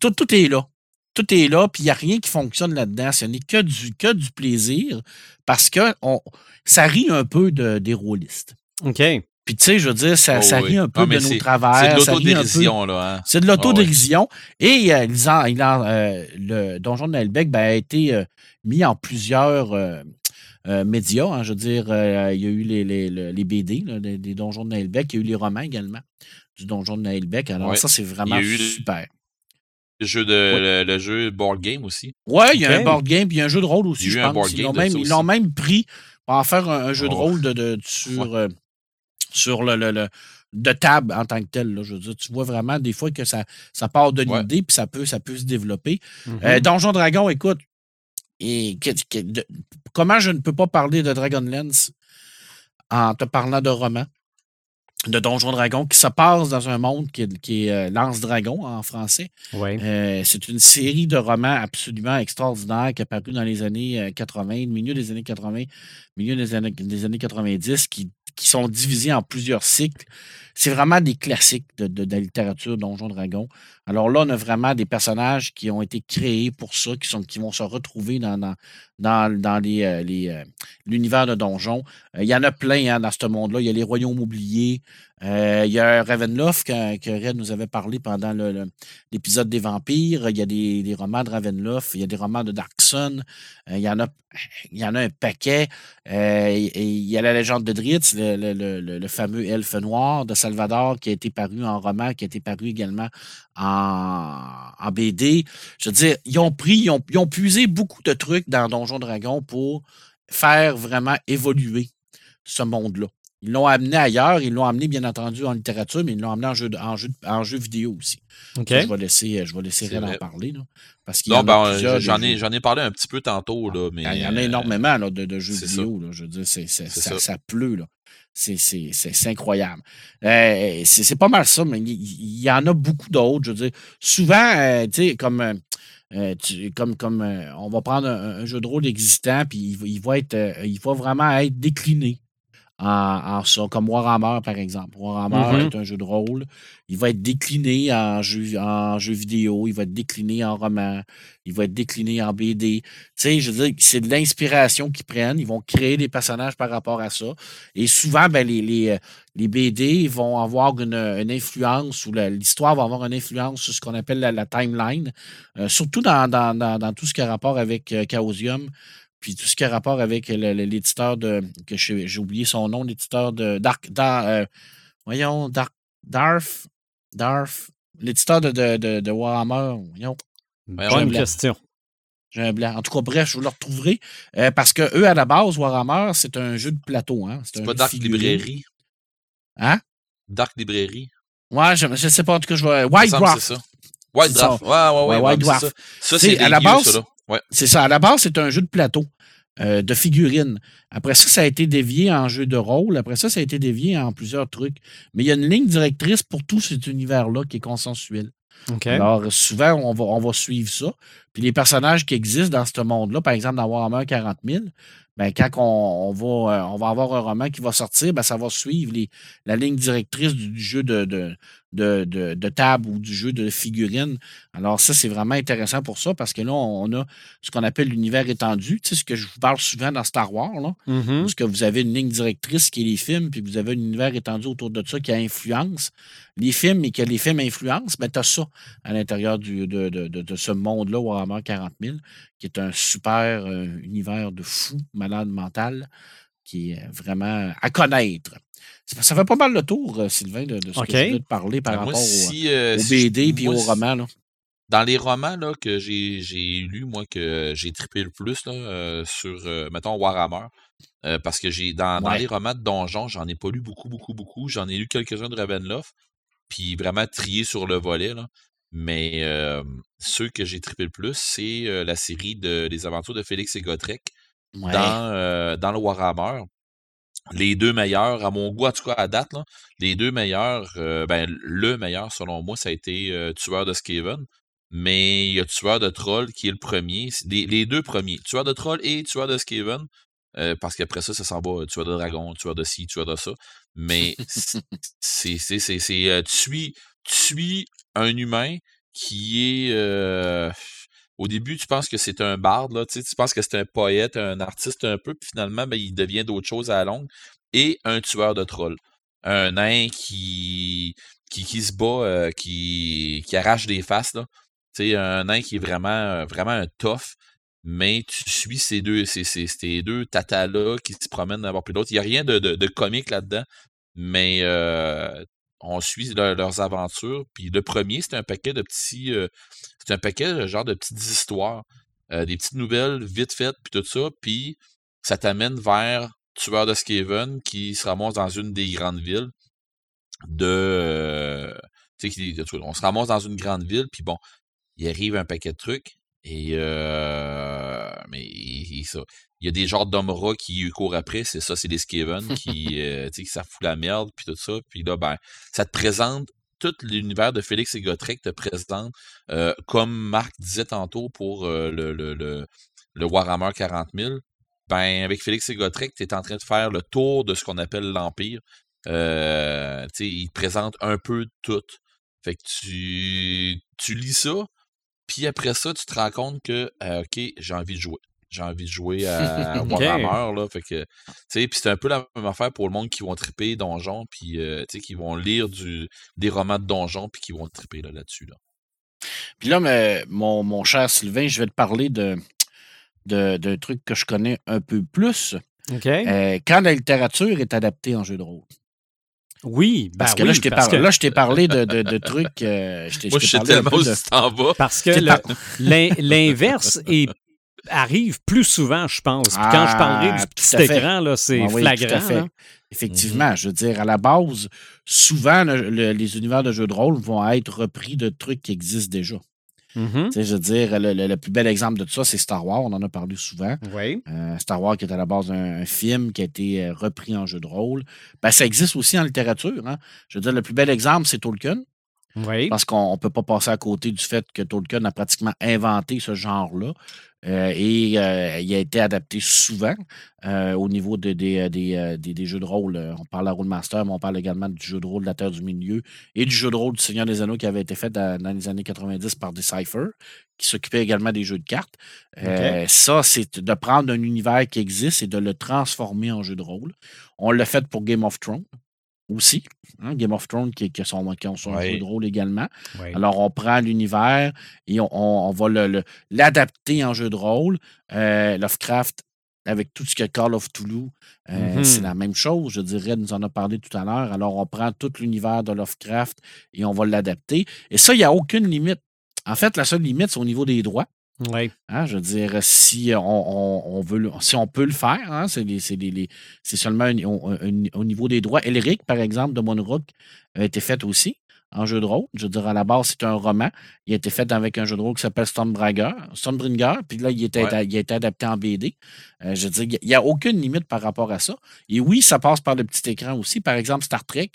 Tout, tout est là. Tout est là, puis il n'y a rien qui fonctionne là-dedans. Ce n'est que du, que du plaisir parce que on, ça rit un peu de, des rôlistes. OK. Puis tu sais, je veux dire, ça, Oh, ça oui. rit un peu Ah, de nos c'est- travers. C'est de ça rit un peu- l'autodérision, là. Hein? c'est de l'autodérision. Et euh, ils en- ils en, euh, le Donjon de Nelbeck ben, a été euh, mis en plusieurs euh, euh, médias. hein. je veux dire, euh, il y a eu les, les, les- les BD, là, des, des Donjons de Nailbeck. Il y a eu les romans également du Donjon de Nailbeck. Alors Ouais. ça, c'est vraiment Il y a eu le- super. Le jeu, de, le, le jeu board game aussi. Ouais, il y a un board game puis il y a un jeu de rôle aussi, Il y je eu un pense. board Ils game ils l'ont même pris pour en faire un, un jeu de Oh. rôle de, de- sur, euh, sur le, le- le- de table en tant que tel. là. Je veux dire, tu vois vraiment des fois que ça, ça part d'une Ouais. idée puis ça peut, ça peut se développer. Euh, Donjon Dragon, écoute, et que- que- de- comment je ne peux pas parler de Dragonlance en te parlant de roman de Donjon Dragon qui se passe dans un monde qui est, qui est, euh, Lance Dragon en français. Ouais. Euh, c'est une série de romans absolument extraordinaire qui est apparue dans les années euh, 80, milieu des années 80, milieu des années, des années 90, qui, qui sont divisés en plusieurs cycles. C'est vraiment des classiques de, de- de la littérature Donjon Dragon. Alors là, on a vraiment des personnages qui ont été créés pour ça, qui, sont, qui vont se retrouver dans, dans, dans, dans les, euh, les, euh, l'univers de Donjon. Euh, Il y en a plein hein, dans ce monde-là. Il y a les royaumes oubliés. Euh, il y a Ravenloft que, Red nous avait parlé pendant l'épisode des vampires. Il y a des, des romans de Ravenloft. Il y a des romans de Darkson. Il, y en a, il y en a un paquet. Euh, il y a la légende de Dritz, le- le- le- le fameux elfe noir de Salvador qui a été paru en roman, qui a été paru également en, en BD. Je veux dire, ils ont pris, ils ont, ils ont puisé beaucoup de trucs dans Donjon Dragon pour faire vraiment évoluer ce monde-là. Ils l'ont amené ailleurs, ils l'ont amené bien entendu en littérature, mais ils l'ont amené en jeu, de- en jeu, de- en jeu vidéo aussi. Je vais laisser, je vais laisser Red en parler. Là, parce qu'il ben, j'en ai, j'en ai parlé un petit peu tantôt, là, mais. Il y en a énormément là, de, de jeux vidéo. Là, je veux dire, ça. ça pleut. Là. C'est, incroyable. Euh, c'est, pas mal ça, mais il, y en a beaucoup d'autres. Je veux dire, souvent, euh, tu sais, comme, euh, euh, tu- comme, comme euh, on va prendre un, jeu de rôle existant, puis il, il va être, euh, il va vraiment être décliné en, en ça, comme Warhammer, par exemple. Warhammer Mhm. est un jeu de rôle. Il va être décliné en jeu, en jeu vidéo, il va être décliné en roman, il va être décliné en BD. Tu sais, je veux dire, c'est de l'inspiration qu'ils prennent. Ils vont créer des personnages par rapport à ça. Et souvent, ben, les, les, euh, les BD vont avoir une, une influence ou l'histoire va avoir une influence sur ce qu'on appelle la, la timeline, euh, surtout dans, dans, dans, dans tout ce qui a rapport avec euh, Chaosium, puis tout ce qui a rapport avec l'éditeur de. que j'ai j'ai oublié son nom, l'éditeur de Dark. Dar- euh, voyons, Dark. Darf. Darf. L'éditeur de, de, de, de Warhammer. Voyons. Ouais, Bonne blanc. question. J'ai un blanc. En tout cas, bref, je vous le retrouverai. euh, parce que eux, à la base, Warhammer, c'est un jeu de plateau. Hein? C'est un C'est pas jeu de Dark. Librairie. Hein? Dark Librairie. Ouais, je, je sais pas. En tout cas, je vois. White Dwarf. C'est ça. White. Dwarf. Ouais, ouais, ouais. White. Ça, ça C'est à la base- ça, là. Ouais. C'est ça. À la base, c'est un jeu de plateau, euh, de figurines. Après ça, ça a été dévié en jeu de rôle. Après ça, ça a été dévié en plusieurs trucs. Mais il y a une ligne directrice pour tout cet univers-là qui est consensuel. OK. Alors, souvent, on va, on va suivre ça. Puis les personnages qui existent dans ce monde-là, par exemple, dans Warhammer 40 000, ben, quand on, on va, euh, on va avoir un roman qui va sortir, ben, ça va suivre les, la ligne directrice du, du jeu de, de, de, de- de table ou du jeu de figurines. Alors, ça, c'est vraiment intéressant pour ça parce que là, on a ce qu'on appelle l'univers étendu. Tu sais, ce que je vous parle souvent dans Star Wars, là. Parce que vous avez une ligne directrice qui est les films, puis vous avez un univers étendu autour de ça qui a influence. Les films et que les films influencent, ben, tu as ça à l'intérieur du- de, de- de- de ce monde-là, Warhammer 40 000, qui est un super euh, univers de fou, malade mental, qui est vraiment à connaître. Ça ça fait pas mal le tour, euh, Sylvain, de, de ce que je voulais te parler par Ben, rapport moi, au, euh, au BD puis moi, au si- roman. Là. Dans les romans là, que j'ai j'ai lus, moi, que j'ai trippé le plus là, euh, sur, euh, mettons, Warhammer, euh, parce que j'ai dans, dans les romans de donjons, j'en ai pas lu beaucoup, beaucoup, beaucoup. J'en ai lu quelques-uns de Ravenloft, puis vraiment trié sur le volet. Là. Mais euh, ceux que j'ai trippé le plus, c'est euh, la série de Les aventures de Félix et Gotrek Ouais. dans, euh, dans le Warhammer. Les deux meilleurs, à mon goût, en tout cas à date, là, les deux meilleurs, euh, ben, le meilleur selon moi, ça a été euh, Tueur de Skaven. Mais il y a Tueur de Troll qui est le premier. Les, deux premiers, Tueur de Troll et Tueur de Skaven. euh, parce qu'après ça, ça s'en va Tueur de Dragon, Tueur de ci, Tueur de ça. Mais c'est c'est euh, tu tu un humain qui est euh, au début tu penses que c'est un barde là, tu penses que c'est un poète, un artiste un peu, puis finalement ben, il devient d'autres choses à la longue et un tueur de trolls, un nain qui qui, qui se bat, euh, qui qui arrache des faces là, un nain qui est vraiment euh, vraiment un tough. Mais tu suis ces deux, ces, ces, ces deux tatas-là qui se promènent d'un bord puis l'autre. Il n'y a rien de, de, de comique là-dedans. Mais euh, on, suit leurs aventures. Puis le premier, c'est un paquet de petits. c'est un paquet, genre de petites histoires. des petites nouvelles vite faites, puis tout ça. Puis ça t'amène vers Tueur de Skaven qui se ramasse dans une des grandes villes de. on se ramasse dans une grande ville, puis bon, il arrive un paquet de trucs. Et euh, mais il, ça, il y a des genres d'hommes rats qui courent après, c'est ça, c'est des Skaven qui, euh, qui ça fout la merde, puis tout ça. Puis là, ben, ça te présente tout l'univers de Félix et Gotrek te présente, euh, comme Marc disait tantôt pour le, le, le, le, Warhammer 40 000, ben, avec Félix et Gotrek, tu es en train de faire le tour de ce qu'on appelle l'Empire. Euh, il te présente un peu tout. Fait que tu, tu lis ça, puis après ça, tu te rends compte que, euh, OK, j'ai envie de jouer. J'ai envie de jouer à Warhammer, là. Fait que, tu sais, puis c'est un peu la même affaire pour le monde qui vont triper donjon, puis, euh, tu sais, qui vont lire du, des romans de donjon, puis qui vont triper là, là-dessus, là. Puis là, mais, mon, mon cher Sylvain, je vais te parler de, de, de trucs que je connais un peu plus. OK. Euh, quand la littérature est adaptée en jeu de rôle. Oui, parce ben que, là, je t'ai parce parlé, que- là, je t'ai parlé de, de, de trucs. euh, je t'ai- Moi, je sais tellement où de- tu t'en vas. Parce que l'inverse arrive plus souvent, je pense. Puis quand je parlerai Ah, du tout petit écran, là, c'est Ah oui, tout à flagrant. fait. là. Effectivement, je veux dire, à la base, souvent, le- le- les univers de jeux de rôle vont être repris de trucs qui existent déjà. Mhm. Sais, je veux dire, le, le- le plus bel exemple de ça, c'est Star Wars. On en a parlé souvent. Oui. Euh, Star Wars, qui est à la base un, un film qui a été euh, repris en jeu de rôle. Ben, ça existe aussi en littérature. hein. Je veux dire, le plus bel exemple, c'est Tolkien. Oui. Parce qu'on ne peut pas passer à côté du fait que Tolkien a pratiquement inventé ce genre-là. Euh, et euh, il a été adapté souvent euh, au niveau de- des, jeux de rôle. On parle à Rollmaster, mais on parle également du jeu de rôle de la Terre du Milieu et du jeu de rôle du Seigneur des Anneaux qui avait été fait dans, dans les années 90 par Decipher, qui s'occupait également des jeux de cartes. Ça, c'est de prendre un univers qui existe et de le transformer en jeu de rôle. On l'a fait pour Game of Thrones aussi. hein, Game of Thrones qui, qui, sont, qui ont son Ouais. jeu de rôle également. Alors, on prend l'univers et on, on- on va l'adapter en jeu de rôle. Euh, Lovecraft, avec tout ce que Call of Toulouse, euh, Mhm. c'est la même chose. Je dirais, nous en a parlé tout à l'heure. Alors, on prend tout l'univers de Lovecraft et on va l'adapter. Et ça, il n'y a aucune limite. En fait, la seule limite, c'est au niveau des droits. Oui. Hein, je veux dire, si on, on- on veut, le- si on peut le faire, hein, c'est les- c'est les- les- c'est seulement un- un- un- au niveau des droits. Elric, par exemple, de Monrook, a été fait aussi en jeu de rôle. Je veux dire, à la base, c'est un roman. Il a été fait avec un jeu de rôle qui s'appelle Stormbringer, Stormbringer, puis là, il, était, Ouais. il a été adapté en BD. Euh, je veux dire, il n'y a aucune limite par rapport à ça. Et oui, ça passe par le petit écran aussi. Par exemple, Star Trek,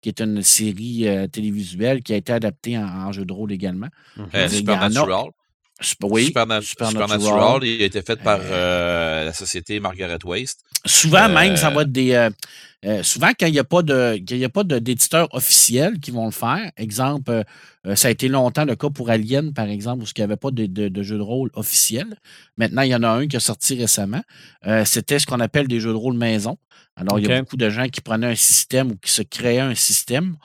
qui est une série euh, télévisuelle qui a été adaptée en, en jeu de rôle également. Euh, Supernatural. Oui, Supernatural. Supernatural, il a été fait par euh, la société Margaret Waste. Souvent, même, ça Euh, va être des. euh, euh, souvent, quand il n'y a pas de, quand il y a pas de- d'éditeurs officiels qui vont le faire, exemple, euh, euh, ça a été longtemps le cas pour Alien, par exemple, où il n'y avait pas de, de- de jeu de rôle officiel. Maintenant, il y en a un qui a sorti récemment. Euh, C'était ce qu'on appelle des jeux de rôle maison. Alors, il y a beaucoup de gens qui prenaient un système ou qui se créaient un système,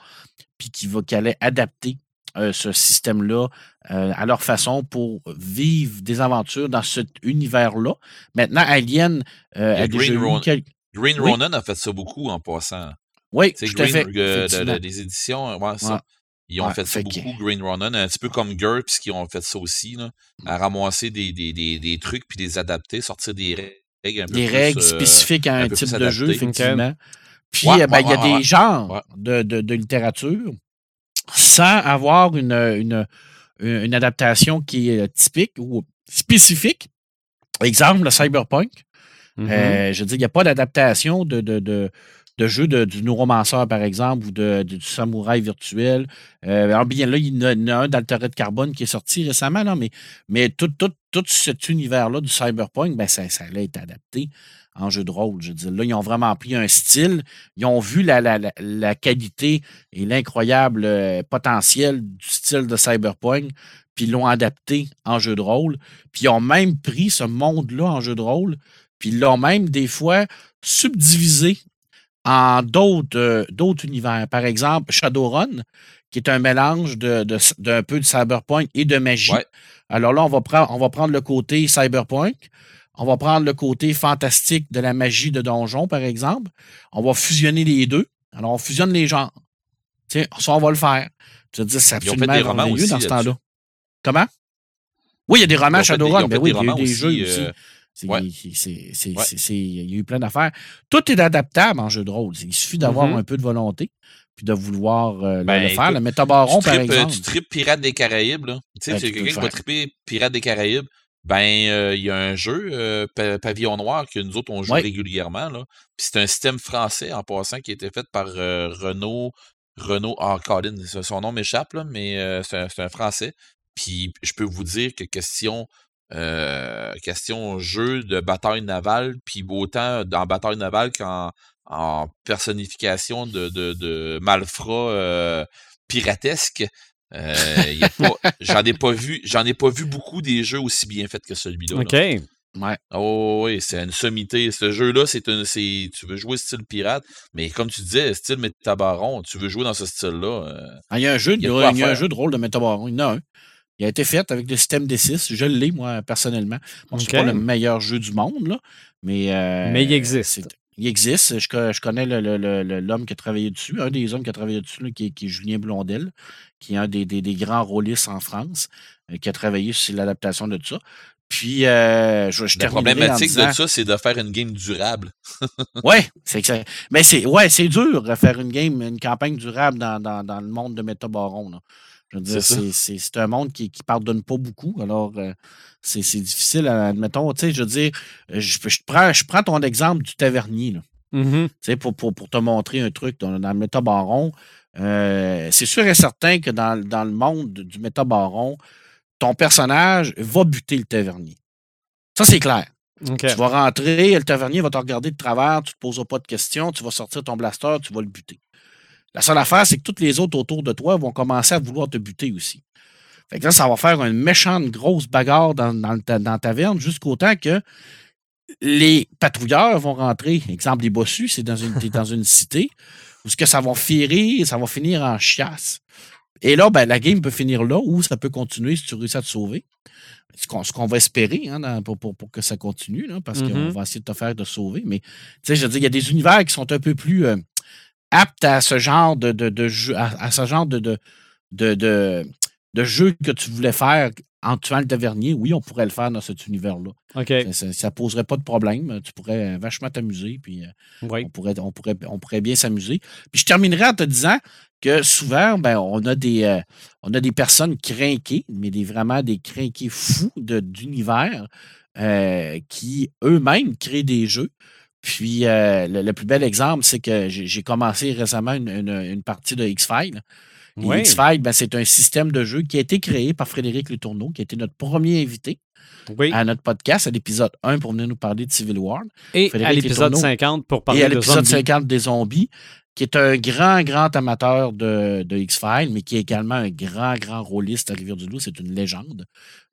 puis qui, va, qui allaient adapter euh, ce système-là euh, à leur façon pour vivre des aventures dans cet univers-là. Maintenant, Alien euh, a Green eu Ron- quel- Green Oui. A fait ça beaucoup en passant. Oui, C'est Green, fait. des éditions, ouais, ça. Ouais. Ils ont Ouais, fait ça fait que- beaucoup, Green Ronin, un petit peu comme GURPS qui ont fait ça aussi, là, à ramasser des, des, des, des trucs puis les adapter, sortir des règles un peu Des plus, règles spécifiques à un type de jeu, effectivement. Puis, Ouais, ben, il y a ouais, des genres de- de littérature sans avoir une, une, une adaptation qui est typique ou spécifique. Exemple, le cyberpunk. Mhm. Euh, je veux dire, il n'y a pas d'adaptation de, de, de, de jeu de- du neuromancer, par exemple, ou de, de- du samouraï virtuel. Euh, alors, bien là, il y en a, un d'Altered Carbone qui est sorti récemment, mais, mais tout, tout, tout cet univers-là du cyberpunk, ben, ça, ça a été adapté en jeu de rôle. Je veux dire, là, ils ont vraiment pris un style, ils ont vu la, la, la, la qualité et l'incroyable euh, potentiel du style de cyberpunk, puis ils l'ont adapté en jeu de rôle. Puis ils ont même pris ce monde-là en jeu de rôle, puis ils l'ont même des fois subdivisé en d'autres euh, d'autres univers. Par exemple, Shadowrun, qui est un mélange de, de- d'un peu de cyberpunk et de magie. Ouais. Alors là, on va, prendre, on va prendre le côté cyberpunk, on va prendre le côté fantastique de la magie de donjon, par exemple. On va fusionner les deux. Alors, on fusionne les genres. Tiens, ça, on va le faire. Je veux dire, c'est absolument des romans merveilleux aussi dans ce temps-là. Comment? Oui, il y a des romans Shadowrun. Ben oui, il y a eu des jeux aussi, aussi. euh, C'est- ouais. Ouais. Il y a eu plein d'affaires. Tout est adaptable en jeu de rôle. Il suffit d'avoir Mhm. un peu de volonté puis de vouloir euh, le- Ben, le faire. écoute, Le Métabaron, tu par euh, exemple. tu tripes Pirates des Caraïbes, là. Tu sais, Ben, tu quelqu'un qui va triper Pirates des Caraïbes. Ben, euh, il y a un jeu, euh, Pa- Pavillon Noir, que nous autres, on joue Ouais. régulièrement, là. Puis c'est un système français, en passant, qui a été fait par euh, Renault. Renault, ah, Colin, son nom m'échappe, là, mais euh, c'est un, un français. Puis je peux vous dire que question, euh, question jeu de bataille navale, puis autant dans bataille navale qu'en en personnification de, de, de malfrats euh, piratesques. Euh, j'en ai pas vu, j'en ai pas vu beaucoup des jeux aussi bien faits que celui-là. là. OK. Ouais. Oh oui, c'est une sommité. Ce jeu-là, c'est une, c'est, tu veux jouer style pirate, mais comme tu disais, style métabaron, tu veux jouer dans ce style-là. euh, Ah, il y a un jeu, Il y a de- il y a un jeu de rôle de Métabaron. Il y en a un. Il a été fait avec le système D6. Je l'ai, moi, personnellement. Bon, c'est OK. pas le meilleur jeu du monde, là, mais... euh, Mais il existe. Il existe. Je, co- je connais l'homme qui a travaillé dessus, un des hommes qui a travaillé dessus, là, qui, est, qui est Julien Blondel, qui est un des, des- des grands rôlistes en France, euh, qui a travaillé sur l'adaptation de tout ça. Puis, euh, je, je La problématique disant- de ça, c'est de faire une game durable. Ouais, c'est que ça- Mais c'est ouais, c'est dur de faire une game, une campagne durable dans, dans, dans le monde de Métabaron. Là. Je veux dire, C'est un monde qui ne pardonne pas beaucoup. Alors, euh, c'est difficile, admettons. Tu sais, je veux dire, je, je prends, je prends ton exemple du tavernier, là, Mhm. tu sais, pour, pour, pour te montrer un truc dans, dans le Métabaron. Euh, c'est sûr et certain que dans, dans le monde du Métabaron, ton personnage va buter le tavernier. Ça, c'est clair. Tu vas rentrer, le tavernier va te regarder de travers, tu ne te poseras pas de questions, tu vas sortir ton blaster, tu vas le buter. La seule affaire, c'est que tous les autres autour de toi vont commencer à vouloir te buter aussi. Fait que là, ça va faire une méchante grosse bagarre dans, dans, ta- dans taverne jusqu'au temps que les patrouilleurs vont rentrer. Exemple, les bossus, c'est dans une, dans une cité où ce que ça va firer, ça va finir en chiasse. Et là, ben, la game peut finir là ou ça peut continuer si tu réussis à te sauver. Ce qu'on, ce qu'on va espérer hein, dans- pour, pour- pour que ça continue, là, parce qu'on Mhm. va essayer de te faire de sauver. Mais, tu sais, je veux dire, il y a des univers qui sont un peu plus euh, aptes à ce genre de, de, de jeu, à, à ce genre de, de, jeu que tu voulais faire en tuant le tavernier? Oui, on pourrait le faire dans cet univers-là. Ça, ça, poserait pas de problème. Tu pourrais euh, vachement t'amuser, puis euh, Oui. on, pourrait, on, pourrait, on pourrait bien s'amuser. Puis je terminerai en te disant que souvent, ben, on, a des, euh, on a des personnes crinquées, mais des, vraiment des crinqués fous de- d'univers euh, qui eux-mêmes créent des jeux. Puis euh, le, le plus bel exemple, c'est que j'ai commencé récemment une, une- une partie de X-Files. Oui. X-Files, ben, c'est un système de jeu qui a été créé par Frédéric Letourneau, qui a été notre premier invité Oui. à notre podcast, à l'épisode 1 pour venir nous parler de Civil War. Et Frédéric à l'épisode Letourneau. 50 pour parler et à de l'épisode zombies. 50 des zombies, qui est un grand, grand amateur de, de X-Files, mais qui est également un grand, grand rôliste à Rivière-du-Loup. C'est une légende.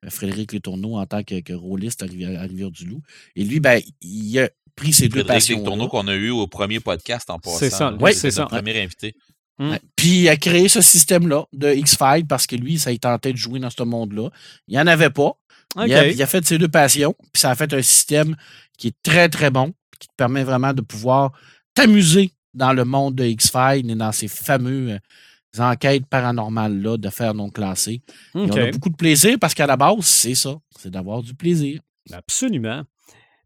Euh, Frédéric Letourneau en tant que, que rôliste à Rivière- à Rivière-du-Loup. Et lui, ben, il a pris ses deux passions. Tourneau qu'on a eu au premier podcast en passant. C'est ça, oui, c'est ça. premier invité. Mm. Puis il a créé ce système-là de X-Files parce que lui, ça il tentait de jouer dans ce monde-là. Il n'y en avait pas. Il, a, il a fait ses deux passions, puis ça a fait un système qui est très, très bon, qui te permet vraiment de pouvoir t'amuser dans le monde de X-Files et dans ces fameux euh, enquêtes paranormales-là de faire non classé. Et OK. on a beaucoup de plaisir parce qu'à la base, c'est ça, c'est d'avoir du plaisir. Absolument.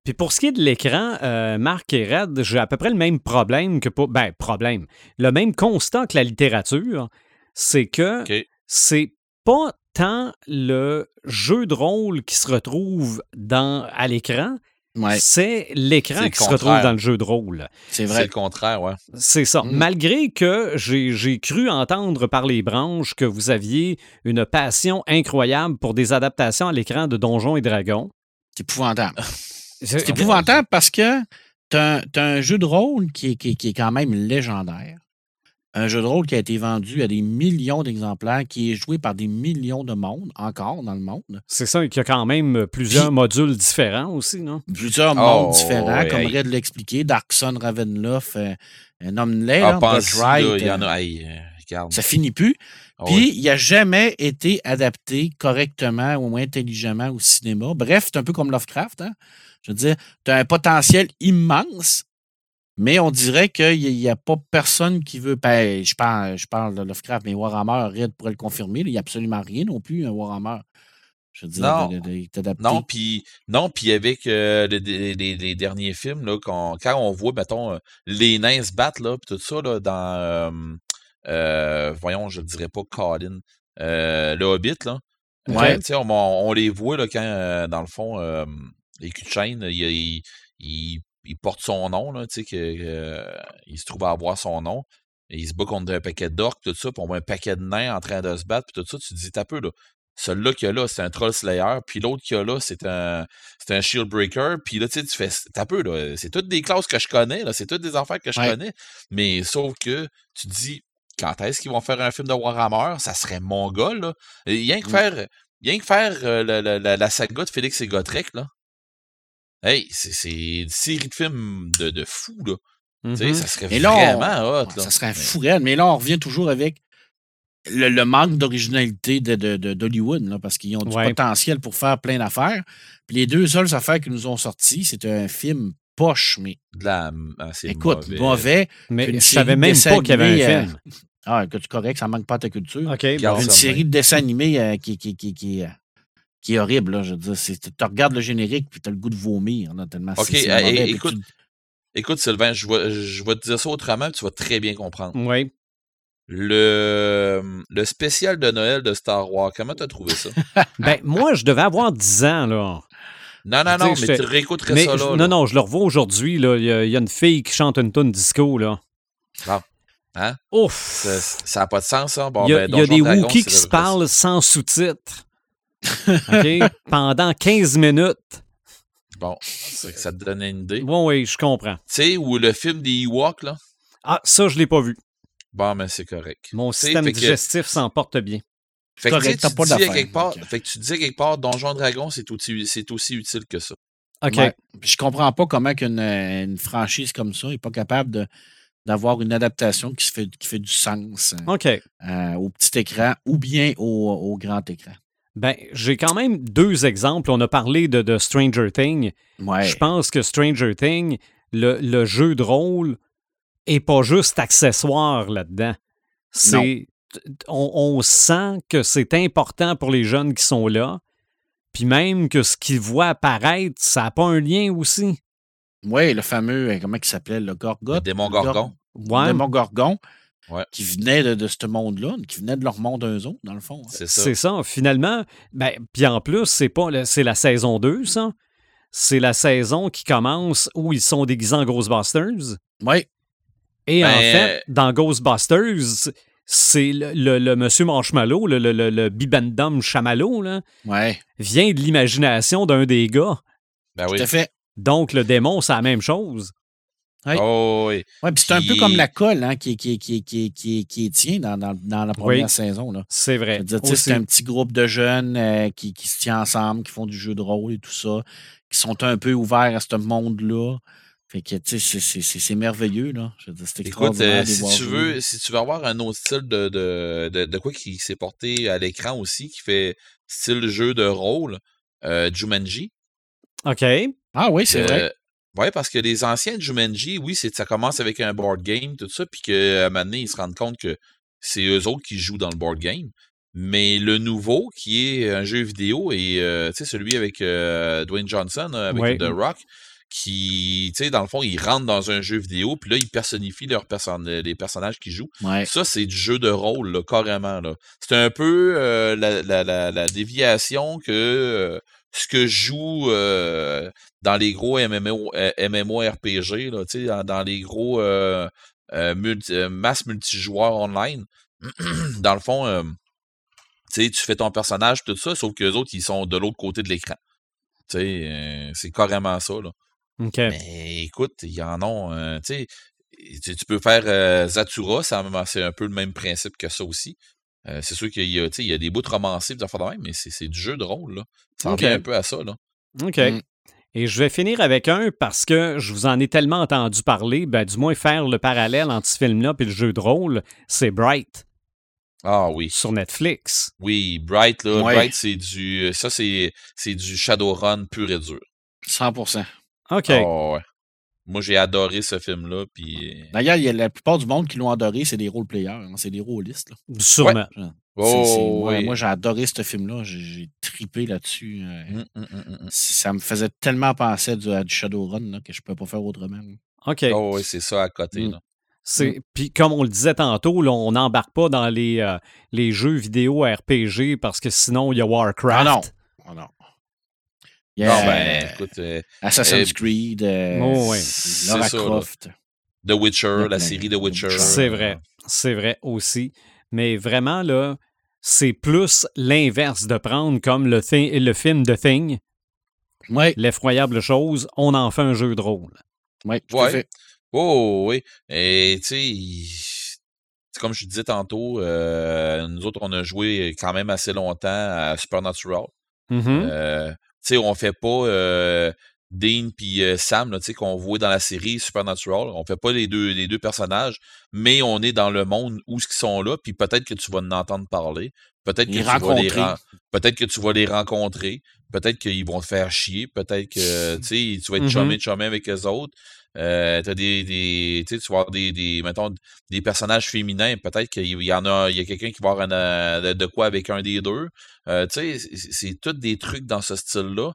Puis pour ce qui est de l'écran, euh, Marc et Red, j'ai à peu près le même problème que pour. Ben, problème. Le même constat que la littérature, c'est que c'est pas tant le jeu de rôle qui se retrouve dans, à l'écran, Ouais, c'est l'écran qui se retrouve dans le jeu de rôle. c'est C'est vrai. le contraire, ouais. C'est ça. Mm. Malgré que j'ai j'ai cru entendre par les branches que vous aviez une passion incroyable pour des adaptations à l'écran de Donjons et Dragons. C'est épouvantable. C'est épouvantable parce que tu as, un jeu de rôle qui est, qui est- qui est quand même légendaire. Un jeu de rôle qui a été vendu à des millions d'exemplaires, qui est joué par des millions de monde, encore dans le monde. C'est ça, qu'il y a quand même plusieurs Puis- modules différents aussi, non? Plusieurs Oh, mondes différents, ouais, comme hey. Red l'expliquait, Darkson, Ravenloft, euh, un homme de Ah, Godright, il y en euh, a. Hey, euh, regarde. ça finit plus. Ah Puis, il n'a jamais été adapté correctement ou intelligemment au cinéma. Bref, c'est un peu comme Lovecraft. Hein? Je veux dire, tu as un potentiel immense, Mais on dirait qu'il n'y a, pas personne qui veut. Ben, je, parle, je parle de Lovecraft, mais Warhammer, Red pourrait le confirmer. Il n'y a absolument rien non plus, un Warhammer. Je veux dire, Non. de- de- de- d'adapter. Non, puis non, puis avec euh, les, les- les- les derniers films, là, quand, quand on voit, mettons, euh, les nains se battre, là, puis tout ça, là, dans, euh, euh, voyons, je ne dirais pas Colin, le Hobbit, là, Ouais. on, on les voit, là, quand, dans le fond, les culs de chaîne, il, il, il- il porte son nom, là, tu sais, que, il se trouve à avoir son nom, et il se bat contre un paquet d'orques, tout ça, puis on voit un paquet de nains en train de se battre, puis tout ça, tu te dis, t'as peu, là. Celui-là qu'il y a là, c'est un Troll Slayer, puis l'autre qu'il y a là, c'est un, c'est un Shield Breaker, puis là, tu sais, tu fais, t'as peu, là, c'est toutes des classes que je connais, là, c'est toutes des affaires que je Ouais. connais, mais sauf que tu te dis, quand est-ce qu'ils vont faire un film de Warhammer? Ça serait mongol, là. Rien que Mm. faire, rien que faire euh, la, la- la- la saga de Félix et Gotrek, là. Hey, c'est une série de films de, de fou, là. Tu sais, Mhm. ça serait là, on- vraiment hot, là. ça serait fou. Mais là, on revient toujours avec le, le manque d'originalité de, de- de- d'Hollywood, là, parce qu'ils ont du Ouais. potentiel pour faire plein d'affaires. Puis les deux seules affaires qui nous ont sorties, c'était un film poche, mais de la, ah, écoute, mauvais. mauvais. Mais une je savais de même pas qu'il y avait un animés, euh, film. Ah, écoute, correct, ça manque pas à ta culture. OK, une ça, série de dessins animés euh, qui, qui, qui, qui, euh, qui est horrible. Là, je veux dire, c'est- tu regardes le générique puis tu as le goût de vomir. Là, tellement Ok, euh, mauvais, é- puis écoute, tu- Écoute, Sylvain, je vais, je vais te dire ça autrement, tu vas très bien comprendre. Oui. Le, le spécial de Noël de Star Wars, comment t'as trouvé ça? Ben, moi, je devais avoir 10 ans, là. Non, non, non, mais tu réécouterais Mais ça là. je- non, non, je le revois aujourd'hui. là. Il y, a- il y a une fille qui chante une tune disco. Là. Bon. Hein? Ouf! Ça n'a pas de sens, ça. Bon, il y a, ben, il y a des Wookiees qui se parlent sans sous-titres. Pendant 15 minutes. Bon, c'est que ça te donne une idée. Tu Bon, oui, je comprends. sais, ou le film des Ewoks, là? Ah, ça, je l'ai pas vu. Bon, mais c'est correct. Mon Tu système que- digestif s'en porte bien. Fait que, tu sais, correct, t'as tu pas dis quelque part, ok. fait que tu dis quelque part, Donjon Dragon, c'est aussi, utile que ça. OK. Ouais. Je comprends pas comment qu'une une franchise comme ça n'est pas capable de, d'avoir une adaptation qui, se fait, qui fait du sens OK. euh, au petit écran ou bien au, au grand écran. Ben, j'ai quand même deux exemples. On a parlé de, de Stranger Things. Ouais. Je pense que Stranger Things, le, le jeu de rôle est pas juste accessoire là-dedans. C'est on, on sent que c'est important pour les jeunes qui sont là. Puis même que ce qu'ils voient apparaître, ça n'a pas un lien aussi. Oui, le fameux, euh, comment il s'appelait, le Gorgoth? Le démon Gorgon. Ouais, Le démon Gorgon, Ouais. qui venait de, de ce monde-là, qui venait de leur monde eux autres, dans le fond. hein. C'est ça. c'est ça. Finalement, ben, puis en plus, c'est pas le- c'est la saison 2, ça. C'est la saison qui commence où ils sont déguisés en Ghostbusters. Oui, Et en Ben, fait, dans Ghostbusters, c'est le, le- le monsieur Marshmallow, le, le, le, le Bibendum Chamallow, là, ouais, vient de l'imagination d'un des gars. Ben oui. tout à fait. Donc, le démon, c'est la même chose. Oui. Oh, oui. Ouais, puis c'est un peu comme la colle hein, qui, qui, qui, qui, qui, qui est tient dans, dans, dans la première Oui. saison. C'est vrai. c'est un petit groupe de jeunes euh, qui, qui se tient ensemble, qui font du jeu de rôle et tout ça, qui sont un peu ouverts à ce monde-là. Fait que, tu sais, c'est- merveilleux, là. Je veux dire, c'est Écoute, euh, si tu veux, si tu veux avoir un autre style de, de, de, de quoi qui s'est porté à l'écran aussi, qui fait style jeu de rôle, euh, Jumanji. OK. Ah oui, c'est vrai. Euh, Ouais, parce que les anciens Jumanji, oui, c'est ça commence avec un board game, tout ça, puis qu'à un moment donné, ils se rendent compte que c'est eux autres qui jouent dans le board game. Mais le nouveau, qui est un jeu vidéo, et euh, celui avec euh, Dwayne Johnson, avec Ouais. The Rock, qui, tu sais, dans le fond, ils rentrent dans un jeu vidéo, puis là, ils personnifient leurs person les personnages qui jouent. Ouais. Ça, c'est du jeu de rôle, là, carrément. Là. C'est un peu euh, la, la, la, la déviation que euh, ce que je joue euh, dans les gros MMO, euh, MMORPG, là, dans, les gros euh, euh, multi, multijoueurs online. dans le fond, tu fais ton personnage, tout ça, sauf que les autres, ils sont de l'autre côté de l'écran. C'est carrément ça, là. Mais écoute, il y en a, tu peux faire Zatura, c'est un peu le même principe que ça aussi. Euh, c'est sûr qu'il y a, tu sais, il y a des bouts de romancés, des affaires de même, mais c'est c'est du jeu de rôle, là. Ça Ok. revient un peu à ça, là. OK. Mm. Et je vais finir avec un parce que je vous en ai tellement entendu parler, ben, du moins faire le parallèle entre ce film-là et le jeu de rôle, c'est Bright Ah oui. sur Netflix. Oui, Bright, là. Ouais. Bright, c'est du. Ça, c'est c'est du Shadowrun pur et dur. 100% OK. Ah ouais. Moi, j'ai adoré ce film-là. Puis... D'ailleurs, il y a la plupart du monde qui l'ont adoré, c'est des role-players. hein, c'est des rôlistes. là. Sûrement. Oh, moi, oui. moi, j'ai adoré ce film-là. J'ai, j'ai tripé là-dessus. euh, hum, hum, hum. Ça me faisait tellement penser à du, à du Shadowrun là, que je ne pouvais pas faire autrement. OK. Oh, oui, c'est ça à côté. Mm. Là. C'est Puis comme on le disait tantôt, là, on n'embarque pas dans les, euh, les jeux vidéo RPG parce que sinon, il y a Warcraft. Ah non. Oh non. Non, ben, écoute, euh, Assassin's euh, Creed, euh, Oh, ouais. Lara là. Croft. The Witcher, la série The Witcher. C'est vrai. C'est vrai aussi. Mais vraiment, là, c'est plus l'inverse de prendre comme le, thi- le film de Thing, Oui, l'effroyable chose, on en fait un jeu de rôle. oui, tout Ouais. à fait. Oh, oui. Et tu sais, comme je disais tantôt, euh, nous autres, on a joué quand même assez longtemps à Supernatural. Mhm. Euh, sais, on fait pas euh, Dean puis euh, Sam, là, tu sais, qu'on voit dans la série Supernatural. On fait pas les deux, les deux personnages, mais on est dans le monde où ils sont là, puis peut-être que tu vas en entendre parler. Peut-être que, Les tu vas les peut-être que tu vas les rencontrer. Peut-être qu'ils vont te faire chier. Peut-être que tu vas être chumé, chumé avec eux autres. Euh, des, tu vas avoir des, des, des personnages féminins. Peut-être qu'il y en a, il y a quelqu'un qui va avoir euh, de, quoi avec un des deux. Euh, tu sais, c'est- tous des trucs dans ce style-là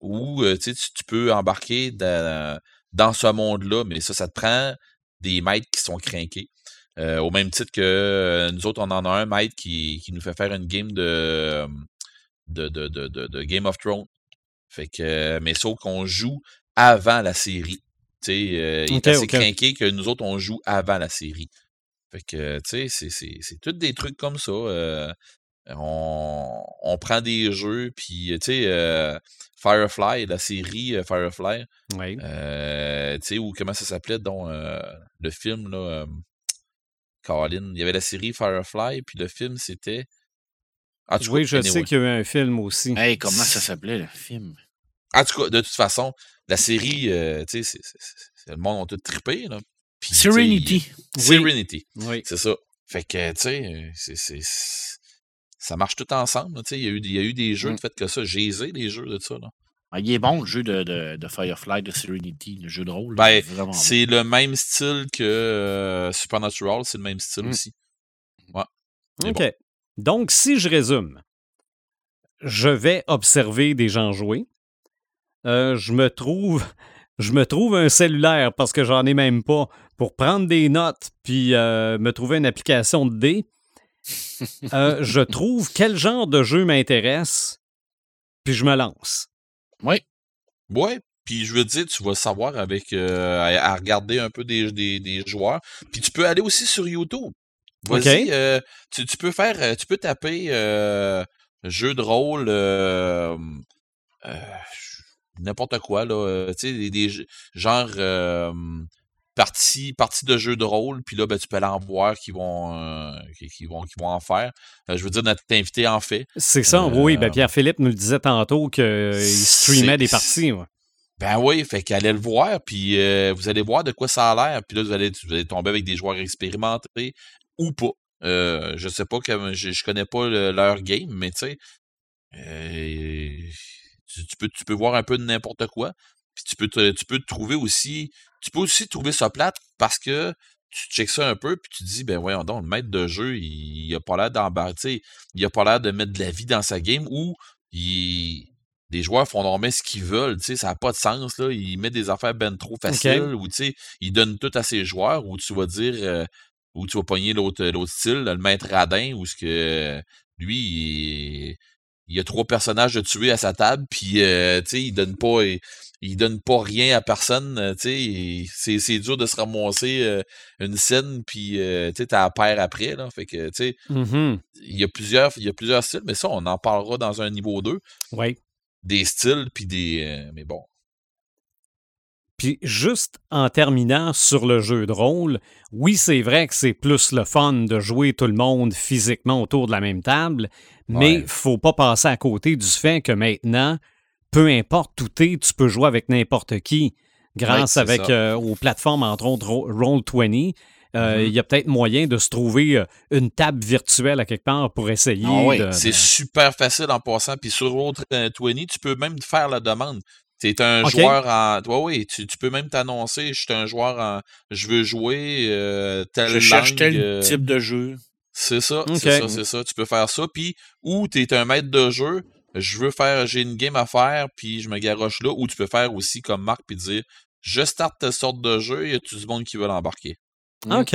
où tu, peux embarquer dans, dans ce monde-là, mais ça, ça te prend des maîtres qui sont craqués. Au même titre que nous autres, on en a un maître qui, qui nous fait faire une game de, de, de, de, Game of Thrones. Fait que, mais sauf qu'on joue avant la série. Tu sais, euh, il est assez ok. craqué que nous autres, on joue avant la série. Fait que, tu sais, c'est- c'est c'est tous des trucs comme ça. euh, on, on prend des jeux, puis, tu sais, euh, Firefly, la série euh, Firefly, Oui. euh, tu sais, ou comment ça s'appelait, euh, le film, là, euh, Colin, il y avait la série Firefly, puis le film, c'était... Tout oui, je anyway. sais qu'il y a eu un film aussi. Hey, comment ça s'appelait le film? En tout cas, de toute façon, la série, euh, tu sais, le monde a tout trippé, là. Serenity. il- Serenity, Oui. c'est ça. Fait que, tu sais, euh, c'est- c'est- c'est- ça marche tout ensemble, là, tu sais. Il y, a eu- il y a eu des jeux Mm. de fait que ça. J'ai aisé des jeux de ça, là. Ah, il est bon, le jeu de, de, de Firefly, de Serenity, le jeu de rôle. Ben, bon. C'est le même style que euh, Supernatural, c'est le même style Mm. aussi. Mais OK. Donc, si je résume, je vais observer des gens jouer. Euh, je me trouve. Je me trouve un cellulaire parce que j'en ai même pas pour prendre des notes puis euh, me trouver une application de dés. Euh, je trouve quel genre de jeu m'intéresse puis je me lance. Oui, Ouais, puis je veux dire, tu vas savoir avec euh, à, à regarder un peu des, des, des joueurs. Puis tu peux aller aussi sur YouTube. Vas-y, Ok. euh, tu, tu peux faire, tu peux taper jeu de rôle, n'importe quoi là, euh, tu sais, des, des genre euh, partie, partie de jeu de rôle. Puis là, ben, tu peux aller en voir qui vont, euh, qui, qui vont, qui vont en faire. Euh, je veux dire, notre invité en fait. C'est ça, Euh, oui. Ben Pierre-Philippe nous le disait tantôt qu'il streamait des parties. ouais. Ben oui, fait qu'allez le voir, puis euh, vous allez voir de quoi ça a l'air, puis là, vous allez, vous allez tomber avec des joueurs expérimentés ou pas. Euh, je sais pas, que, je, je connais pas le- leur game, mais tu sais, euh, tu, tu peux, tu peux voir un peu de n'importe quoi, puis tu peux, te, tu peux te trouver aussi, tu peux aussi trouver ça plate parce que tu checkes ça un peu, puis tu te dis, ben voyons donc, le maître de jeu, il, il a pas l'air d'embarquer, il a pas l'air de mettre de la vie dans sa game, ou il, les joueurs font normalement ce qu'ils veulent, tu sais, ça n'a pas de sens, là. Ils mettent des affaires ben trop faciles, ou tu sais, ils donnent tout à ses joueurs, ou tu vas dire, euh, ou tu vas pogner l'autre l'autre style, le maître radin, où ce que lui, il, il y a trois personnages de tuer à sa table, puis euh, tu sais, il donne pas. Il, il donne pas rien à personne, euh, tu sais, c'est dur de se ramasser euh, une scène, puis euh, tu sais, t'as paire après, là, fait que, tu sais, Mhm. il y a plusieurs, il y a plusieurs styles, mais ça, on en parlera dans un niveau 2 Oui. des styles puis des mais bon Puis juste en terminant sur le jeu de rôle, oui, c'est vrai que c'est plus le fun de jouer tout le monde physiquement autour de la même table, mais Ouais. faut pas passer à côté du fait que maintenant, peu importe où t'es, tu peux jouer avec n'importe qui. Grâce Ouais, avec euh, aux plateformes, entre autres Ro- Roll20, euh, il Mhm. y a peut-être moyen de se trouver euh, une table virtuelle à quelque part pour essayer Ah de... c'est super facile en passant puis sur Roll20 tu peux même faire la demande Tu es un joueur en. Oui, oui, tu, tu peux même t'annoncer, je suis un joueur en. Je veux jouer euh, telle Je cherche tel euh, type de jeu. C'est ça, c'est ça, c'est ça. Tu peux faire ça. Puis, ou tu es un maître de jeu, je veux faire, j'ai une game à faire, puis je me garoche là. Ou tu peux faire aussi comme Marc, puis dire, je starte telle sorte de jeu, y a-tu du monde qui veut l'embarquer? OK.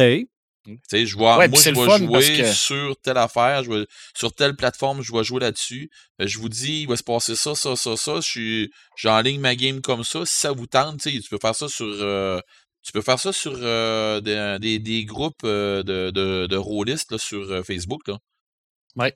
Tu sais, je vois, Ouais, moi, je vais jouer que- sur telle affaire, je vais, sur telle plateforme, je vais jouer là-dessus. Euh, Je vous dis, il va se passer ça, ça, ça, ça. Je suis, j'enligne ma game comme ça. Si ça vous tente, tu sais, tu peux faire ça sur, euh, tu peux faire ça sur euh, des, des, des groupes euh, de, de, de rôlistes là, sur euh, Facebook. Là. Ouais.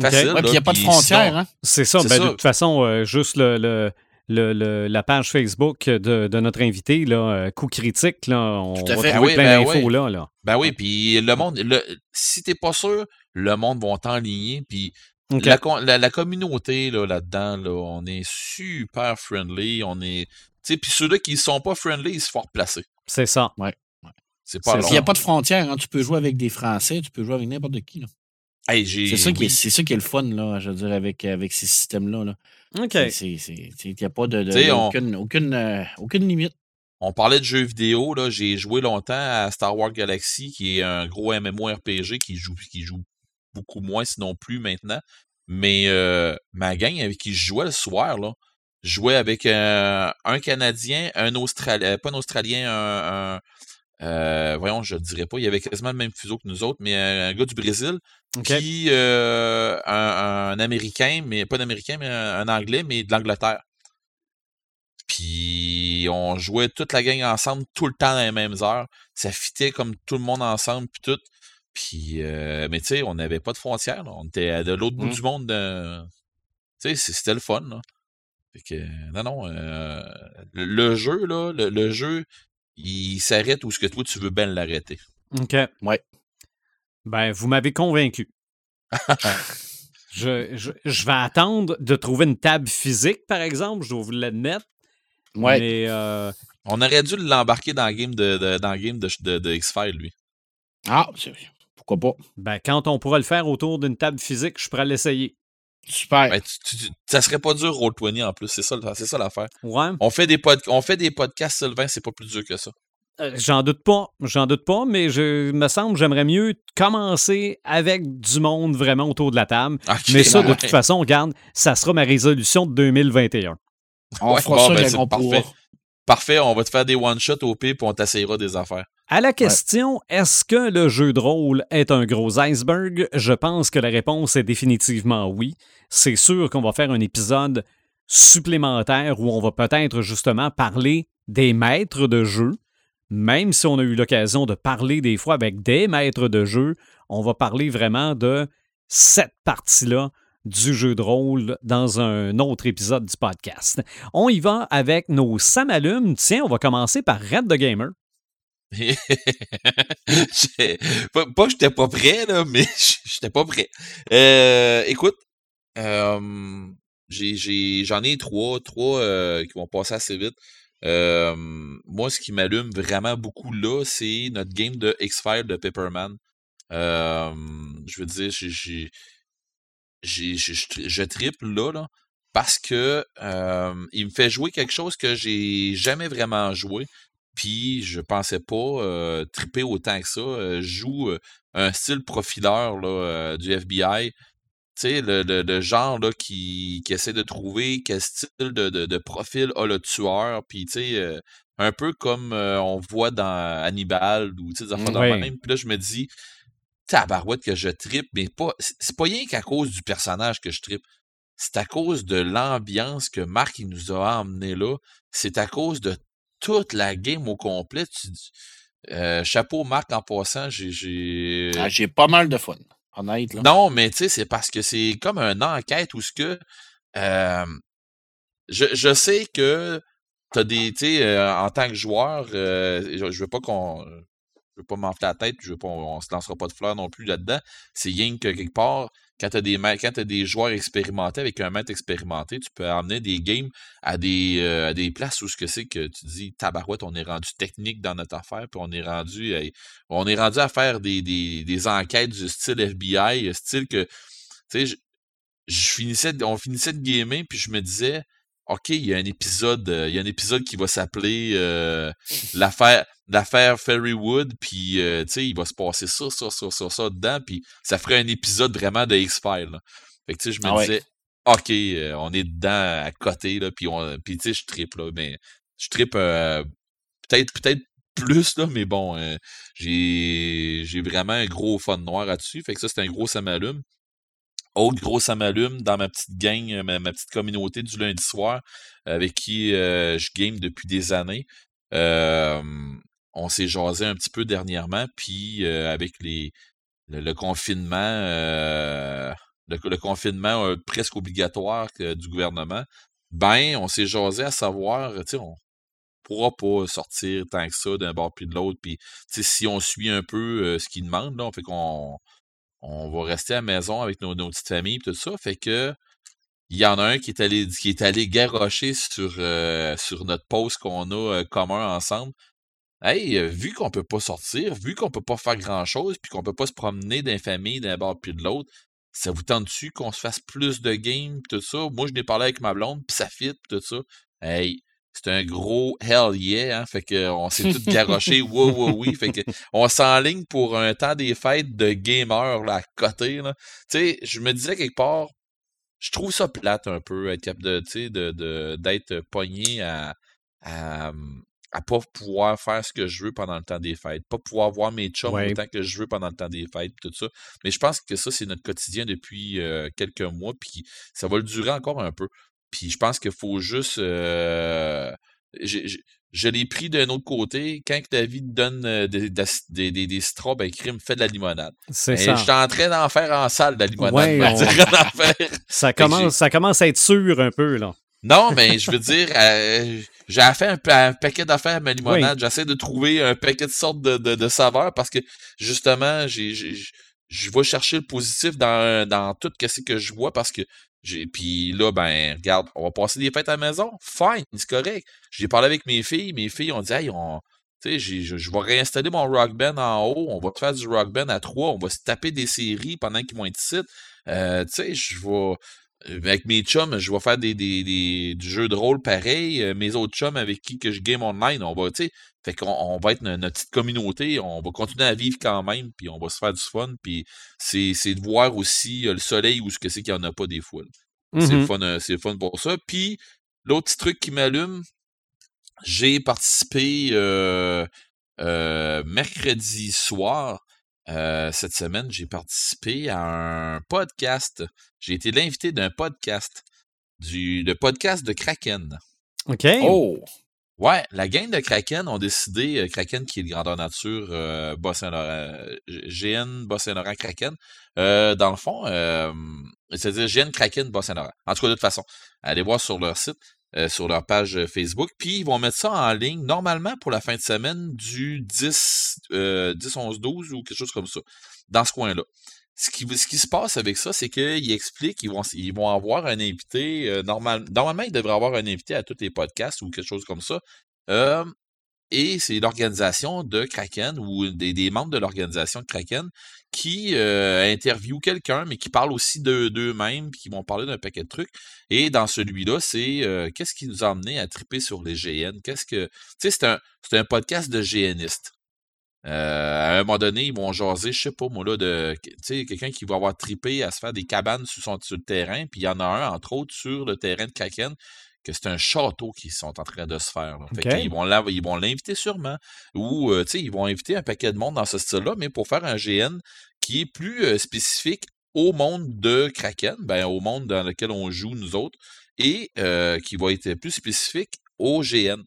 Facile. Ouais, puis il n'y a pas de frontières, hein? C'est ça. Ben, ça. De toute façon, euh, juste le, le- le- le- la page Facebook de, de notre invité, là, euh, coup critique, là, on Tout à va fait. trouver Oui, plein ben d'infos oui. là, là. Ben oui, puis le monde, le, si t'es pas sûr, le monde va t'enligner, puis la, la, la communauté là, là-dedans, là, on est super friendly, on est, tu sais, puis ceux-là qui sont pas friendly, ils se font replacer. C'est ça. C'est pas C'est long. Puis il n'y a pas de frontières. Hein? Tu peux jouer avec des Français, tu peux jouer avec n'importe qui. là. Hey, C'est ça, oui. ça qui est le fun, là, je veux dire, avec, avec ces systèmes-là. Là. OK. Il n'y a pas de, de- T'sais, de- on- aucune, aucune, euh, aucune limite. On parlait de jeux vidéo, là, j'ai joué longtemps à Star Wars Galaxy, qui est un gros MMORPG qui joue, qui joue beaucoup moins, sinon plus maintenant. Mais euh, ma gang avec qui je jouais le soir, là, je jouais avec euh, un Canadien, un Australien, pas un Australien, un, un- euh, voyons, je le dirais pas, il avait quasiment le même fuseau que nous autres, mais un, un gars du Brésil, OK. puis euh, un, un Américain, mais pas d'Américain, mais un, un Anglais, mais de l'Angleterre. Puis on jouait toute la gang ensemble tout le temps dans les mêmes heures. Ça fitait comme tout le monde ensemble, puis tout. Puis, euh, mais tu sais, on n'avait pas de frontières. là. On était de l'autre bout Mm. du monde. de- Tu sais, c'était le fun. Là. Fait que, non, non. euh, le, le jeu, là, le, le jeu, il s'arrête où ce que toi, tu veux bien l'arrêter. OK. Ouais. Ben, vous m'avez convaincu. je, je, je vais attendre de trouver une table physique, par exemple, je dois vous l'admettre. Ouais. Mais euh, On aurait dû l'embarquer dans le game de, de- dans le game de, de, de X-File, lui. Ah, c'est- pourquoi pas? ben, quand on pourra le faire autour d'une table physique, je pourrais l'essayer. Super. Ben, tu- tu- tu- ça serait pas dur, Roll20 en plus. C'est ça, c'est ça l'affaire. Ouais. On fait des pod- on fait des podcasts, Sylvain, c'est pas plus dur que ça. Euh, J'en doute pas, j'en doute pas, mais je me semble j'aimerais mieux commencer avec du monde vraiment autour de la table. Mais ça, de toute façon, regarde, ça sera ma résolution de 2021. on ouais, fera bon, ça ben, quand on pourra. Parfait, on va te faire des one-shots au pire, puis on t'essayera des affaires. À la question est-ce que le jeu de rôle est un gros iceberg? Je pense que la réponse est définitivement oui. C'est sûr qu'on va faire un épisode supplémentaire où on va peut-être justement parler des maîtres de jeu. Même si on a eu l'occasion de parler des fois avec des maîtres de jeu, on va parler vraiment de cette partie-là du jeu de rôle dans un autre épisode du podcast. On y va avec nos samalumes. Tiens, on va commencer par Red the Gamer. Pas, pas j'étais pas prêt, là, mais j'étais pas prêt. Euh, écoute, euh, j'en ai trois, trois euh, qui vont passer assez vite. Moi, ce qui m'allume vraiment beaucoup là, c'est notre game de X-File de Pepperman. Je veux dire, j'ai, j'ai, je, je triple là, là parce que euh, il me fait jouer quelque chose que j'ai jamais vraiment joué. Puis je pensais pas euh, triper autant que ça. Euh, joue un style profileur là, du FBI. Tu sais, le, le, le genre là, qui, qui essaie de trouver quel style de, de, de profil a le tueur. Puis tu sais, un peu comme on voit dans Hannibal ou tu sais, des affaires de Ouais. même. Puis là, je me dis, tabarouette que je tripe, mais pas. C'est pas rien qu'à cause du personnage que je tripe. C'est à cause de l'ambiance que Marc il nous a emmené là. C'est à cause de toute la game au complet. Euh, chapeau Marc en passant, j'ai. j'ai- Ah, J'ai pas mal de fun, honnête. Là. non, mais tu sais, c'est parce que c'est comme une enquête où ce que. euh, je, je sais que t'as des. Tu sais, euh, en tant que joueur, euh, je, je veux pas qu'on. Veux pas m'enfler la tête, je pas, on, on se lancera pas de fleurs non plus là-dedans. C'est rien que quelque part, quand quand t'as des joueurs expérimentés avec un maître expérimenté, tu peux amener des games à des, euh, à des places où ce que c'est que tu dis tabarouette, on est rendu technique dans notre affaire, puis on est rendu à, on est rendu à faire des, des, des enquêtes du style FBI, style que tu sais, je, finissais, on finissait de gamer, puis je me disais, OK, il y a un épisode, euh, il y a un épisode qui va s'appeler euh, l'affaire l'affaire Ferrywood, puis euh, tu sais, il va se passer ça, ça, ça, ça, ça dedans, puis ça ferait un épisode vraiment de X-Files. Fait que tu sais, je me Ah ouais. disais, OK, euh, on est dedans à côté, là, puis tu sais, je tripe, là, mais je tripe euh, peut-être peut-être plus, là, mais bon, euh, j'ai j'ai vraiment un gros fun noir là-dessus, fait que ça, c'est un gros ça m'allume. Autre gros ça m'allume dans ma petite gang, euh, ma, ma petite communauté du lundi soir, avec qui euh, je game depuis des années. Euh, on s'est jasé un petit peu dernièrement, puis avec les le, confinement, le, confinement presque obligatoire du gouvernement, ben, on s'est jasé à savoir, tu sais, on pourra pas sortir tant que ça d'un bord puis de l'autre, puis si on suit un peu ce qu'ils demandent, là, on fait qu'on on va rester à la maison avec nos, nos petites familles tout ça, fait que il y en a un qui est allé qui est allé garrocher sur sur notre post qu'on a commun ensemble. Hey, euh, vu qu'on peut pas sortir, vu qu'on peut pas faire grand chose, puis qu'on peut pas se promener d'un famille d'un bord puis de l'autre, ça vous tente-tu qu'on se fasse plus de games tout ça? Moi, je n'ai parlé avec ma blonde, puis ça fit pis tout ça. Hey, c'est un gros hell yeah, hein? Fait que on s'est tous garochés, oui, oui, oui. Fait que on s'enligne pour un temps des fêtes de gamers là, à côté. Là. Tu sais, je me disais quelque part, je trouve ça plate un peu, être capable de, tu sais, de, de, d'être pogné à, à, à pas pouvoir faire ce que je veux pendant le temps des fêtes, pas pouvoir voir mes chums Ouais. autant que je veux pendant le temps des fêtes, tout ça. Mais je pense que ça, c'est notre quotidien depuis euh, quelques mois, puis ça va le durer encore un peu. Puis je pense qu'il faut juste... euh, j'ai- j'ai- je l'ai pris d'un autre côté. Quand David donne euh, des, des, des, des, citrons, ben, crime, fait de la limonade. C'est Ben, ça. J'étais en train d'en faire en salle de la limonade. Ouais, on-. Ça commence, ça commence à être sûr un peu, là. Non, mais je veux dire, euh, j'ai fait un, un paquet d'affaires à ma limonade. J'essaie de trouver un paquet de sortes de, de, de saveurs parce que justement, j'ai, je vais chercher le positif dans, dans tout ce que je vois parce que j'ai. Puis là, ben, regarde, on va passer des fêtes à la maison. Fine, c'est correct. J'ai parlé avec mes filles. Mes filles ont dit, hey, on. Tu sais, j'ai- je, vais réinstaller mon rock band en haut. On va faire du rock band à trois. On va se taper des séries pendant qu'ils vont être ici. Euh, tu sais, je vais. Avec mes chums, je vais faire des, des, des, du jeu de rôle pareil. Mes autres chums avec qui que je game online, on va, tu sais, fait qu'on on va être no- notre petite communauté, on va continuer à vivre quand même, puis on va se faire du fun, puis c'est c'est de voir aussi le soleil ou ce que c'est qu'il n'y en a pas des fois. là. C'est le fun, c'est le fun pour ça. Puis l'autre petit truc qui m'allume, j'ai participé euh, euh, mercredi soir. Euh, cette semaine, j'ai participé à un podcast. J'ai été l'invité d'un podcast, du le podcast de Kraken. OK. Oh! Ouais, la gang de Kraken ont décidé, euh, Kraken qui est le grandeur nature, euh, Bas-Saint-Laurent, euh, GN Bas-Saint-Laurent Kraken, dans le fond, c'est-à-dire GN Kraken Bas-Saint-Laurent. En tout cas, de toute façon, allez voir sur leur site, euh, sur leur page euh, Facebook, puis ils vont mettre ça en ligne normalement pour la fin de semaine du 10, euh, 10, 11, 12 ou quelque chose comme ça, dans ce coin-là. Ce qui, ce qui se passe avec ça, c'est qu'ils expliquent, ils vont, ils vont avoir un invité. euh, normal, normalement, ils devraient avoir un invité à tous les podcasts ou quelque chose comme ça. Et c'est l'organisation de Kraken ou des, membres de l'organisation de Kraken qui euh, interviewent quelqu'un, mais qui parlent aussi de- d'eux-mêmes, puis qui vont parler d'un paquet de trucs. Et dans celui-là, c'est euh, qu'est-ce qui nous a amené à triper sur les GN? Qu'est-ce que. Tu sais, c'est un, podcast de GNistes. Euh, à un moment donné, ils vont jaser, je sais pas, moi, là, de, quelqu'un qui va avoir trippé à se faire des cabanes sur, son, sur le terrain, puis il y en a un, entre autres, sur le terrain de Kraken, que c'est un château qu'ils sont en train de se faire. là. Fait vont ils vont l'inviter sûrement, ou, euh, tu sais, ils vont inviter un paquet de monde dans ce style-là, mais pour faire un GN qui est plus euh, spécifique au monde de Kraken, ben, au monde dans lequel on joue, nous autres, et euh, qui va être plus spécifique au GN.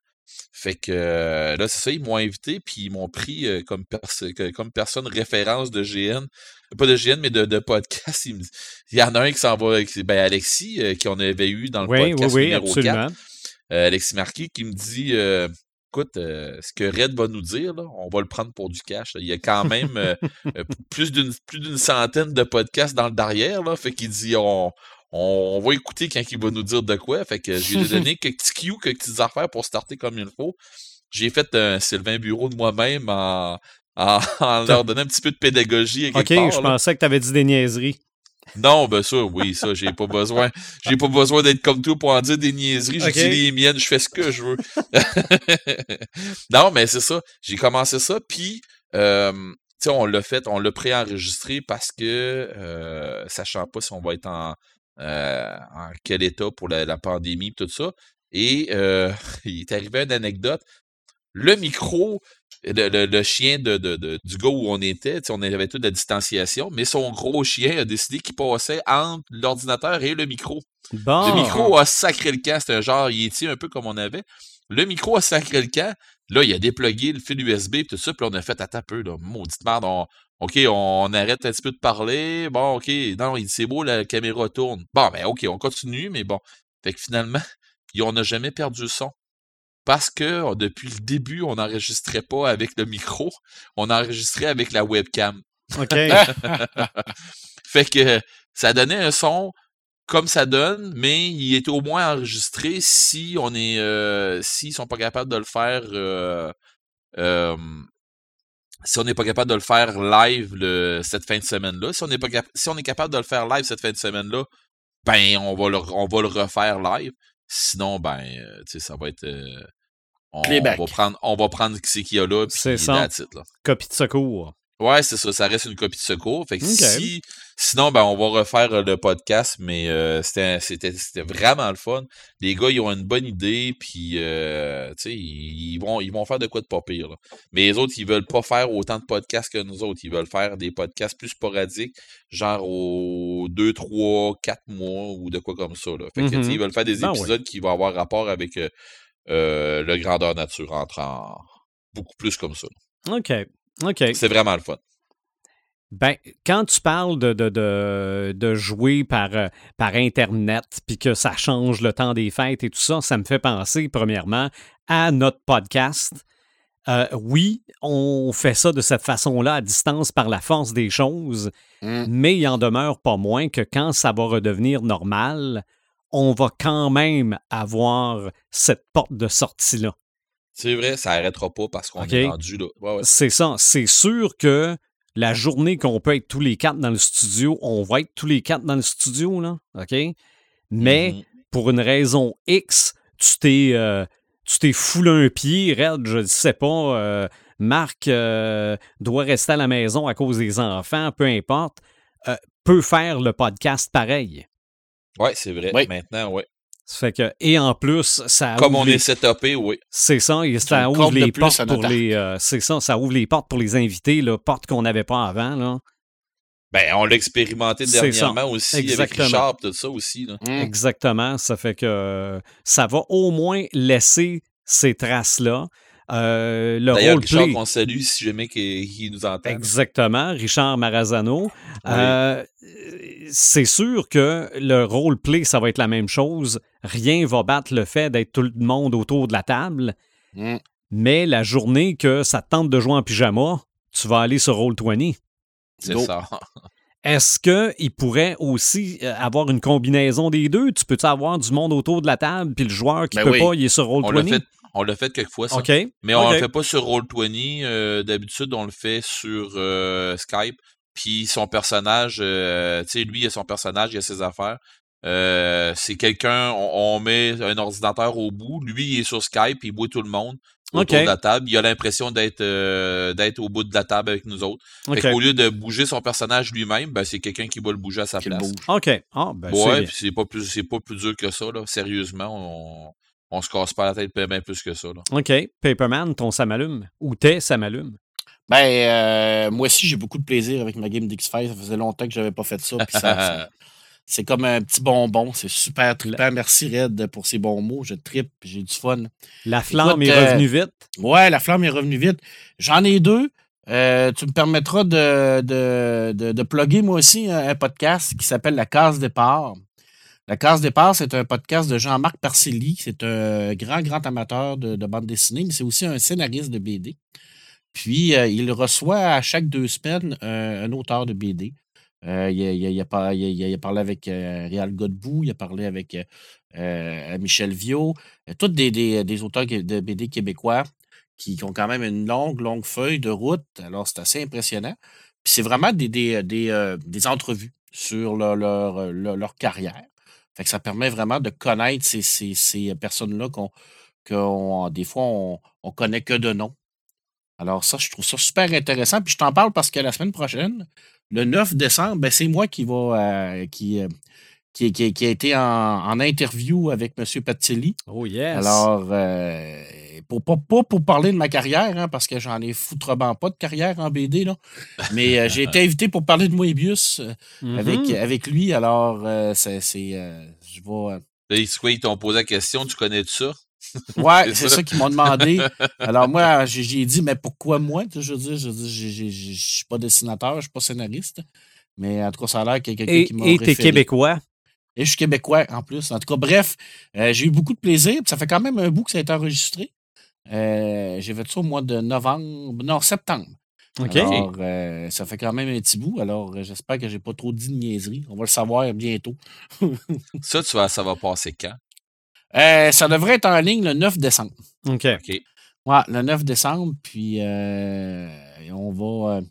Fait que euh, là, c'est ça, ils m'ont invité, puis ils m'ont pris euh, comme, personne référence de GN. Pas de GN, mais de, de podcast. Il, me- il y en a un qui s'en va avec ben, Alexis, euh, qu'on avait eu dans le Oui, oui, podcast oui, numéro 4. absolument. Euh, Alexis Marquis qui me dit écoute, euh, ce que Red va nous dire, là, on va le prendre pour du cash. là. Il y a quand même euh, plus d'une plus d'une centaine de podcasts dans le derrière. Là, fait qu'il dit on, on, on va écouter quand il va nous dire de quoi. Fait que j'ai donné quelques petits cues, quelques petites affaires pour starter comme il faut. J'ai fait un Sylvain Bureau de moi-même en, en, en leur donnant un petit peu de pédagogie. OK, part, je là. pensais que tu avais dit des niaiseries. Non, ben ça, oui, ça, j'ai pas besoin. J'ai pas besoin d'être comme toi pour en dire des niaiseries. Dis les miennes, je fais ce que je veux. non, mais c'est ça. J'ai commencé ça, puis euh, tu sais, on l'a fait, on l'a préenregistré parce que euh, sachant pas si on va être en, euh, en quel état pour la, la pandémie et tout ça. Et euh, il est arrivé une anecdote. Le micro, le, le- le chien de, de- de- du gars où on était, on avait toute la distanciation, mais son gros chien a décidé qu'il passait entre l'ordinateur et le micro. Bon. Le micro a sacré le camp. C'était un genre Yeti un peu comme on avait. Le micro a sacré le camp. Là, il a déplugué le fil USB et tout ça. Puis là, on a fait attends un peu, là. Maudite merde. On, OK, on, arrête un petit peu de parler. Bon, OK. Non, il dit, c'est beau, la caméra tourne. Bon, ben OK, on continue, mais bon. Fait que finalement, on n'a jamais perdu le son. Parce que euh, depuis le début, on n'enregistrait pas avec le micro, on enregistrait avec la webcam. OK. Fait que ça donnait un son comme ça donne, mais il est au moins enregistré si on est euh, s'ils sont pas capables de le faire euh, euh, si on n'est pas capable de le faire live le, cette fin de semaine-là. Si on n'est pas si on est capable de le faire live cette fin de semaine-là, ben on va le on va le refaire live. Sinon, ben euh, tu sais, ça va être euh, on, va prendre on va prendre ce qu'il y a là, puis C'est ça. Copie de secours. Ouais, c'est ça, ça reste une copie de secours. Fait que si, sinon, ben, on va refaire euh, le podcast, mais euh, c'était, c'était, c'était vraiment le fun. Les gars, ils ont une bonne idée, puis, euh, tu sais, ils, ils vont, ils vont faire de quoi de pas pire. là. Mais les autres, ils veulent pas faire autant de podcasts que nous autres. Ils veulent faire des podcasts plus sporadiques, genre aux 2, 3, 4 mois ou de quoi comme ça. Là. Fait que, Mhm. ils veulent faire des Ben ouais. épisodes qui vont avoir rapport avec euh, euh, le grandeur nature, entre en beaucoup plus comme ça. OK. OK. C'est vraiment le fun. Ben, quand tu parles de, de, de, de jouer par, euh, par Internet, puis que ça change le temps des fêtes et tout ça, ça me fait penser, premièrement, à notre podcast. Euh, oui, on fait ça de cette façon-là, à distance, par la force des choses, Mm. mais il en demeure pas moins que quand ça va redevenir normal, on va quand même avoir cette porte de sortie-là. C'est vrai, ça arrêtera pas parce qu'on est rendu là. Ouais, ouais. C'est ça. C'est sûr que la journée qu'on peut être tous les quatre dans le studio, on va être tous les quatre dans le studio, là. OK? Mais Mhm. pour une raison X, tu t'es. euh, tu t'es foulé un pied, Red, je ne sais pas. euh, Marc euh, doit rester à la maison à cause des enfants, peu importe. euh, peut faire le podcast pareil. Ouais, c'est vrai. Oui. Maintenant, ouais. Ça fait que, et en plus, ça Comme ouvre on les- est setupé, oui. C'est ça, et ça ouvre les portes pour les. euh, c'est ça, ça ouvre les portes pour les invités, là, portes qu'on n'avait pas avant. Là. Ben, on l'a expérimenté ça. dernièrement aussi Exactement. avec Richard, tout ça aussi. Là. Mm. Exactement. Ça fait que euh, ça va au moins laisser ces traces-là. Euh, le D'ailleurs, Richard, qu'on salue si jamais qu'il nous entend. Exactement, Richard Marazano. Euh, c'est sûr que le roleplay, ça va être la même chose. Rien va battre le fait d'être tout le monde autour de la table. Mm. Mais la journée que ça te tente de jouer en pyjama, tu vas aller sur Roll20. C'est ça. Est-ce qu'il pourrait aussi euh, avoir une combinaison des deux? Tu peux-tu avoir du monde autour de la table, puis le joueur qui Ben peut oui. pas, il est sur On l'a Roll20? On l'a fait quelquefois, ça. OK. Mais on OK. le fait pas sur Roll20. euh, D'habitude, on le fait sur euh, Skype. Puis son personnage, euh, tu sais, lui, il a son personnage, il a ses affaires. Euh, c'est quelqu'un, on, on met un ordinateur au bout. Lui, il est sur Skype, il voit tout le monde autour OK. de la table. Il a l'impression d'être euh, d'être au bout de la table avec nous autres. OK. Fait qu'au lieu de bouger son personnage lui-même, ben, c'est quelqu'un qui va le bouger à sa Qui place. bouge. OK. Ah, ben, c'est Ouais, c'est pas plus c'est pas plus dur que ça, là. Sérieusement, on, se casse pas la tête bien plus que ça. Là. OK. Paperman, ton ça m'allume. Ou t'es ça m'allume. Ben, euh, moi aussi, j'ai beaucoup de plaisir avec ma game d'X-Files. Ça faisait longtemps que j'avais pas fait ça. puis ça- ça- c'est comme un petit bonbon. C'est super trippant. Merci, Red, pour ces bons mots. Je trippe, j'ai du fun. La flamme Écoute, est euh, revenue vite. Ouais, la flamme est revenue vite. J'en ai deux. Euh, tu me permettras de, de, de, de plugger moi aussi un, un podcast qui s'appelle La Case Départ. La Case Départ, c'est un podcast de Jean-Marc Parcelli. C'est un grand, grand amateur de, de bande dessinée, mais c'est aussi un scénariste de BD. Puis, euh, il reçoit à chaque deux semaines un, un auteur de BD. Euh, il, a, parlé avec euh, Réal Godbout, il a parlé avec euh, euh, Michel Viau, euh, tous des, auteurs de BD québécois qui, ont quand même une longue, longue feuille de route. Alors, c'est assez impressionnant. Puis c'est vraiment des, euh, entrevues. sur leur carrière. Fait que ça permet vraiment de connaître ces, ces- ces personnes-là qu'on, qu'on- des fois, on, on connaît que de nom. Alors ça, je trouve ça super intéressant. Puis je t'en parle parce que la semaine prochaine, le 9 décembre, ben, c'est moi qui va euh, qui, euh, qui, qui- qui a été en, en interview avec M. Pattilli. Oh yes. Alors, euh, pour, pas, pas pour parler de ma carrière, hein, parce que j'en ai foutrement pas de carrière en BD, là. mais euh, j'ai été invité pour parler de Moebius euh, Mhm. avec, avec lui. Alors, euh, c'est. c'est, euh, je vais. euh, Là, ils, quoi, ils t'ont posé la question, tu connais tout ça? Ouais, C'est c'est ça. ça qu'ils m'ont demandé. Alors moi, j'ai j'ai dit, mais pourquoi moi? Tu Je veux dire, je je suis pas dessinateur, je suis pas scénariste. Mais en tout cas, ça a l'air qu'il y a quelqu'un Et qui m'a et t'es référé. québécois? Et je suis québécois en plus. En tout cas, bref, euh, j'ai eu beaucoup de plaisir. Ça fait quand même un bout que ça a été enregistré. Euh, j'ai fait ça au mois de novembre, non, septembre. OK. Alors, euh, ça fait quand même un petit bout. Alors, euh, j'espère que j'ai pas trop dit de niaiseries. On va le savoir bientôt. Ça, tu vas, ça va passer quand? Euh, ça devrait être en ligne le 9 décembre. OK. OK. Ouais, le 9 décembre, puis euh, on va.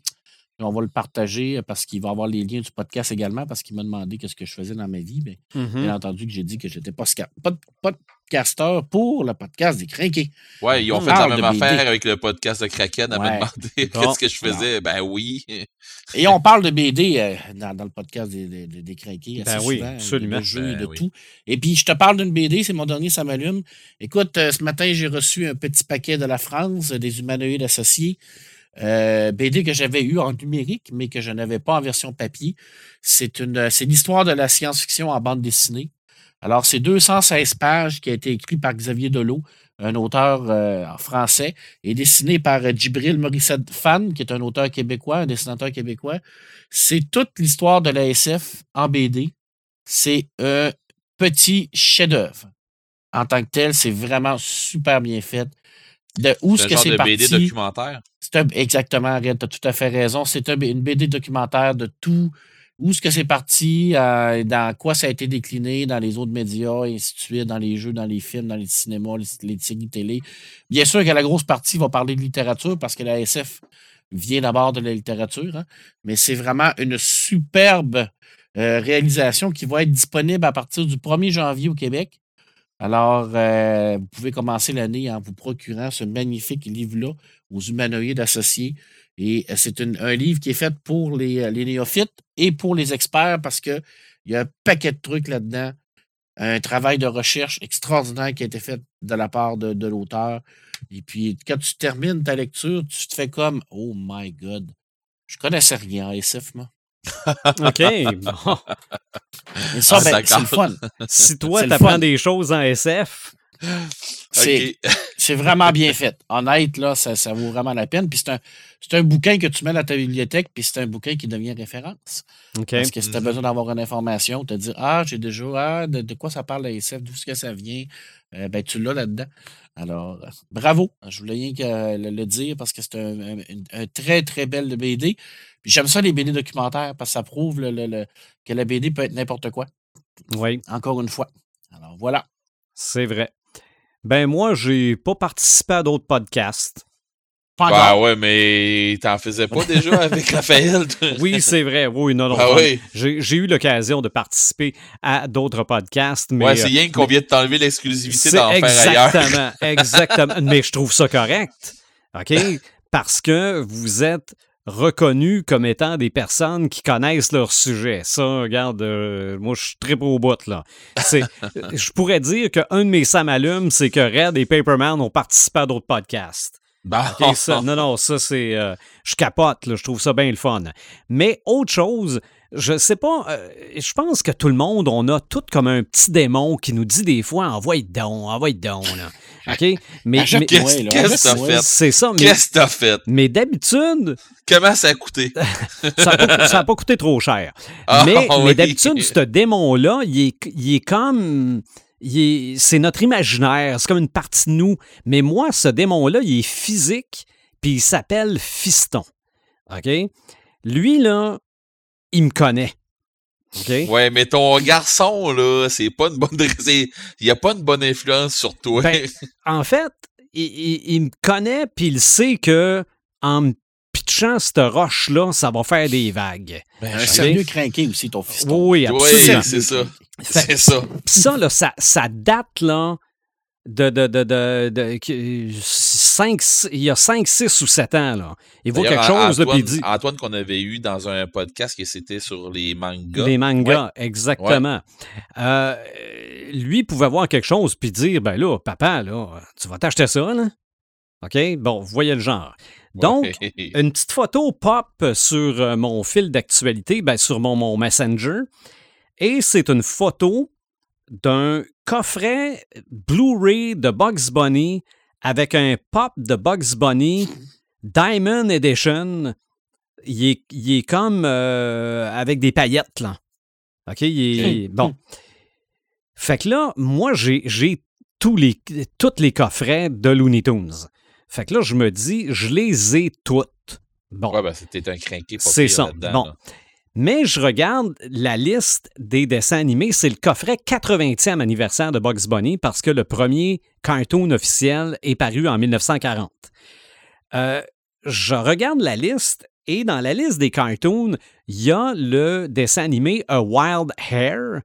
Euh, on va le partager parce qu'il va avoir les liens du podcast également parce qu'il m'a demandé qu'est-ce que je faisais dans ma vie. Bien, Mhm. bien entendu que j'ai dit que j'étais pas pod- podcasteur pour le podcast des crinqués. Ouais, ils ont On fait la même de BD. affaire avec le podcast de Kraken à me Ouais. demander Bon. qu'est-ce que je faisais. Ben oui. Et on parle de BD euh, dans, dans le podcast des, des, des- des crinqués assez Ben oui, souvent, absolument. de jeux Ben de oui. tout. Et puis, je te parle d'une BD, c'est mon dernier, ça m'allume. Écoute, euh, ce matin, j'ai reçu un petit paquet de la France, euh, des humanoïdes associés. Euh, BD que j'avais eu en numérique, mais que je n'avais pas en version papier. C'est une, c'est l'histoire de la science-fiction en bande dessinée. Alors, c'est 216 pages qui a été écrit par Xavier Delot, un auteur euh, français, et dessiné par euh, Djibril Morissette Fan, qui est un auteur québécois, un dessinateur québécois. C'est toute l'histoire de la SF en BD. C'est un petit chef-d'œuvre. En tant que tel, c'est vraiment super bien fait. De où un que c'est parti? BD documentaire? C'est un- exactement, Red, tu as tout à fait raison. C'est un- une BD documentaire de tout. Où est-ce que c'est parti, euh, dans quoi ça a été décliné dans les autres médias, et ainsi de suite, dans les jeux, dans les films, dans les cinémas, les, les séries télé. Bien sûr que la grosse partie va parler de littérature parce que la SF vient d'abord de la littérature, hein, mais c'est vraiment une superbe euh, réalisation qui va être disponible à partir du 1er janvier au Québec. Alors, euh, vous pouvez commencer l'année en vous procurant ce magnifique livre-là aux humanoïdes associés. Et euh, c'est un livre qui est fait pour les, euh, néophytes et pour les experts parce qu'il y a un paquet de trucs là-dedans. Un travail de recherche extraordinaire qui a été fait de la part de, de l'auteur. Et puis, quand tu termines ta lecture, tu te fais comme Oh my God. Je connaissais rien en SF, moi. OK. Bon. Ça, Ah, ben, c'est le fun. Si toi, t'apprends des choses en SF, C'est vraiment bien fait. Honnête, là, ça, ça vaut vraiment la peine. Puis c'est un, c'est un bouquin que tu mets dans ta bibliothèque, puis c'est un bouquin qui devient référence. Parce que si tu as besoin d'avoir une information, te dire Ah, j'ai déjà, ah, de, de quoi ça parle la SF, d'où est-ce que ça vient, euh, ben tu l'as là-dedans. Alors, euh, bravo. Je voulais rien que euh, le, le dire parce que c'est un- un très, très belle BD. Puis j'aime ça, les BD documentaires, parce que ça prouve le- le- le- que la BD peut être n'importe quoi. Oui, Encore une fois. Alors, voilà. c'est vrai. Ben moi, j'ai pas participé à d'autres podcasts. Pas Bah ouais, mais t'en faisais pas déjà avec Raphaël? Oui, c'est vrai. Oui, non, non. Ah non. oui? J'ai eu l'occasion de participer à d'autres podcasts, mais ouais, c'est euh, rien qu'on vient de t'enlever l'exclusivité d'en faire ailleurs. exactement, exactement. Mais je trouve ça correct, ok, parce que vous êtes reconnus comme étant des personnes qui connaissent leur sujet. Ça, regarde, euh, moi, je suis très au bout, là. Je pourrais dire qu'un de mes samalumes, c'est que Red et Paperman ont participé à d'autres podcasts. Bah, ça- non, non, ça, c'est. euh, je capote, là, je trouve ça bien le fun. Mais autre chose, je sais pas, euh, je pense que tout le monde, on a tout comme un petit démon qui nous dit des fois envoie donc, envoie donc, là. OK? Mais, qu'est-ce- là. que t'as fait? c'est ça, mais, Qu'est-ce que fait? mais d'habitude, Comment ça a coûté? ça n'a pas, coûté trop cher. Ah, mais d'habitude, ce démon-là, il est, il est comme. C'est notre imaginaire, c'est comme une partie de nous. Mais moi, ce démon-là, il est physique, puis il s'appelle Fiston. OK? Lui, là, il me connaît. OK? Ouais, mais ton garçon, là, c'est pas une bonne. c'est- Il a pas une bonne influence sur toi. Ben, En fait, il, il- il me connaît, puis il sait que en me pitchant cette roche-là, ça va faire des vagues. Ben, Un je- sérieux crinqué aussi, ton fiston. Oui, Oui, absolument. c'est ça. C'est ça. Puis ça, là, ça, ça date, là, de, de, de, de, cinq, il y a 5, 6 ou 7 ans, là. Il vaut quelque chose, là, Antoine, il dit... Antoine qu'on avait eu dans un podcast qui c'était sur les mangas. Les mangas, exactement. Euh, lui pouvait voir quelque chose puis dire, ben là, papa, là, tu vas t'acheter ça, là? OK? Bon, vous voyez le genre. Donc, Ouais. une petite photo pop sur euh, mon fil d'actualité, ben, sur mon, mon Messenger, et c'est une photo d'un coffret Blu-ray de Bugs Bunny avec un pop de Bugs Bunny Diamond Edition. Il est, il est comme euh, avec des paillettes, là. OK? Il est, bon. Fait que là, moi, j'ai, tous les, tous les coffrets de Looney Tunes. Fait que là, je me dis, je les ai toutes. Bon. Ouais, ben, c'était un crinqué C'est ça. Bon. là. Mais je regarde la liste des dessins animés. C'est le coffret 80e anniversaire de Bugs Bunny parce que le premier cartoon officiel est paru en 1940. Euh, je regarde la liste et dans la liste des cartoons, il y a le dessin animé A Wild Hair,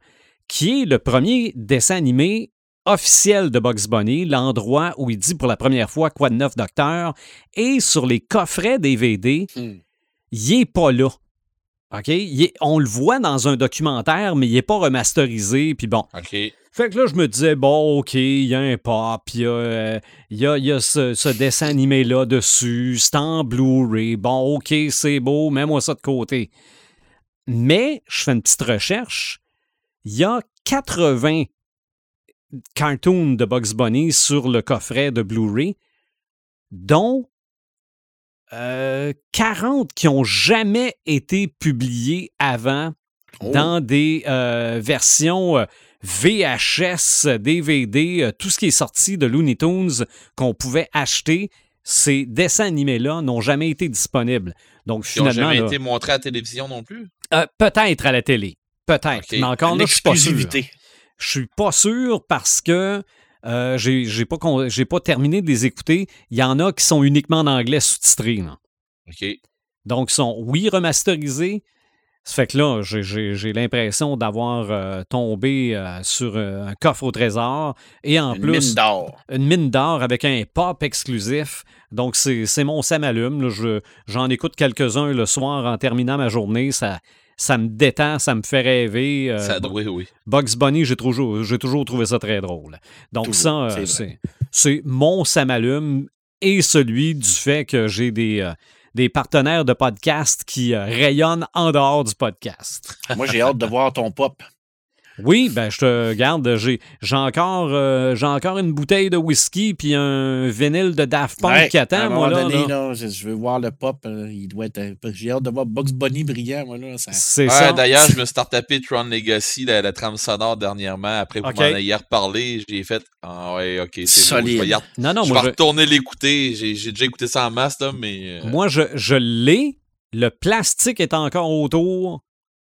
qui est le premier dessin animé officiel de Bugs Bunny, l'endroit où il dit pour la première fois quoi de neuf docteur, et sur les coffrets DVD, Hmm. il n'est pas là. OK? Est- on le voit dans un documentaire, mais il n'est pas remasterisé. Puis bon. OK. Fait que là, je me disais, bon, OK, il y a un pop, il y a, euh, il y a, il y a ce, ce dessin animé-là dessus, c'est en Blu-ray. Bon, OK, c'est beau, mets-moi ça de côté. Mais, je fais une petite recherche. Il y a 80 cartoons de Bugs Bunny sur le coffret de Blu-ray, dont euh, 40 qui ont jamais été publiés avant Oh. dans des euh, versions euh, VHS, DVD, euh, tout ce qui est sorti de Looney Tunes qu'on pouvait acheter, ces dessins animés-là n'ont jamais été disponibles. Donc Ils n'ont finalement, jamais là, été montrés à la télévision non plus? euh, peut-être à la télé. Peut-être. Mais encore là, je suis pas sûr. Je suis pas sûr parce que euh, j'ai pas, pas terminé de les écouter. Il y en a qui sont uniquement en anglais sous-titrés. OK. Donc, ils sont, oui, remasterisés. Ça fait que là, j'ai- l'impression d'avoir euh, tombé euh, sur un coffre au trésor et en Une plus mine d'or. une mine d'or avec un pop exclusif. Donc, c'est mon Sam allume. là. Je- J'en écoute quelques-uns le soir en terminant ma journée. Ça, ça me détend, ça me fait rêver. Euh, Ça doit, oui. Bugs Bunny, j'ai toujours, j'ai toujours trouvé ça très drôle. Donc Toujours, ça, euh, c'est vrai. c'est, c'est mon Samalume et celui du fait que j'ai des, euh, des partenaires de podcast qui euh, rayonnent en dehors du podcast. Moi, j'ai hâte de voir ton pop. Oui, ben je te garde, j'ai, j'ai encore, euh, j'ai encore une bouteille de whisky puis un vinyle de Daft Punk Ouais, qui à attend, un moi moment là. donné, là. là, je, je veux voir le pop. euh, il doit être. peu- J'ai hâte de voir Bugs Bunny brillant, moi, là. Ça... C'est Ouais, ça. D'ailleurs, je me suis retapé Tron Legacy, la, la trame sonore dernièrement. Après vous m'en ayez reparlé, j'ai fait Ah ouais, ok, c'est beau. Non, Je Solide. vais, re- non, je moi vais je, retourner l'écouter. J'ai j'ai déjà écouté ça en masse, là, mais. euh, moi, je, je l'ai. Le plastique est encore autour.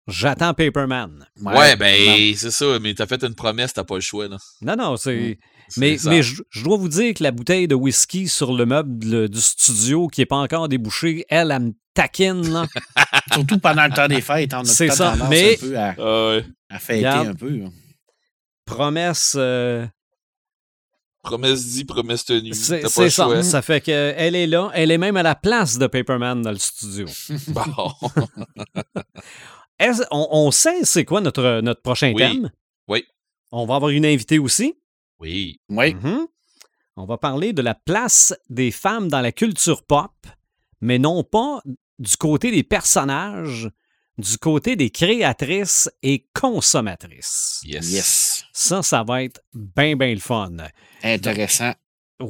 J'attends Paperman. Ouais, ben, c'est ça, mais t'as fait une promesse, t'as pas le choix, là. Non, non, c'est. C'est Mais, mais je, je dois vous dire que la bouteille de whisky sur le meuble du studio qui n'est pas encore débouchée, elle, elle me taquine. Là. Surtout pendant le temps des fêtes. hein, On a C'est ça, tendance mais- un peu à, Ah ouais. à fêter Regarde. un peu. là. Promesse, euh, Promesse dit, promesse tenue. c'est ça. choix. Ça fait qu'elle est là. Elle est même à la place de Paperman dans le studio. Bon. Est-ce- on, on sait c'est quoi notre, notre prochain Oui. thème? Oui. On va avoir une invitée aussi. Oui. Oui. Mhm. On va parler de la place des femmes dans la culture pop, mais non pas du côté des personnages, du côté des créatrices et consommatrices. Yes. Yes. Ça, ça va être bien, bien le fun. Intéressant.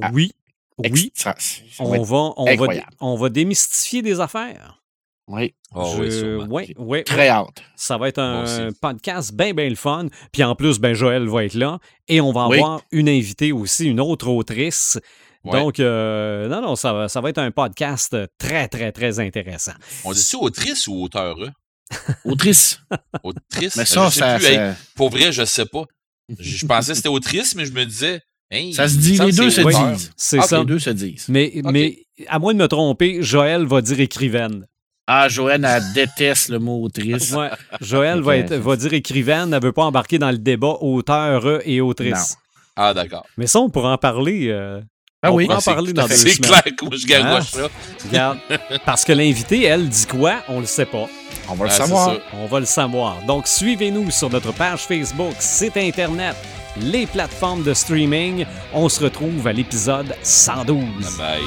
Ah. Oui, oui, Extra- ça va on va, on, va, incroyable. on va démystifier des affaires. Oui. Oh, Je- oui, sûrement. ouais, ouais, Très hâte. Ça va être un podcast bien, bien le fun. Puis en plus, ben Joël va être là. Et on va Oui. avoir une invitée aussi, une autre autrice. Ouais. Donc, euh, non, non, ça va, ça va être un podcast très, très, très intéressant. On dit-tu autrice ou auteur? hein? Autrice. Autrice? Mais ça, je sais ça, plus, hey, pour vrai, je sais pas. Je, je pensais que c'était autrice, mais je me disais. hey, ça se dit, les deux c'est se disent. C'est Ah, ça. Les deux se disent. Mais à moins de me tromper, Joël va dire écrivaine. Ah, Joanne, elle déteste le mot autrice. Ouais, Joël va, être, va dire écrivaine, elle veut pas embarquer dans le débat auteur et autrice. Ah, d'accord. Mais ça, on pourra en parler. euh, Ah on oui. pourra en Ah, c'est- parler dans deux C'est semaines. clair que moi, je ça. Regarde, parce que l'invité, elle, dit quoi? On le sait pas. On va le Ah, c'est savoir. ça. On va le savoir. Donc, suivez-nous sur notre page Facebook, site Internet, les plateformes de streaming. On se retrouve à l'épisode 112. Bye.